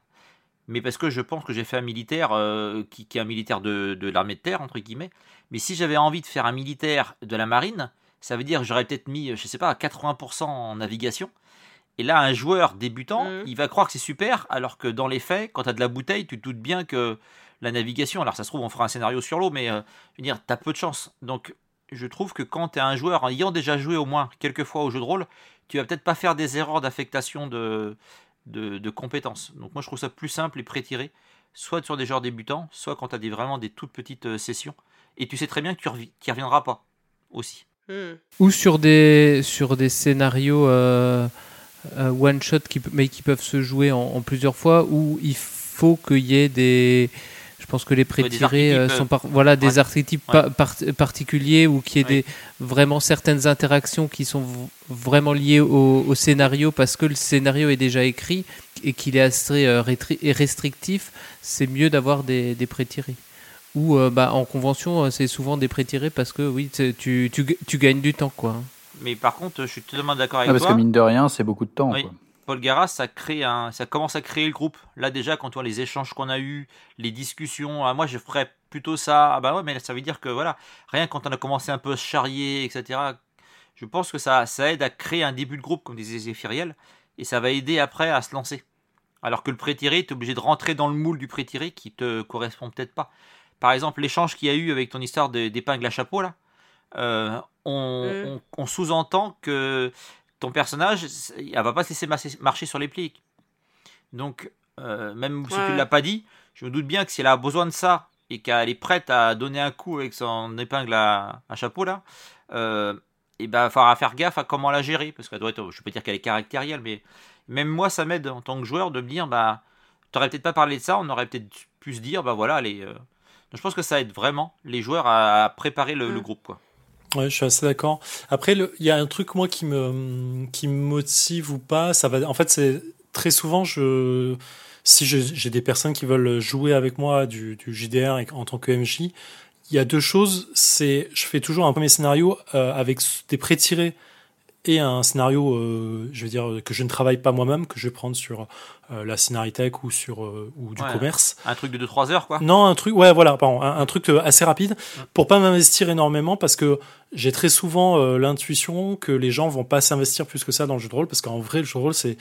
Mais parce que je pense que j'ai fait un militaire euh, qui, qui est un militaire de, de l'armée de terre, entre guillemets. Mais si j'avais envie de faire un militaire de la marine, ça veut dire que j'aurais peut-être mis, je sais pas, à 80% en navigation. Et là, un joueur débutant, Mhm. il va croire que c'est super, alors que dans les faits, quand tu as de la bouteille, tu te doutes bien que la navigation, alors ça se trouve, on fera un scénario sur l'eau, mais euh, je veux dire, tu as peu de chance. Donc, je trouve que quand tu es un joueur, en ayant déjà joué au moins quelques fois au jeu de rôle, tu vas peut-être pas faire des erreurs d'affectation de, de, de compétences. Donc, moi, je trouve ça plus simple et pré-tiré, soit sur des joueurs débutants, soit quand tu as des, vraiment des toutes petites euh, sessions. Et tu sais très bien que tu n'y reviendras pas aussi. Hmm. Ou sur des, sur des scénarios euh, euh, one-shot, qui, mais qui peuvent se jouer en, en plusieurs fois, où il faut qu'il y ait des... Je pense que les pré-tirés euh, archétypes, sont par- voilà, des ouais. archétypes Ouais. pa- par- particuliers ou qu'il y ait Ouais. des, vraiment certaines interactions qui sont v- vraiment liées au, au scénario parce que le scénario est déjà écrit et qu'il est assez euh, restrictif, c'est mieux d'avoir des, des pré-tirés. Ou euh, bah, en convention, euh, c'est souvent des pré-tirés parce que oui, tu, tu, tu, tu gagnes du temps. quoi. Mais par contre, je suis totalement d'accord Ah, avec parce toi. que mine de rien, c'est beaucoup de temps. Oui. quoi. Paul Garras, ça crée un, ça commence à créer le groupe. Là déjà, quand on voit les échanges qu'on a eus, les discussions, ah, moi je ferais plutôt ça. Ah bah ouais, mais ça veut dire que voilà, rien quand on a commencé un peu à se charrier, etc. Je pense que ça, ça aide à créer un début de groupe, comme disait Zéphiriel, et ça va aider après à se lancer. Alors que le pré-tiré, tu es obligé de rentrer dans le moule du pré-tiré qui te correspond peut-être pas. Par exemple, l'échange qu'il y a eu avec ton histoire d'épingle à chapeau là, euh, on, Mm. on- on sous-entend que ton personnage, elle va pas se laisser marcher, sur les plis. Donc, euh, même si Ouais, tu ouais. l'as pas dit, je me doute bien que si elle a besoin de ça et qu'elle est prête à donner un coup avec son épingle à, à chapeau là, euh, et ben il faudra faire gaffe à comment la gérer parce qu'elle doit être, je peux dire qu'elle est caractérielle, mais même moi ça m'aide en tant que joueur de me dire bah t'aurais peut-être pas parlé de ça, on aurait peut-être pu se dire bah voilà elle est, euh, donc je pense que ça aide vraiment les joueurs à préparer le, le Mm. groupe quoi. Ouais, je suis assez d'accord. Après, il y a un truc moi qui me qui motive ou pas. Ça va. En fait, c'est très souvent je si j'ai des personnes qui veulent jouer avec moi du, du JDR en tant que MJ, il y a deux choses. C'est je fais toujours un premier scénario euh, avec des pré-tirés et un scénario, euh, je veux dire que je ne travaille pas moi-même, que je vais prendre sur euh, la Scénaritech ou sur euh, ou du Ouais. commerce. Un truc de 2-3 heures quoi. Non, un truc, ouais, voilà, pardon, un, un truc euh, assez rapide pour pas m'investir énormément parce que j'ai très souvent euh, l'intuition que les gens vont pas s'investir plus que ça dans le jeu de rôle parce qu'en vrai, le jeu de rôle, c'est,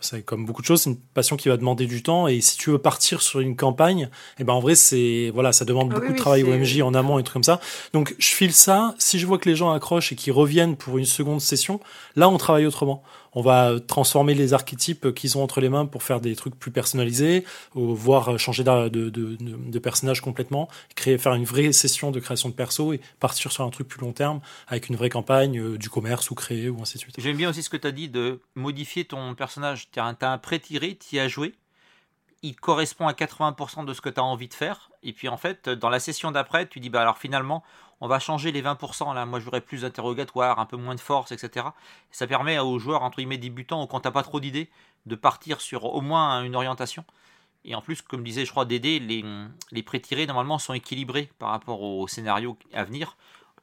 c'est, comme beaucoup de choses, c'est une passion qui va demander du temps et si tu veux partir sur une campagne, et ben en vrai, c'est, voilà, ça demande Ah beaucoup oui, de travail au c'est- MJ en amont et trucs comme ça. Donc, je file ça. Si je vois que les gens accrochent et qu'ils reviennent pour une seconde session, là, on travaille autrement. On va transformer les archétypes qu'ils ont entre les mains pour faire des trucs plus personnalisés, ou voire changer d'a- de, personnage complètement, créer, faire une vraie session de création de perso et partir sur un truc plus long terme avec une vraie campagne, euh, du commerce ou créer ou ainsi de suite. J'aime bien aussi ce que tu as dit de modifier ton personnage. Tu as un, un pré-tiré, tu y as joué. Il correspond à 80% de ce que tu as envie de faire. Et puis en fait, dans la session d'après, tu dis bah alors finalement, on va changer les 20%. Là, moi, je voudrais plus d'interrogatoire, un peu moins de force, etc. Ça permet aux joueurs, entre guillemets, débutants, ou quand t'as pas trop d'idées, de partir sur au moins une orientation. Et en plus, comme disait, je crois, Dédé, les, les pré-tirés, normalement, sont équilibrés par rapport au scénario à venir.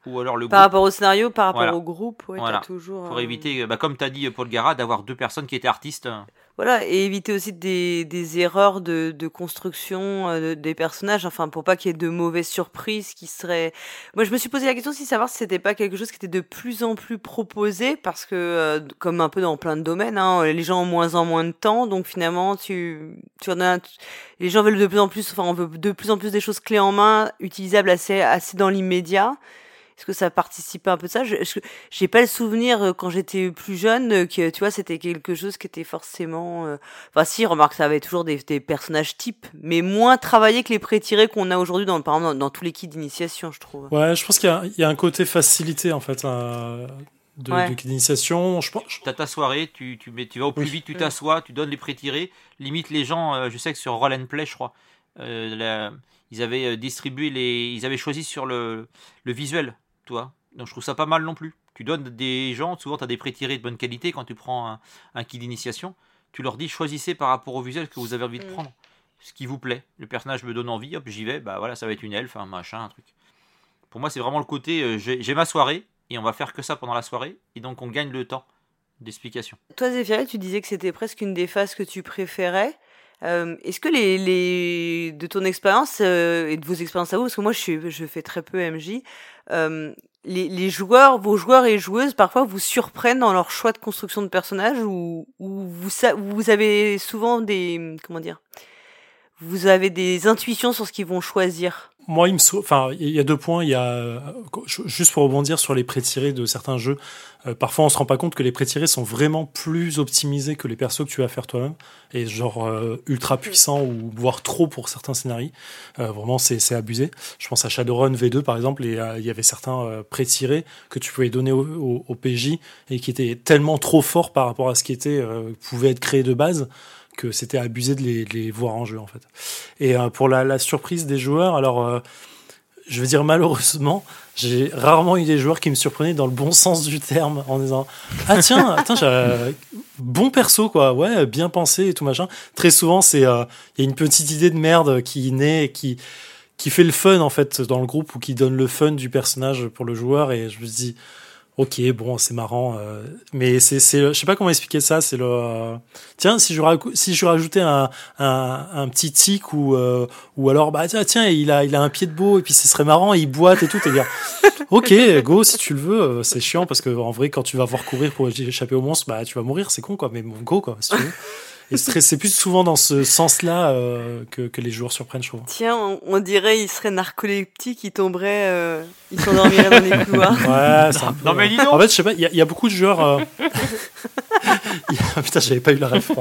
Ou alors le Par groupe- rapport au scénario, par rapport Voilà. au groupe, ouais, Voilà. t'as toujours. pour euh, éviter, bah, comme tu as dit, Paul Gara, d'avoir deux personnes qui étaient artistes. Voilà, et éviter aussi des, des erreurs de, de construction euh, de- des personnages, enfin pour pas qu'il y ait de mauvaises surprises qui seraient. Moi, je me suis posé la question si savoir si c'était pas quelque chose qui était de plus en plus proposé, parce que euh, comme un peu dans plein de domaines, hein, les gens ont moins en moins de temps, donc finalement tu, tu en as, les gens veulent de plus en plus, enfin on veut de plus en plus des choses clés en main, utilisables assez assez dans l'immédiat. Est-ce que ça participe un peu de ça? J'ai pas le souvenir euh, quand j'étais plus jeune euh, que tu vois c'était quelque chose qui était forcément. euh, Enfin si, remarque ça avait toujours des, des personnages types, mais moins travaillés que les pré-tirés qu'on a aujourd'hui dans par exemple dans, dans tous les kits d'initiation, je trouve. Ouais, je pense qu'il y a, il y a un côté facilité en fait euh, de, Ouais. de kit d'initiation. Je pense, Tu as ta soirée, tu, tu, vas au plus Oui. vite, tu t'assois, tu donnes les pré-tirés. Limite, les gens, euh, je sais que sur Roll and Play, je crois, euh, la- ils avaient distribué les. Ils avaient choisi sur le, le visuel, toi. Donc je trouve ça pas mal non plus. Tu donnes des gens, souvent tu as des pré-tirés de bonne qualité quand tu prends un, un kit d'initiation. Tu leur dis choisissez par rapport au visuel que vous avez envie de Mm. prendre. Ce qui vous plaît. Le personnage me donne envie, hop, j'y vais, bah voilà, ça va être une elfe, un machin, un truc. Pour moi, c'est vraiment le côté euh, j'ai ma soirée et on va faire que ça pendant la soirée. Et donc on gagne le temps d'explication. Toi Zéphiré, tu disais que c'était presque une des phases que tu préférais. Euh, Est-ce que les, les de ton expérience euh, et de vos expériences à vous, parce que moi je, suis, je fais très peu MJ, euh, les, les joueurs, vos joueurs et joueuses, parfois vous surprennent dans leur choix de construction de personnage ou, ou vous, vous avez souvent des comment dire, vous avez des intuitions sur ce qu'ils vont choisir? Moi, il me sau- enfin, il y a deux points. Il y a juste pour rebondir sur les pré-tirés de certains jeux. euh, parfois, on se rend pas compte que les pré-tirés sont vraiment plus optimisés que les persos que tu vas faire toi-même, et genre euh, ultra puissants ou voire trop pour certains scénarios. Euh, vraiment, c'est abusé. Je pense à Shadowrun V2 par exemple, et il y avait certains pré-tirés que tu pouvais donner au, au- au PJ et qui étaient tellement trop forts par rapport à ce qui était pouvait être créé de base que c'était abusé de les, de les voir en jeu en fait. Et euh, pour la, la surprise des joueurs, alors euh, je veux dire malheureusement, j'ai rarement eu des joueurs qui me surprenaient dans le bon sens du terme en disant ah tiens, attends, euh, bon perso quoi, ouais, bien pensé et tout machin. Très souvent c'est il y a une petite idée de merde qui naît et qui qui fait le fun en fait dans le groupe ou qui donne le fun du personnage pour le joueur et je me dis ok bon c'est marrant euh, mais c'est c'est je sais pas comment expliquer ça c'est le euh, tiens si je si je rajoutais un un, un petit tic ou euh, ou alors bah tiens tiens il a il a un pied de beau et puis ce serait marrant il boite et tout et dire ok go si tu le veux euh, c'est chiant parce que en vrai quand tu vas voir courir pour échapper au monstre bah tu vas mourir c'est con quoi mais bon go quoi si tu veux et c'est plus souvent dans ce sens là que que les joueurs surprennent je trouve Tiens, on, on dirait il serait narcoleptique, il tomberait, euh, il s'endormirait dans les couloirs. ouais c'est un peu, Non, mais dis donc en fait je sais pas il y, a- il y a beaucoup de joueurs euh, putain j'avais pas eu la ref.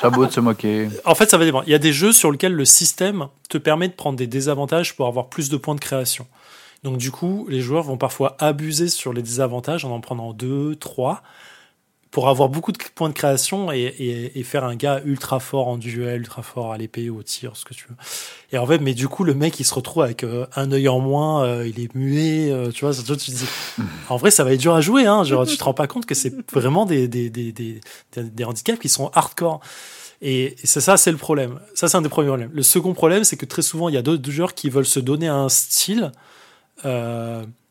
T'as beau de se moquer. En fait, ça va dépendre. Il y a des jeux sur lesquels le système te permet de prendre des désavantages pour avoir plus de points de création. Donc du coup, les joueurs vont parfois abuser sur les désavantages en en prenant deux, trois, pour avoir beaucoup de points de création et, faire un gars ultra fort en duel, ultra fort à l'épée au tir, ce que tu veux. Et en fait, mais du coup, le mec, il se retrouve avec euh, un œil en moins, euh, il est muet, euh, tu vois, tu te dis, en vrai, ça va être dur à jouer, hein, genre, tu te rends pas compte que c'est vraiment des, des, des, des, des- handicaps qui sont hardcore. Et c'est ça, c'est le problème. Ça, c'est un des premiers problèmes. Le second problème, c'est que très souvent, il y a d'autres joueurs qui veulent se donner un style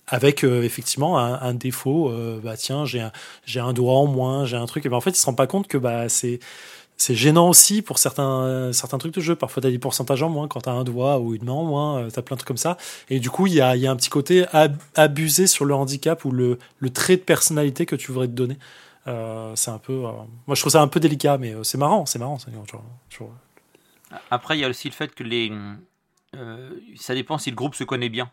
avec euh, effectivement un, défaut. euh, bah tiens, j'ai un, j'ai un doigt en moins, j'ai un truc. Et ben en fait, ils se rendent pas compte que bah c'est c'est gênant aussi pour certains certains trucs de jeu. Parfois, t'as des pourcentages en moins quand t'as un doigt ou une main en moins. euh, T'as plein de trucs comme ça. Et du coup, il y a, y a un petit côté ab- abusé sur le handicap ou le, le trait de personnalité que tu voudrais te donner. C'est un peu. moi, je trouve ça un peu délicat, mais c'est marrant, c'est marrant. Après, il y a aussi le fait que les. ça dépend si le groupe se connaît bien.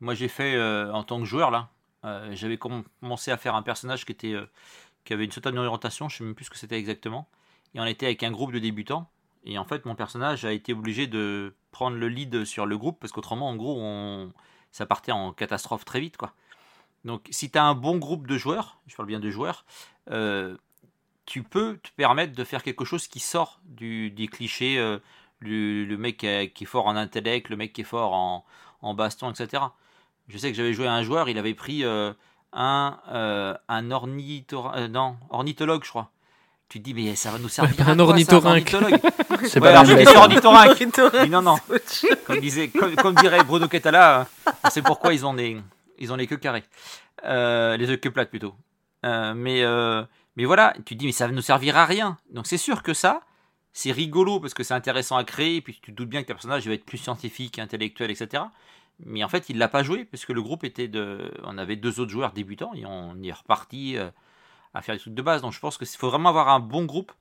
Moi, j'ai fait euh, en tant que joueur là. euh, J'avais comm- commencé à faire un personnage qui était euh, qui avait une certaine orientation. Je sais même plus ce que c'était exactement. Et on était avec un groupe de débutants. Et en fait, mon personnage a été obligé de prendre le lead sur le groupe parce qu'autrement, en gros, on... ça partait en catastrophe très vite, quoi. Donc, si tu as un bon groupe de joueurs, je parle bien de joueurs, tu peux te permettre de faire quelque chose qui sort du, des clichés, euh, le, mec qui est, fort en intellect, le mec qui est fort en baston, etc. Je sais que j'avais joué à un joueur, il avait pris euh, un, euh, un ornithora- euh, non, ornithologue, je crois. Tu te dis, mais ça va nous servir un à quoi, ça, ornithorynque. ornithologue C'est Ouais, pas alors, ornithorynque. Mais non, non. Comme, disait, comme, comme dirait Bruno Catala, on sait pourquoi ils ont les, ils ont les queues carrées. Euh, les queues plates plutôt. Euh, mais, euh, mais voilà, tu te dis, mais ça ne nous servir à rien. Donc c'est sûr que ça, c'est rigolo parce que c'est intéressant à créer. Et puis tu te doutes bien que le personnage va être plus scientifique, intellectuel, etc. Mais en fait, il l'a pas joué parce que le groupe était de. On avait deux autres joueurs débutants et on est reparti euh, à faire des trucs de base. Donc je pense qu'il faut vraiment avoir un bon groupe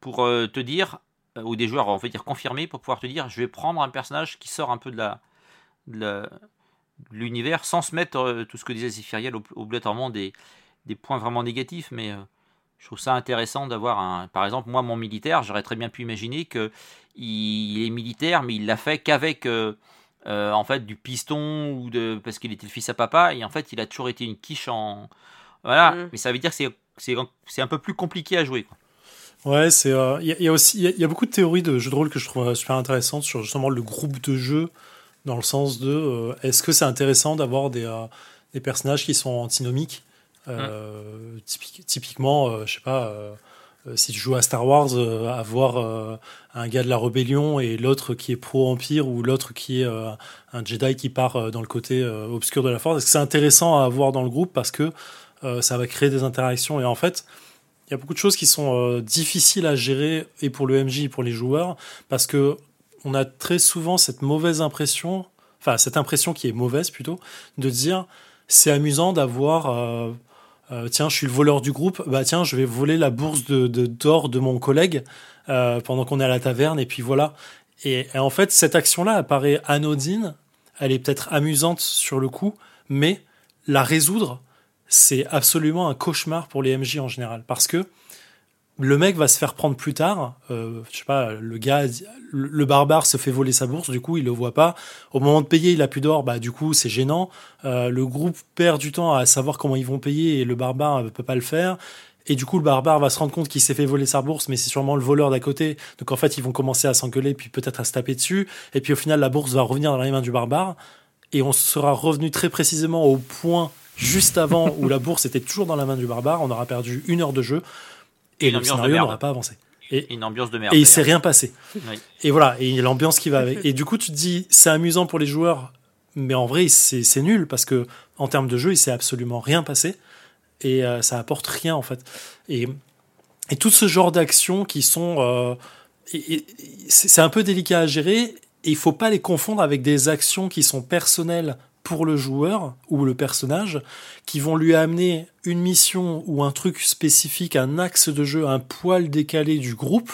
pour euh, te dire, euh, ou des joueurs, on va dire confirmés, pour pouvoir te dire, je vais prendre un personnage qui sort un peu de la de l'univers sans se mettre tout ce que disait Zéphiriel ob- obligatoirement des, des points vraiment négatifs mais je trouve ça intéressant d'avoir un par exemple moi mon militaire j'aurais très bien pu imaginer que il est militaire mais il l'a fait qu'avec euh, en fait du piston ou de parce qu'il était le fils à papa et en fait il a toujours été une quiche en voilà Mm. mais ça veut dire que c'est c'est c'est un peu plus compliqué à jouer quoi. Ouais, c'est. euh, Il y, a- il y a aussi, il y a- il y, a beaucoup de théories de jeux de rôle que je trouve super intéressantes sur justement le groupe de jeu, dans le sens de euh, est-ce que c'est intéressant d'avoir des, euh, des personnages qui sont antinomiques euh, typique- Typiquement, euh, je sais pas. Euh, euh, si tu joues à Star Wars, euh, avoir euh, un gars de la rébellion et l'autre qui est pro-empire ou l'autre qui est euh, un Jedi qui part euh, dans le côté euh, obscur de la Force, c'est intéressant à avoir dans le groupe parce que euh, ça va créer des interactions? Et en fait, il y a beaucoup de choses qui sont euh, difficiles à gérer et pour le MJ et pour les joueurs parce que on a très souvent cette mauvaise impression, enfin cette impression qui est mauvaise plutôt, de dire c'est amusant d'avoir euh, tiens je suis le voleur du groupe, bah tiens je vais voler la bourse de de- d'or de, mon collègue euh, pendant qu'on est à la taverne et puis voilà. Et, et en fait cette action-là apparaît anodine, elle est peut-être amusante sur le coup, mais la résoudre c'est absolument un cauchemar pour les MJ en général. Parce que le mec va se faire prendre plus tard. euh, je sais pas, le gars, le, barbare se fait voler sa bourse, du coup il le voit pas. Au moment de payer, il a plus d'or, bah du coup c'est gênant. Euh, le groupe perd du temps à savoir comment ils vont payer et le barbare ne peut pas le faire. Et du coup, le barbare va se rendre compte qu'il s'est fait voler sa bourse, mais c'est sûrement le voleur d'à côté. Donc en fait, ils vont commencer à s'engueuler, puis peut-être à se taper dessus. Et puis au final, la bourse va revenir dans les mains du barbare. Et on sera revenu très précisément au point juste avant où la bourse était toujours dans la main du barbare. On aura perdu une heure de jeu. Et le scénario n'aura pas avancé. Et, Une ambiance de merde. et il s'est rien passé. Oui. Et voilà, et l'ambiance qui va avec. Et du coup, tu te dis, c'est amusant pour les joueurs, mais en vrai, c'est c'est nul parce que en termes de jeu, il s'est absolument rien passé et euh, ça apporte rien en fait. Et, et tout ce genre d'actions qui sont, euh, et- et- c'est c'est un peu délicat à gérer. Et il faut pas les confondre avec des actions qui sont personnelles pour le joueur ou le personnage, qui vont lui amener une mission ou un truc spécifique, un axe de jeu, un poil décalé du groupe,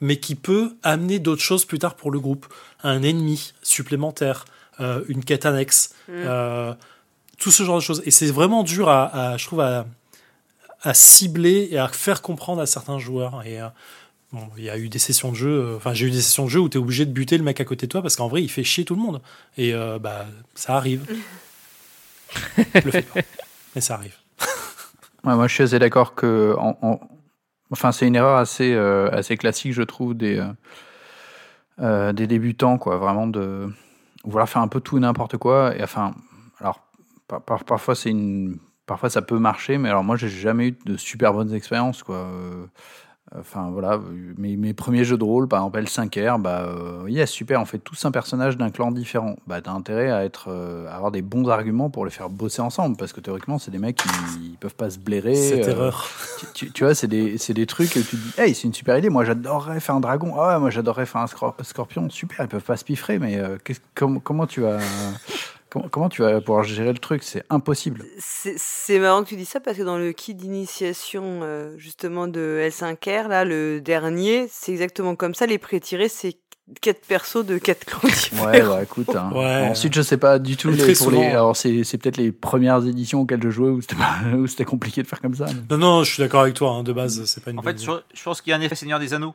mais qui peut amener d'autres choses plus tard pour le groupe. Un ennemi supplémentaire, euh, une quête annexe, euh, tout ce genre de choses. Et c'est vraiment dur à, à, je trouve, à, à cibler et à faire comprendre à certains joueurs. Et euh, Bon, il y a eu des sessions de jeu, euh, enfin j'ai eu des sessions de jeu où tu es obligé de buter le mec à côté de toi parce qu'en vrai il fait chier tout le monde. Et euh, bah ça arrive. je le fais pas. Mais ça arrive. Ouais, moi, je suis assez d'accord que, en, en- enfin, c'est une erreur assez, euh, assez classique, je trouve, des, euh, des débutants, quoi. Vraiment de vouloir faire un peu tout et n'importe quoi. Et enfin, alors, par- par- parfois, c'est une, parfois, ça peut marcher, mais alors, moi, j'ai jamais eu de super bonnes expériences, quoi. Enfin voilà, mes, mes premiers jeux de rôle, par exemple L5R, bah euh, yes, super, on fait tous un personnage d'un clan différent. Bah t'as intérêt à être, euh, à avoir des bons arguments pour les faire bosser ensemble, parce que théoriquement c'est des mecs qui ils peuvent pas se blairer. Cette euh, erreur. tu, tu- tu vois, c'est des, des trucs que tu te dis, hey, c'est une super idée. Moi, j'adorerais faire un dragon. Ah ouais, moi, j'adorerais faire un scor- scorpion. Super, ils peuvent pas se piffrer, mais euh, qu'est-ce- com- comment tu vas, comment, comment tu vas pouvoir gérer le truc? C'est impossible. C'est c'est marrant que tu dis ça parce que dans le kit d'initiation euh, justement de L5R, là, le dernier, c'est exactement comme ça. Les pré-tirés, c'est quatre persos de quatre clans différents. Ouais, bah écoute. hein. Ouais. Ensuite, je sais pas du tout. Les, pour les, alors, c'est, c'est peut-être les premières éditions auxquelles je jouais où c'était, pas- où c'était compliqué de faire comme ça. mais- Non, non, je suis d'accord avec toi. hein, de base, c'est pas une En bonne fait, idée. je, je pense qu'il y a un effet Seigneur des Anneaux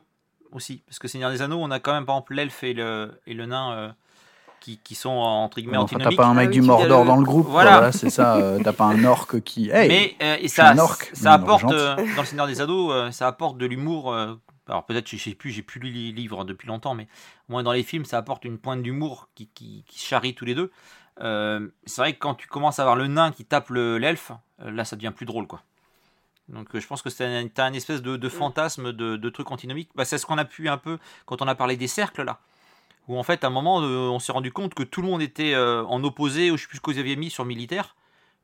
aussi. Parce que Seigneur des Anneaux, on a quand même par exemple l'elfe et le, et le nain euh, qui, qui sont entre guillemets Enfin, t'as pas un mec du tu Mordor as dans le groupe. Voilà. Voilà, c'est ça. euh, t'as pas un orc qui. Hey, mais euh, et ça, un orc, ça mais apporte euh, dans le Seigneur des Anneaux, euh, ça apporte de l'humour. euh, alors peut-être, je sais plus, j'ai plus lu les livres depuis longtemps, mais au moins dans les films, ça apporte une pointe d'humour qui, qui, qui se charrie tous les deux. Euh, c'est vrai que quand tu commences à avoir le nain qui tape le- l'elfe, euh, là, ça devient plus drôle, quoi. Donc euh, je pense que c'est un, t'as un espèce de, de fantasme de, de truc antinomique. Bah, c'est ce qu'on a pu un peu quand on a parlé des cercles là. Où en fait à un moment euh, on s'est rendu compte que tout le monde était euh, en opposé, ou je sais plus ce que vous aviez mis sur militaire.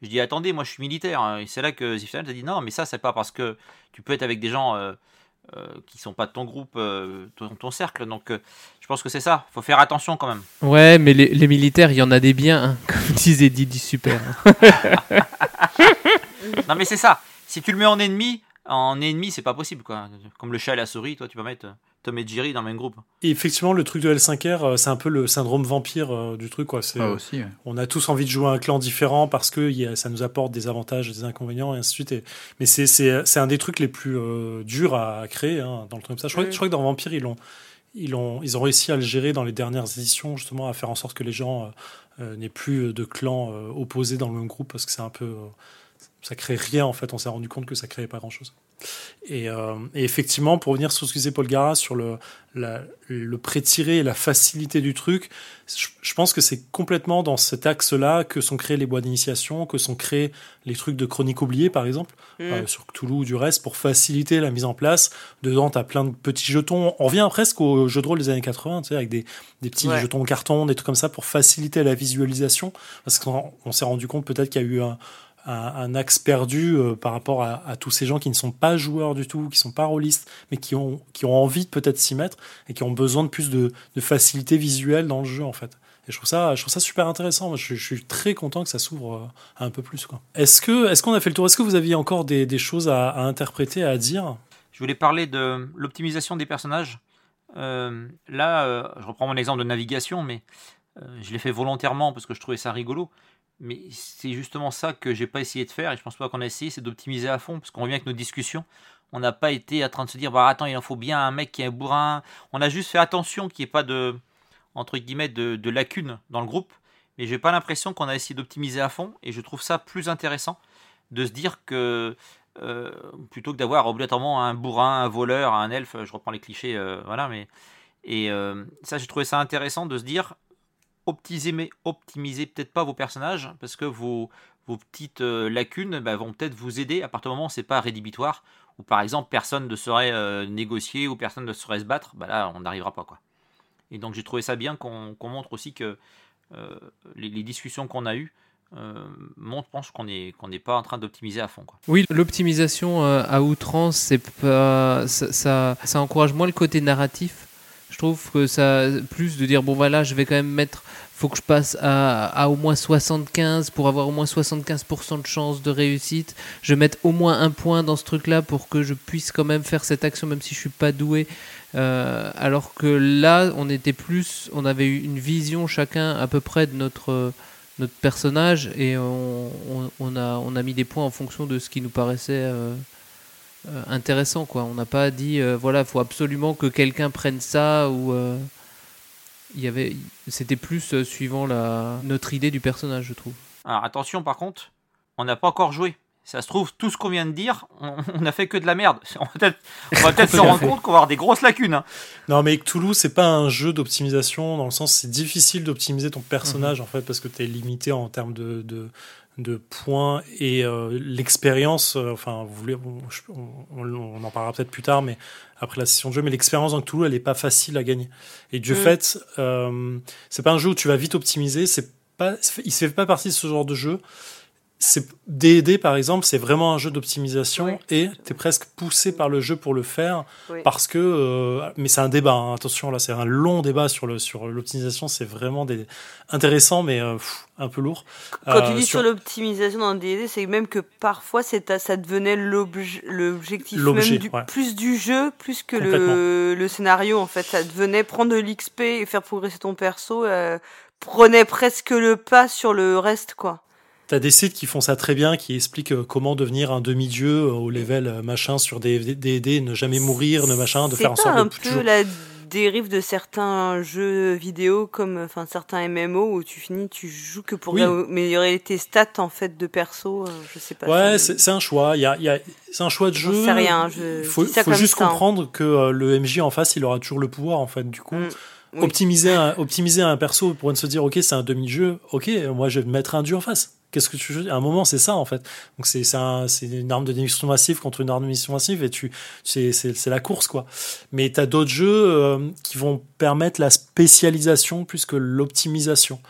Je dis attendez, moi je suis militaire. hein. Et c'est là que Ziftal a dit non, mais ça c'est pas parce que tu peux être avec des gens euh, euh, qui sont pas de ton groupe, euh, ton, ton cercle. Donc euh, je pense que c'est ça. Faut faire attention quand même. Ouais, mais les, les militaires, il y en a des biens, hein, comme disait Didi Super. hein. non mais c'est ça. Si tu le mets en ennemi, en ennemi c'est pas possible quoi. Comme le chat et la souris, toi tu vas mettre Tom et Jerry dans le même groupe. Et effectivement, le truc de L5R, euh, c'est un peu le syndrome vampire euh, du truc. Quoi. C'est, Ouais, aussi. ouais. on a tous envie de jouer un clan différent parce que ça nous apporte des avantages et des inconvénients et ainsi de suite. Et- mais c'est, c'est, c'est un des trucs les plus euh, durs à créer hein, dans le truc comme ça. Je crois, je crois que dans Vampire, ils ont, ils, ont, ils ont réussi à le gérer dans les dernières éditions, justement, à faire en sorte que les gens euh, n'aient plus de clans euh, opposés dans le même groupe parce que c'est un peu. euh, ça crée rien en fait, on s'est rendu compte que ça créait pas grand chose. Et, euh, et effectivement, pour revenir sur ce que disait Paul Gara sur le, la- le pré-tiré et la facilité du truc, je, je pense que c'est complètement dans cet axe-là que sont créés les bois d'initiation, que sont créés les trucs de chronique oubliée, par exemple, Mm. euh, sur Cthulhu ou du reste, pour faciliter la mise en place. Dedans, tu as plein de petits jetons. On revient presque aux jeux de rôle des années 80, tu sais, avec des, des petits Ouais. jetons en carton, des trucs comme ça, pour faciliter la visualisation. Parce qu'on on s'est rendu compte peut-être qu'il y a eu un, un, axe perdu euh, par rapport à, tous ces gens qui ne sont pas joueurs du tout, qui sont pas rôlistes, mais qui ont, qui ont envie de peut-être s'y mettre et qui ont besoin de plus de, de facilité visuelle dans le jeu, en fait. Et je trouve ça, je trouve ça super intéressant. Je, suis très content que ça s'ouvre euh, un peu plus. Est-ce est-ce qu'on a fait le tour? Est-ce que vous aviez encore des, choses à, interpréter, à dire? Je voulais parler de l'optimisation des personnages. Euh, là, je reprends mon exemple de navigation, mais je l'ai fait volontairement parce que je trouvais ça rigolo. Mais c'est justement ça que j'ai pas essayé de faire et je pense pas qu'on a essayé, c'est d'optimiser à fond parce qu'on revient avec nos discussions. On n'a pas été en train de se dire, bah attends, il en faut bien un mec qui est un bourrin. On a juste fait attention qu'il n'y ait pas de, entre guillemets, de, lacunes dans le groupe. Mais j'ai pas l'impression qu'on a essayé d'optimiser à fond et je trouve ça plus intéressant de se dire que euh, plutôt que d'avoir obligatoirement un bourrin, un voleur, un elfe, je reprends les clichés, euh, voilà, mais et euh, ça j'ai trouvé ça intéressant de se dire optimiser, peut-être pas vos personnages parce que vos, petites euh, lacunes bah, vont peut-être vous aider à partir du moment où c'est pas rédhibitoire ou par exemple personne ne saurait euh, négocier ou personne ne saurait se battre, bah là on n'arrivera pas quoi. Et donc j'ai trouvé ça bien qu'on montre aussi que euh, les, discussions qu'on a eues euh, montrent, pense qu'on n'est pas en train d'optimiser à fond quoi. Oui, l'optimisation à outrance, pas, ça, ça encourage moins le côté narratif. Je trouve que ça, plus de dire bon voilà, je vais quand même mettre, faut que je passe à, au moins 75 pour avoir au moins 75% de chance de réussite. Je vais mettre au moins un point dans ce truc-là pour que je puisse quand même faire cette action même si je suis pas doué. Euh, alors que là, on était plus, on avait eu une vision chacun à peu près de notre notre personnage et on a, on a mis des points en fonction de ce qui nous paraissait euh, euh, intéressant quoi. On n'a pas dit euh, voilà, faut absolument que quelqu'un prenne ça ou euh, il y avait c'était plus euh, suivant la notre idée du personnage, je trouve. Alors attention par contre, on n'a pas encore joué. Ça se trouve, tout ce qu'on vient de dire, on n'a fait que de la merde. On va peut-être peut-être se rendre compte qu'on va avoir des grosses lacunes. hein. Non, mais Cthulhu, c'est pas un jeu d'optimisation dans le sens c'est difficile d'optimiser ton personnage en fait parce que tu es limité en termes de, de, de points et euh, l'expérience. euh, enfin, vous voulez, on, on- on en parlera peut-être plus tard, mais après la session de jeu, mais l'expérience dans Cthulhu, elle est pas facile à gagner. Et du Mm. fait, euh, c'est pas un jeu où tu vas vite optimiser. C'est pas, il fait pas partie de ce genre de jeu. C'est D&D par exemple, c'est vraiment un jeu d'optimisation Oui. et tu es presque poussé par le jeu pour le faire Oui. parce que euh, mais c'est un débat hein, attention là c'est un long débat sur le sur l'optimisation c'est vraiment des intéressant mais euh, pff, un peu lourd Quand Euh, tu dis sur- sur l'optimisation dans D&D, c'est même que parfois c'est ça devenait l'obj- l'objectif même du, ouais. plus du jeu, plus que le, le scénario en fait. Ça devenait prendre de l'XP et faire progresser ton perso, euh, prenait presque le pas sur le reste quoi. T'as des sites qui font ça très bien, qui expliquent euh, comment devenir un demi-dieu euh, au level euh, machin sur des D&D, ne jamais mourir, ne machin, de C'est faire en sorte un de peu toujours- la dérive de certains jeux vidéo comme enfin certains MMO où tu finis tu joues que pour Oui. améliorer tes stats en fait de perso euh, je sais pas Ouais, c'est c'est un choix. Il y a, y a- c'est un choix de jeu. sais rien, je faut, dis ça faut comme juste ça, hein. comprendre que euh, le MJ en face, il aura toujours le pouvoir en fait. Du coup, Mm, oui. optimiser un, optimiser un perso pour se dire ok, c'est un demi-jeu. Ok, moi je vais mettre un dieu en face. Qu'est-ce que tu veux À un moment, c'est ça en fait. Donc c'est un- une arme de démission massive contre une arme de démission massive et tu c'est la course quoi. Mais tu as d'autres jeux euh, qui vont permettre la spécialisation plus que l'optimisation.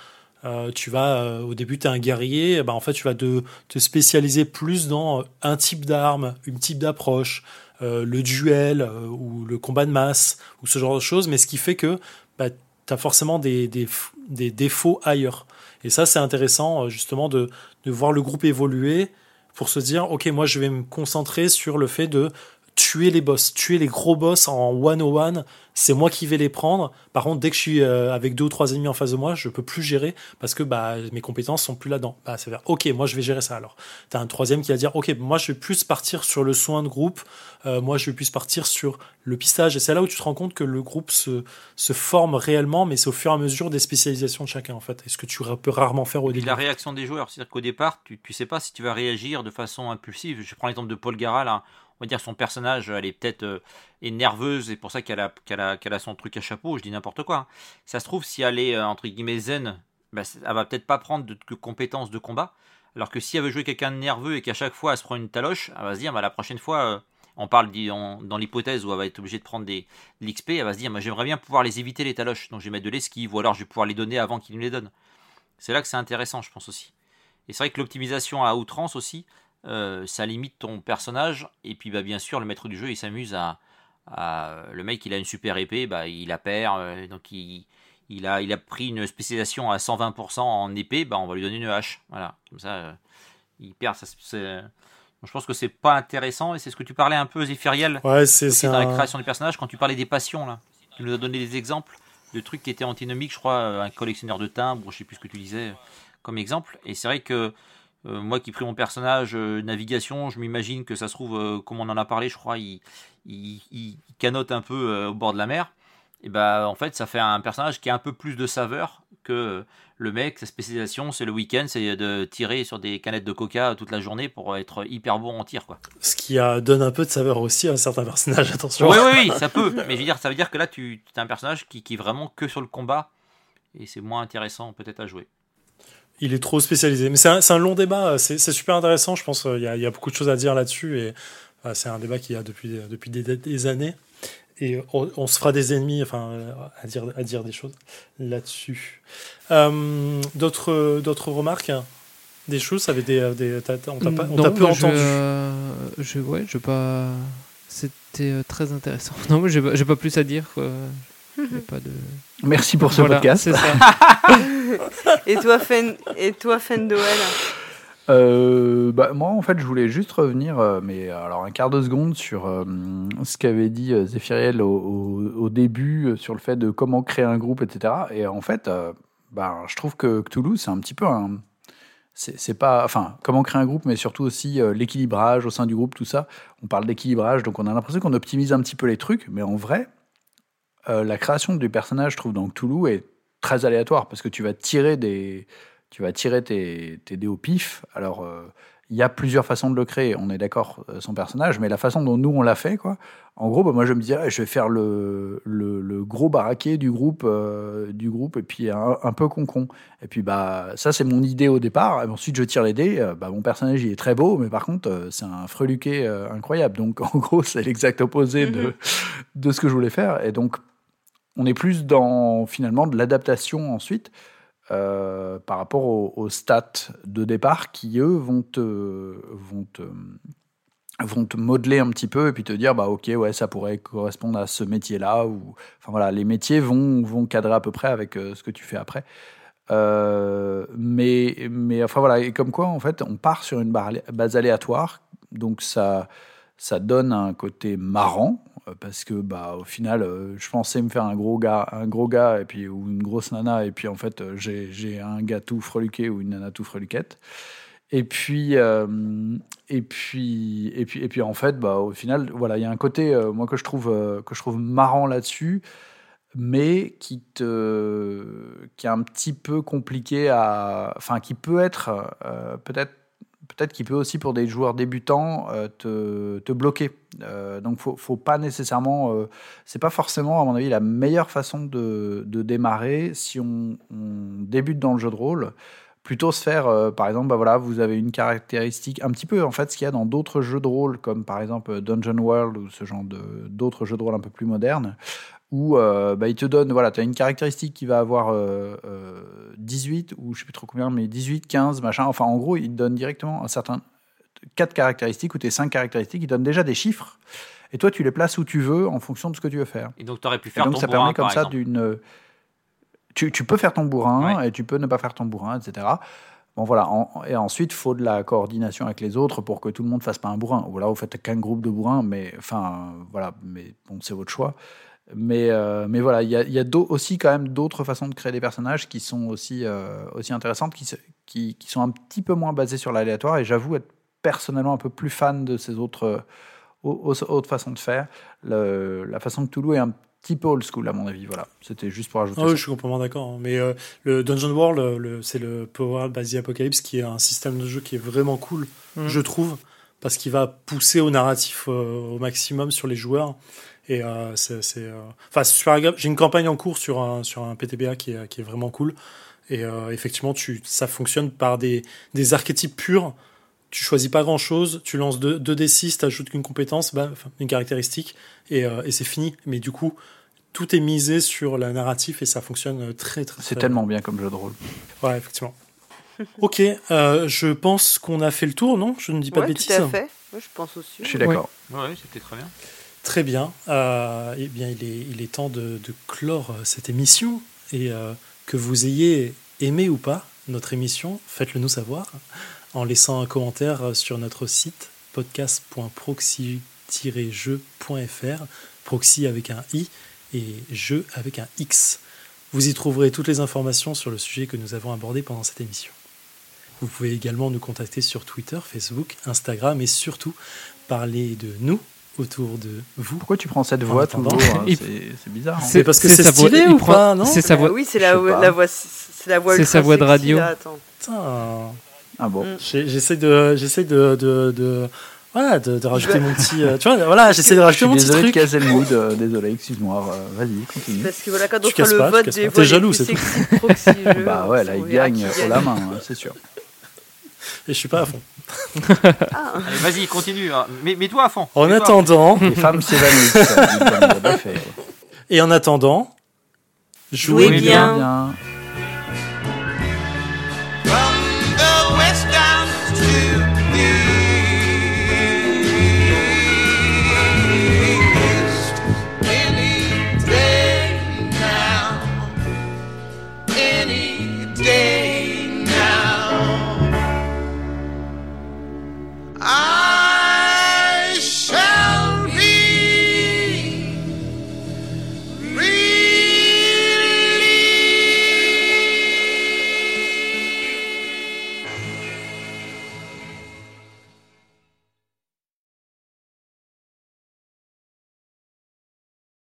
Euh, tu vas euh, au début tu es un guerrier, bah, en fait tu vas de, te spécialiser plus dans un type d'arme, une type d'approche, le duel ou le combat de masse ou ce genre de choses, mais ce qui fait que bah, tu as forcément des, des, des défauts ailleurs. Et ça c'est intéressant euh, justement de, de voir le groupe évoluer pour se dire ok moi je vais me concentrer sur le fait de tuer les boss, tuer les gros boss en one-on-one, c'est moi qui vais les prendre. Par contre, dès que je suis euh, avec deux ou trois ennemis en face de moi, je peux plus gérer parce que bah, mes compétences sont plus là-dedans. Bah, c'est vers, ok, moi je vais gérer ça alors. T'as un troisième qui va dire, ok, moi je vais plus partir sur le soin de groupe, euh, moi je vais plus partir sur le pistage. Et c'est là où tu te rends compte que le groupe se, se forme réellement, mais c'est au fur et à mesure des spécialisations de chacun en fait. Et ce que tu peux rarement faire au début. la réaction des joueurs, c'est-à-dire qu'au départ, tu, tu sais pas si tu vas réagir de façon impulsive. Je prends l'exemple de Paul Gara, là. On va dire son personnage, elle est peut-être euh, nerveuse et pour ça qu'elle a, son truc à chapeau. Je dis n'importe quoi. hein. Ça se trouve, si elle est euh, entre guillemets zen, bah, elle va peut-être pas prendre de, de compétences de combat. Alors que si elle veut jouer quelqu'un de nerveux et qu'à chaque fois elle se prend une taloche, elle va se dire bah, la prochaine fois, euh, on parle dans l'hypothèse où elle va être obligée de prendre des, de l'XP, elle va se dire bah, j'aimerais bien pouvoir les éviter les taloches. Donc je vais mettre de l'esquive ou alors je vais pouvoir les donner avant qu'ils nous les donnent. C'est là que c'est intéressant, je pense aussi. Et c'est vrai que l'optimisation à outrance aussi, euh, ça limite ton personnage. Et puis, bah, bien sûr, le maître du jeu, il s'amuse à, à- Le mec, il a une super épée, bah, il la perd. euh, donc, il, il, a, il a pris une spécialisation à 120% en épée, bah, on va lui donner une hache. Voilà, comme ça, euh, il perd. Je pense que c'est pas intéressant. Et c'est ce que tu parlais un peu, Zéphiriel, Ouais, c'est dans la un... création du personnage, quand tu parlais des passions, là. Tu nous as donné des exemples de trucs qui étaient antinomiques, je crois, un collectionneur de timbres, je sais plus ce que tu disais comme exemple. Et c'est vrai que euh, moi qui pris mon personnage euh, navigation, je m'imagine que ça se trouve, euh, comme on en a parlé, je crois, il, il, il canote un peu au bord de la mer. Et bah en fait, ça fait un personnage qui a un peu plus de saveur que le mec. Sa spécialisation, c'est le week-end, c'est de tirer sur des canettes de coca toute la journée pour être hyper bon en tir, quoi. ce qui donne un peu de saveur aussi à certains personnages, attention. Oui, oui, oui, ça peut. Mais je veux dire, ça veut dire que là, tu as un personnage qui, qui est vraiment que sur le combat. Et c'est moins intéressant peut-être à jouer. Il est trop spécialisé. Mais c'est un, long débat, c'est super intéressant, je pense. Il y, a, il y a beaucoup de choses à dire là-dessus. Et euh, c'est un débat qui a depuis, depuis des, des années. Et on, on se fera des ennemis enfin, euh, à, dire, à dire des choses là-dessus. Euh, D'autres remarques? Des choses? Ça avait des, des, t'as- t'as- On t'a on peu bah, je, entendu. euh, je, ouais, je pas. C'était euh, très intéressant. Non, mais j'ai pas, j'ai pas plus à dire. quoi. J'ai pas de. Merci pour ce Voilà, podcast. C'est ça. Et toi, Fen, et toi, Fendoel Euh, bah, moi, en fait, je voulais juste revenir, euh, mais alors un quart de seconde, sur euh, ce qu'avait dit euh, Zéphiriel au, au- au début, euh, sur le fait de comment créer un groupe, etc. Et en fait, euh, bah, je trouve que Cthulhu, c'est un petit peu un. c'est c'est pas, enfin, comment créer un groupe, mais surtout aussi euh, l'équilibrage au sein du groupe, tout ça. On parle d'équilibrage, donc on a l'impression qu'on optimise un petit peu les trucs, mais en vrai, euh, la création du personnage, je trouve, dans Cthulhu est très aléatoire parce que tu vas tirer des, tu vas tirer tes, tes dés au pif. Alors, euh, il y a plusieurs façons de le créer. On est d'accord, euh, son personnage, mais la façon dont nous on l'a fait, quoi. En gros, bah, moi je me disais, ah, je vais faire le, le, le gros baraquet du groupe, du groupe, et puis un, un peu concon. Et puis bah ça c'est mon idée au départ. Et ensuite je tire les dés. Bah, mon personnage il est très beau, mais par contre c'est un freluquet euh, incroyable. Donc en gros c'est l'exact opposé de, de ce que je voulais faire. Et donc on est plus dans finalement de l'adaptation ensuite. euh, par rapport aux, stats de départ qui eux vont te, vont te, vont te modeler un petit peu et puis te dire bah ok ouais ça pourrait correspondre à ce métier là ou enfin voilà les métiers vont vont cadrer à peu près avec euh, ce que tu fais après Euh, mais mais enfin voilà et comme quoi en fait on part sur une base aléatoire donc ça ça donne un côté marrant parce que bah au final euh, je pensais me faire un gros gars un gros gars et puis ou une grosse nana et puis en fait euh, j'ai un gars tout freluqué ou une nana tout freluquette. Et puis euh, et puis et puis et puis en fait bah au final voilà il y a un côté euh, moi que je trouve euh, que je trouve marrant là-dessus mais qui te qui est un petit peu compliqué à enfin qui peut être euh, peut-être peut-être qui peut aussi pour des joueurs débutants euh, te, te bloquer. Euh, donc faut faut pas nécessairement euh, c'est pas forcément à mon avis la meilleure façon de, de démarrer si on, on débute dans le jeu de rôle. Plutôt se faire euh, par exemple bah voilà vous avez une caractéristique un petit peu en fait ce qu'il y a dans d'autres jeux de rôle comme par exemple Dungeon World ou ce genre d'autres jeux de rôle un peu plus modernes où euh, bah, il te donne, voilà, tu as une caractéristique qui va avoir euh, euh, 18 ou je sais plus trop combien, mais 18, 15, machin. Enfin, en gros, il te donne directement un certain quatre caractéristiques ou tes cinq caractéristiques, il donne déjà des chiffres. Et toi, tu les places où tu veux en fonction de ce que tu veux faire. Et donc, tu aurais pu Et faire donc, ton ça bourrin, permet comme ça d'une. Tu, tu peux faire ton bourrin et tu peux ne pas faire ton bourrin, etc. Bon, voilà. En- et ensuite, il faut de la coordination avec les autres pour que tout le monde fasse pas un bourrin. Ou là, vous faites qu'un groupe de bourrins, mais enfin, voilà. Mais bon, c'est votre choix. Mais, euh, mais voilà, il y a, y aussi quand même d'autres façons de créer des personnages qui sont aussi, euh, aussi intéressantes, qui, se- qui, qui sont un petit peu moins basées sur l'aléatoire. Et j'avoue être personnellement un peu plus fan de ces autres, euh, au- au- autres façons de faire. Le- la façon que Toulouse est un petit peu old school, à mon avis. Voilà, c'était juste pour ajouter Ah oui, ça. je suis complètement d'accord. hein. Mais euh, le Dungeon World, le- c'est le Power Basy Apocalypse qui est un système de jeu qui est vraiment cool, Mhm. je trouve, parce qu'il va pousser au narratif euh, au maximum sur les joueurs. Et euh, c'est, c'est, euh, enfin, super agréable. J'ai une campagne en cours sur un sur un PTBA qui est, qui est vraiment cool. Et euh, effectivement, tu, ça fonctionne par des, des archétypes purs. Tu choisis pas grand chose, tu lances 2 d6, tu ajoutes une compétence, bah, enfin, une caractéristique, et, euh, et c'est fini. Mais du coup, tout est misé sur la narratif et ça fonctionne très très. C'est tellement bien comme jeu de rôle. Ouais, effectivement. ok, euh, je pense qu'on a fait le tour, non? Je ne dis pas Ouais, de tout bêtises. à fait. Ouais, je pense aussi. Je suis d'accord. Ouais, c'était très bien. Très bien. Euh, eh bien, il est, il est temps de, clore euh, cette émission. Et euh, que vous ayez aimé ou pas notre émission, faites-le nous savoir en laissant un commentaire sur notre site podcast.proxy-jeu.fr. Proxy avec un i et jeu avec un x. Vous y trouverez toutes les informations sur le sujet que nous avons abordé pendant cette émission. Vous pouvez également nous contacter sur Twitter, Facebook, Instagram et surtout parler de nous autour de vous. Pourquoi tu prends cette voix toujours hein C'est bizarre. hein. C'est parce que c'est sa voix- stylé il ou prend- pas, non C'est sa Bah voix. oui, c'est la, voix, c'est la voix C'est sa voix de radio. là. Ah bon Mm. J'essaie de, j'essaie de, de, de, voilà, de, de rajouter mon petit, euh, tu vois, voilà, j'essaie de rajouter mon petit désolé truc. le mood. euh, désolé, excuse-moi. euh, Vas-y, continue. Parce que voilà, quand Tu on casses le pas, tu vote des voix T'es jaloux, c'est tout. proxy Bah ouais, là, il gagne haut la main, hein, c'est sûr. Et je suis pas à fond. Ah, Allez, vas-y, continue. hein. Mets- Mets-toi à fond. En Mets-toi attendant, Les femmes s'évanouissent. et en attendant, Jouez jouez bien. bien.